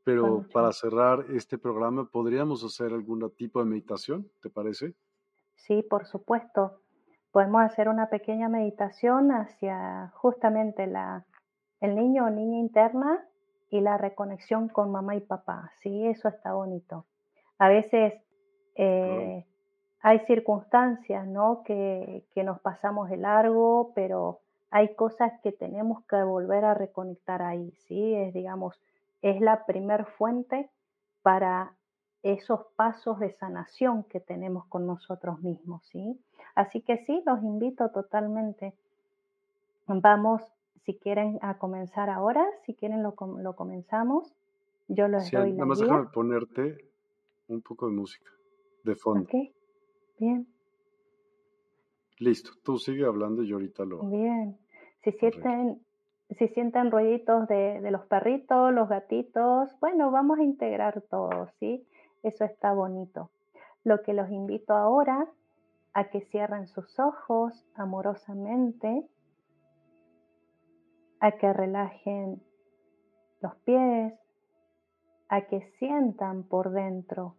Speaker 1: Pero para cerrar este programa, ¿podríamos hacer algún tipo de meditación? ¿Te parece?
Speaker 3: Sí, por supuesto. Podemos hacer una pequeña meditación hacia justamente la, el niño o niña interna y la reconexión con mamá y papá. Sí, eso está bonito. A veces eh, hay circunstancias ¿no? que, que nos pasamos de largo, pero hay cosas que tenemos que volver a reconectar ahí. Sí, es digamos es la primer fuente para esos pasos de sanación que tenemos con nosotros mismos, ¿sí? Así que sí, los invito totalmente. Vamos, si quieren, a comenzar ahora, si quieren lo, lo comenzamos. Yo les doy la
Speaker 1: Nada más déjame ponerte un poco de música de fondo.
Speaker 3: Ok, bien.
Speaker 1: Listo, tú sigue hablando y yo ahorita lo...
Speaker 3: Bien. Si sienten si sienten ruiditos de, de, los perritos, los gatitos, bueno, vamos a integrar todo, ¿sí? Eso está bonito. Lo que los invito ahora a que cierren sus ojos amorosamente, a que relajen los pies, a que sientan por dentro,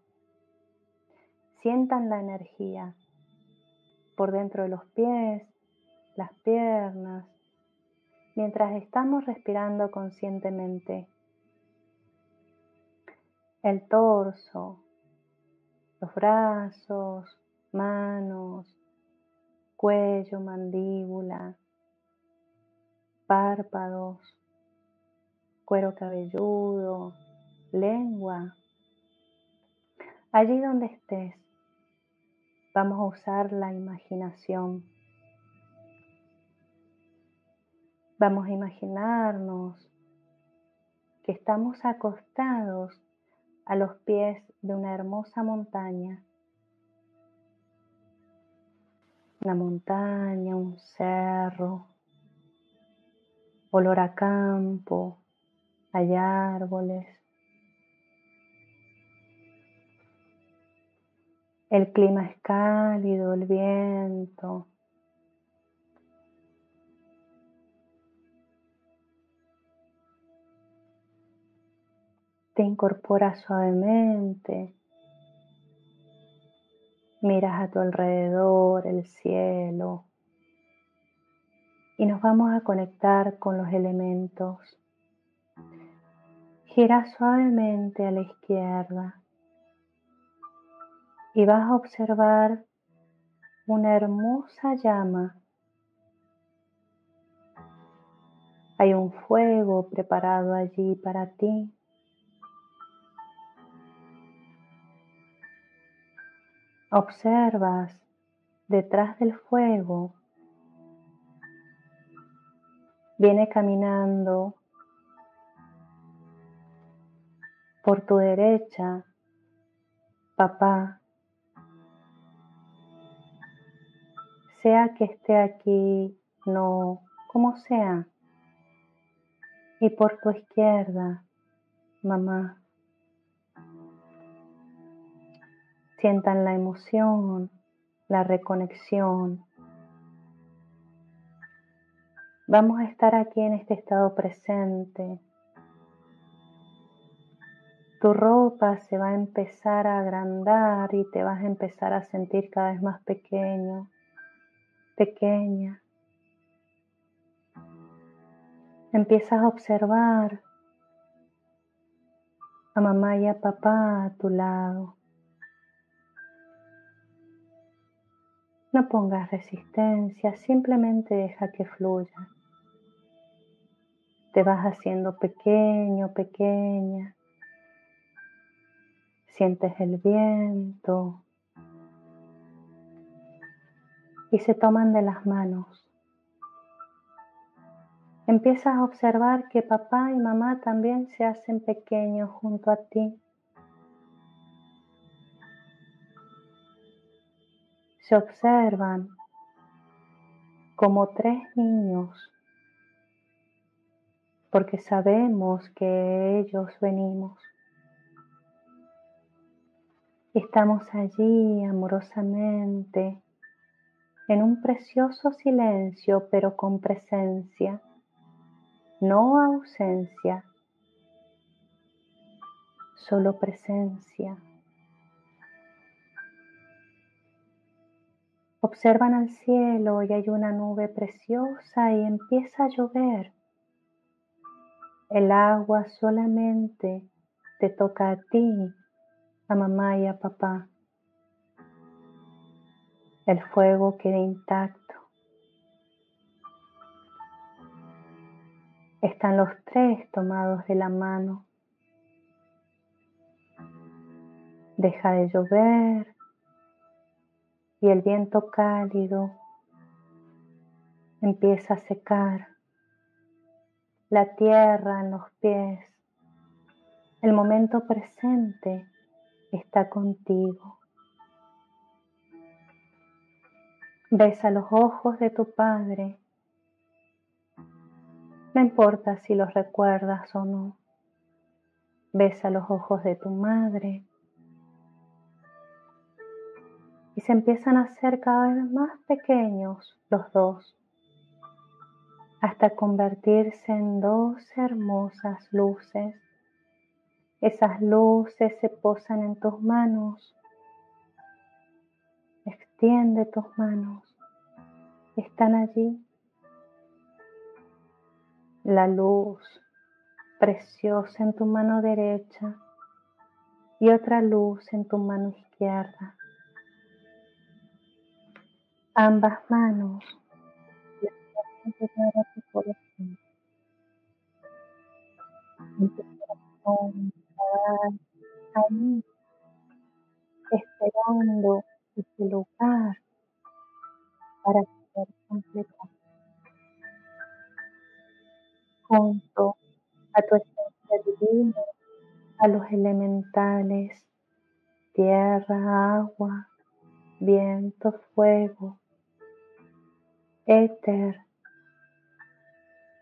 Speaker 3: sientan la energía por dentro de los pies, las piernas, mientras estamos respirando conscientemente. El torso, los brazos, manos, cuello, mandíbula, párpados, cuero cabelludo, lengua. Allí donde estés, vamos a usar la imaginación. Vamos a imaginarnos que estamos acostados a los pies de una hermosa montaña. Una montaña, un cerro, olor a campo, hay árboles. El clima es cálido, el viento. Te incorporas suavemente. Miras a tu alrededor el cielo. Y nos vamos a conectar con los elementos. Gira suavemente a la izquierda y vas a observar una hermosa llama. Hay un fuego preparado allí para ti. Observas detrás del fuego. Viene caminando por tu derecha, papá, sea que esté aquí, no, como sea, y por tu izquierda, mamá. Sientan la emoción, la reconexión. Vamos a estar aquí en este estado presente tu ropa se va a empezar a agrandar y te vas a empezar a sentir cada vez más pequeño, pequeña. Empiezas a observar a mamá y a papá a tu lado. No pongas resistencia, simplemente deja que fluya. Te vas haciendo pequeño, pequeña. Sientes el viento y se toman de las manos. Empiezas a observar que papá y mamá también se hacen pequeños junto a ti. Se observan como tres niños porque sabemos que ellos venimos. Estamos allí amorosamente, en un precioso silencio, pero con presencia, no ausencia, solo presencia. Observan al cielo y hay una nube preciosa y empieza a llover. El agua solamente te toca a ti a mamá y a papá. El fuego queda intacto. Están los tres tomados de la mano. Deja de llover y el viento cálido empieza a secar la tierra en los pies. El momento presente está contigo. Besa los ojos de tu Padre. No importa si los recuerdas o no. Besa los ojos de tu Madre. Y se empiezan a hacer cada vez más pequeños los dos, hasta convertirse en dos hermosas luces esas luces se posan en tus manos. Extiende tus manos. Están allí. La luz preciosa en tu mano derecha y otra luz en tu mano izquierda. Ambas manos. Esperando ese lugar para ser completado junto a tu esencia divina, a los elementales, tierra, agua, viento, fuego, éter,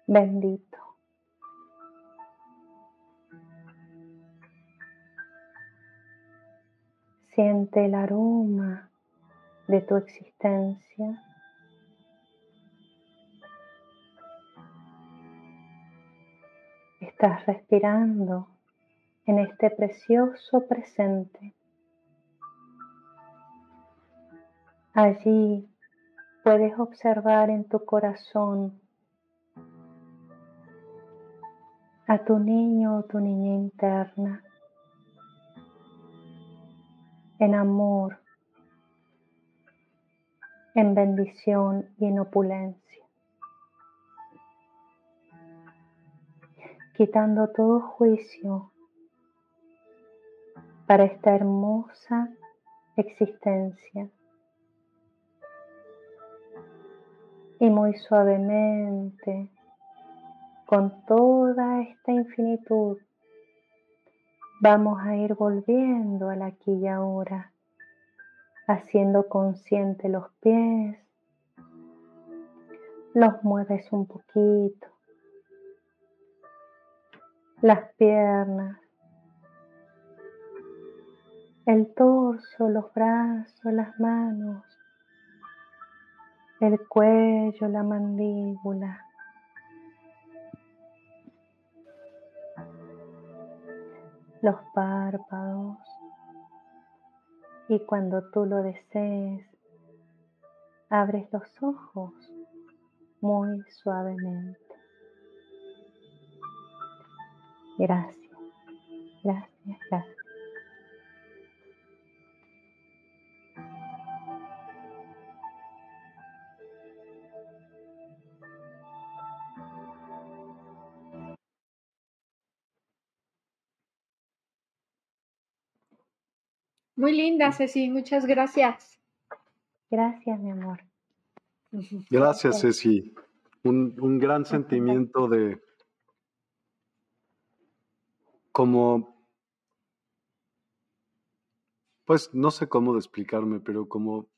Speaker 3: bendito. Siente el aroma de tu existencia. Estás respirando en este precioso presente. Allí puedes observar en tu corazón a tu niño o tu niña interna en amor, en bendición y en opulencia, quitando todo juicio para esta hermosa existencia. Y muy suavemente, con toda esta infinitud, vamos a ir volviendo al aquí y ahora, haciendo consciente los pies, los mueves un poquito, las piernas, el torso, los brazos, las manos, el cuello, la mandíbula. los párpados y cuando tú lo desees, abres los ojos muy suavemente. Gracias, gracias, gracias.
Speaker 2: Muy linda, Ceci, muchas gracias.
Speaker 3: Gracias, mi amor.
Speaker 1: Gracias, Ceci. Un, un gran sentimiento de como, pues no sé cómo de explicarme, pero como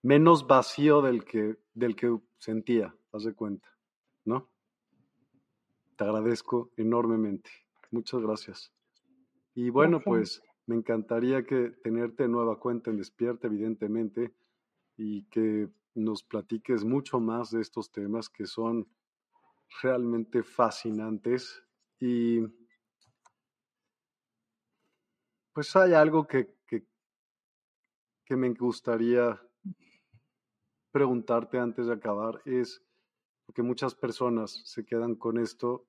Speaker 1: menos vacío del que, del que sentía, haz de cuenta, ¿no? Te agradezco enormemente. Muchas gracias. Y bueno, pues me encantaría que tenerte nueva cuenta en Despierta, evidentemente, y que nos platiques mucho más de estos temas que son realmente fascinantes. Y pues hay algo que, que, que me gustaría preguntarte antes de acabar, es, porque muchas personas se quedan con esto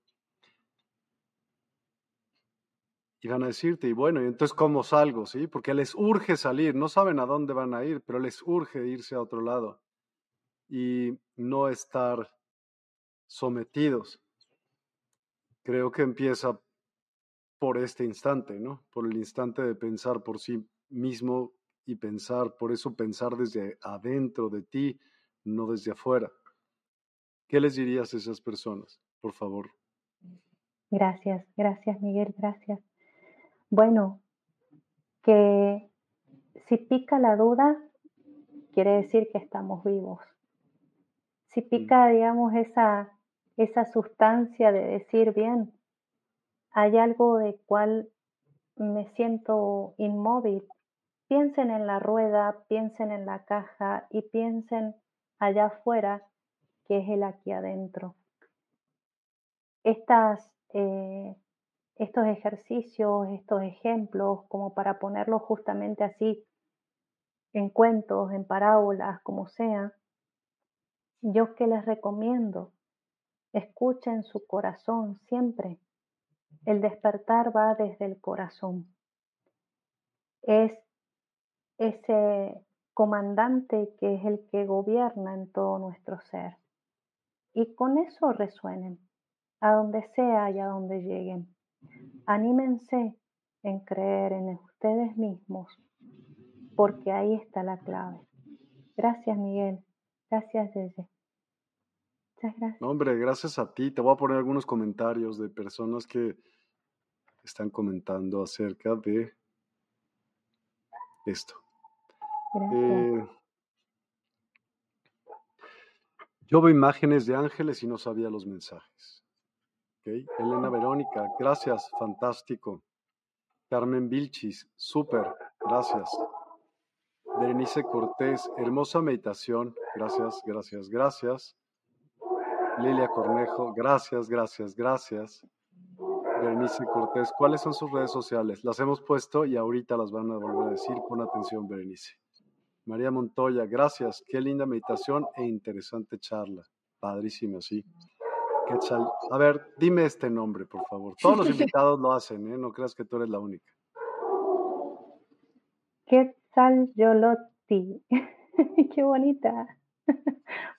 Speaker 1: y van a decirte, y bueno, ¿y entonces cómo salgo? ¿Sí? Porque les urge salir, no saben a dónde van a ir, pero les urge irse a otro lado y no estar sometidos. Creo que empieza por este instante, ¿no? Por el instante de pensar por sí mismo y pensar, por eso pensar desde adentro de ti, no desde afuera. ¿Qué les dirías a esas personas, por favor?
Speaker 3: Gracias, gracias Miguel, gracias. Bueno, que si pica la duda, quiere decir que estamos vivos. Si mm. pica, digamos, esa, esa sustancia de decir, bien, hay algo de cual me siento inmóvil, piensen en la rueda, piensen en la caja y piensen allá afuera, que es el aquí adentro. Estas eh, estos ejercicios, estos ejemplos, como para ponerlos justamente así en cuentos, en parábolas, como sea, yo que les recomiendo, escuchen su corazón siempre. El despertar va desde el corazón. Es ese comandante que es el que gobierna en todo nuestro ser. Y con eso resuenen, a donde sea y a donde lleguen. Anímense en creer en ustedes mismos porque ahí está la clave. Gracias, Miguel. Gracias, Yeye. Muchas gracias.
Speaker 1: hombre, gracias a ti. Te voy a poner algunos comentarios de personas que están comentando acerca de esto. Eh, yo veo imágenes de ángeles y no sabía los mensajes. Elena Verónica, gracias, fantástico. Carmen Vilchis, súper, gracias. Berenice Cortés, hermosa meditación, gracias, gracias, gracias. Lilia Cornejo, gracias, gracias, gracias. Berenice Cortés, ¿cuáles son sus redes sociales? Las hemos puesto y ahorita las van a volver a decir. Pon atención, Berenice. María Montoya, gracias. Qué linda meditación e interesante charla. Padrísima, sí. A ver, dime este nombre, por favor. Todos los invitados lo hacen, ¿eh? No creas que tú eres la única.
Speaker 3: Quetzal Yoloti. Qué bonita.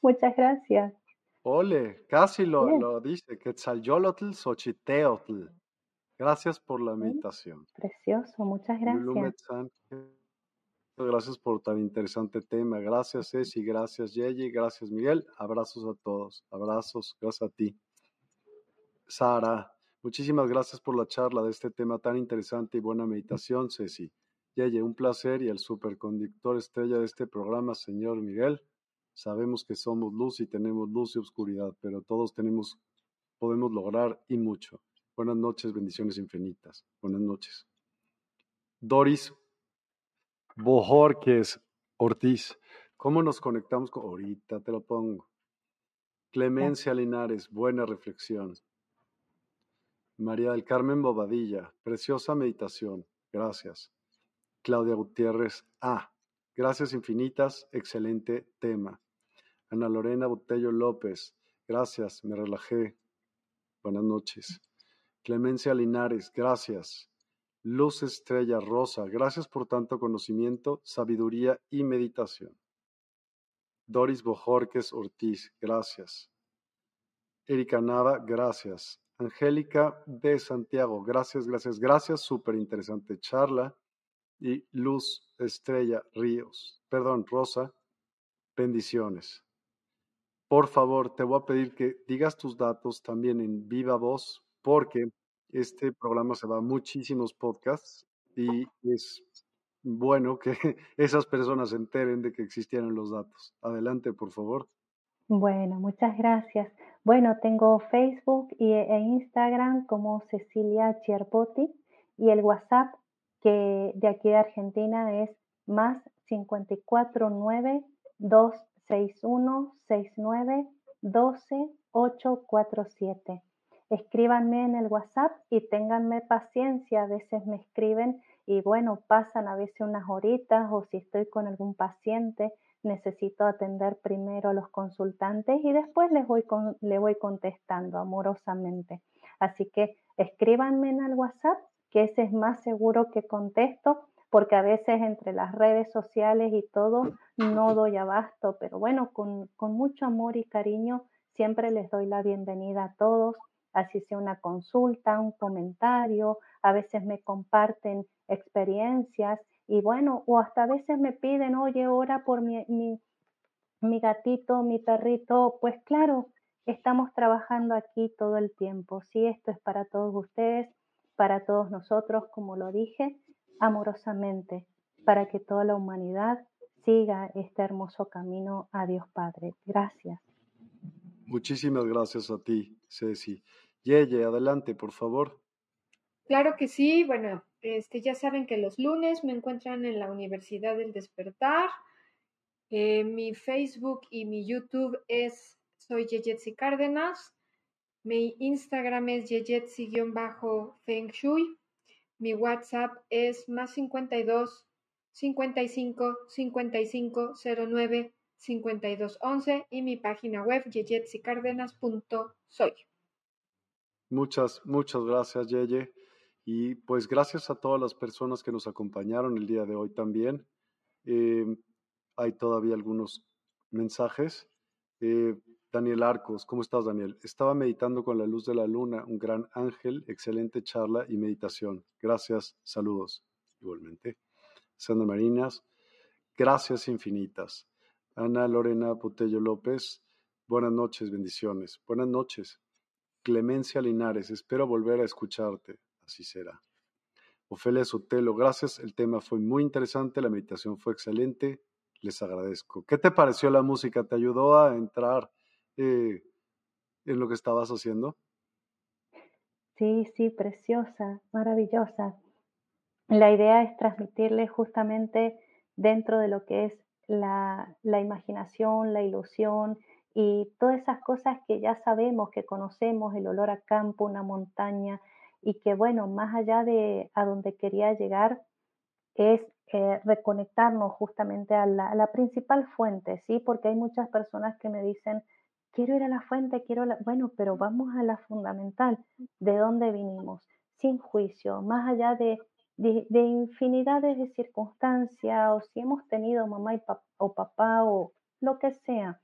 Speaker 3: Muchas gracias.
Speaker 1: Ole, casi lo, lo dice. Quetzal-Yolotl Xochiteotl. Gracias por la meditación.
Speaker 3: Precioso, muchas gracias.
Speaker 1: Gracias por tan interesante tema. Gracias, Ceci. Gracias, Yeyi. Gracias, Miguel. Abrazos a todos. Abrazos. Gracias a ti. Sara, muchísimas gracias por la charla de este tema tan interesante y buena meditación, Ceci. Yeye, un placer y el superconductor estrella de este programa, señor Miguel. Sabemos que somos luz y tenemos luz y oscuridad, pero todos tenemos, podemos lograr y mucho. Buenas noches, bendiciones infinitas. Buenas noches. Doris Bojorques Ortiz. ¿Cómo nos conectamos con... Ahorita te lo pongo. Clemencia Linares, buena reflexión. María del Carmen Bobadilla, preciosa meditación. Gracias. Claudia Gutiérrez A. Gracias infinitas, excelente tema. Ana Lorena Botello López, gracias, me relajé. Buenas noches. Clemencia Linares, gracias. Luz Estrella Rosa, gracias por tanto conocimiento, sabiduría y meditación. Doris Bojorques Ortiz, gracias. Erika Nava, gracias. Angélica de Santiago, gracias, gracias, gracias. Súper interesante charla. Y Luz Estrella Ríos, perdón, Rosa, bendiciones. Por favor, te voy a pedir que digas tus datos también en viva voz, porque este programa se va a muchísimos podcasts y es bueno que esas personas se enteren de que existieran los datos. Adelante, por favor.
Speaker 3: Bueno, muchas gracias. Bueno, tengo Facebook e Instagram como Cecilia Chierpotti y el WhatsApp que de aquí de Argentina es más 549 261 69 12 847 escríbanme en el WhatsApp y ténganme paciencia. A veces me escriben y bueno, pasan a veces unas horitas o si estoy con algún paciente, necesito atender primero a los consultantes y después les voy, le voy contestando amorosamente. Así que escríbanme en el WhatsApp, que ese es más seguro que contesto, porque a veces entre las redes sociales y todo no doy abasto, pero bueno, con, con mucho amor y cariño siempre les doy la bienvenida a todos así sea una consulta, un comentario, a veces me comparten experiencias y bueno, o hasta a veces me piden, oye, ora por mi, mi, gatito, mi perrito, pues claro, estamos trabajando aquí todo el tiempo, sí, esto es para todos ustedes, para todos nosotros, como lo dije, amorosamente, para que toda la humanidad siga este hermoso camino a Dios Padre. Gracias.
Speaker 1: Muchísimas gracias a ti, Ceci. Yeye, adelante, por favor.
Speaker 2: Claro que sí. Bueno, este, ya saben que los lunes me encuentran en la Universidad del Despertar. Eh, mi Facebook y mi YouTube es soy Yeyetsi Cárdenas. Mi Instagram es Yeyetsi-Feng Shui. Mi WhatsApp es más 52 55 55 09 52 11 y mi página web yeyetsicardenas.soy.
Speaker 1: Muchas, muchas gracias, Yeye. Y pues gracias a todas las personas que nos acompañaron el día de hoy también. Em, hay todavía algunos mensajes. Eh, Daniel Arcos, ¿cómo estás, Daniel? Estaba meditando con la luz de la luna, un gran ángel, excelente charla y meditación. Gracias, saludos. Igualmente. Sandra Marinas, Gracias infinitas. Ana Lorena Putello López, buenas noches, bendiciones. Buenas noches. Clemencia Linares, espero volver a escucharte. Así será. Ofelia Sotelo, gracias. El tema fue muy interesante, la meditación fue excelente. Les agradezco. ¿Qué te pareció la música? ¿Te ayudó a entrar eh, en lo que estabas haciendo?
Speaker 3: Sí, sí, preciosa, maravillosa. La idea es transmitirle justamente dentro de lo que es la, la imaginación, la ilusión y todas esas cosas que ya sabemos, que conocemos, el olor a campo, una montaña, y que bueno, más allá de a donde quería llegar, es eh, reconectarnos justamente a la, a la, principal fuente, ¿sí? Porque hay muchas personas que me dicen, quiero ir a la fuente, quiero la... Bueno, pero vamos a la fundamental, de dónde vinimos, sin juicio, más allá de, de, de infinidades de circunstancias, o si hemos tenido mamá y o papá o lo que sea,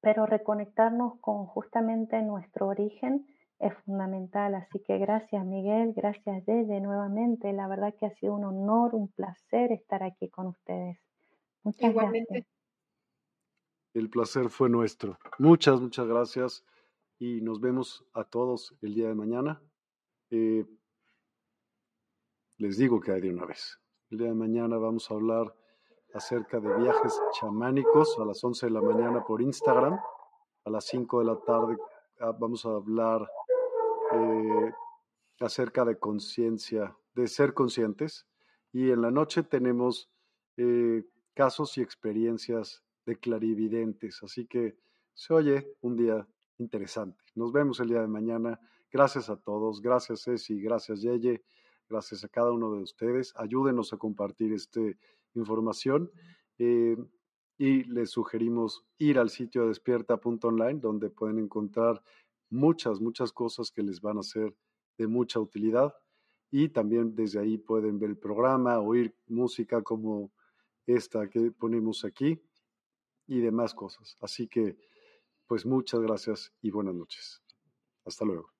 Speaker 3: pero reconectarnos con justamente nuestro origen es fundamental. Así que gracias Miguel, gracias Yeye nuevamente. La verdad que ha sido un honor, un placer estar aquí con ustedes. Muchas Igualmente. gracias.
Speaker 1: El placer fue nuestro. Muchas, muchas gracias y nos vemos a todos el día de mañana. Eh, les digo que hay de una vez. El día de mañana vamos a hablar acerca de viajes chamánicos a las 11 de la mañana por Instagram. A las 5 de la tarde ah, vamos a hablar eh, acerca de conciencia, de ser conscientes. Y en la noche tenemos eh, casos y experiencias de clarividentes. Así que se oye un día interesante. Nos vemos el día de mañana. Gracias a todos. Gracias, Ceci. Gracias, Yeye. Gracias a cada uno de ustedes. Ayúdenos a compartir esta información. Eh, y les sugerimos ir al sitio despierta.online, donde pueden encontrar muchas, muchas cosas que les van a ser de mucha utilidad. Y también desde ahí pueden ver el programa, oír música como esta que ponemos aquí y demás cosas. Así que, pues muchas gracias y buenas noches. Hasta luego.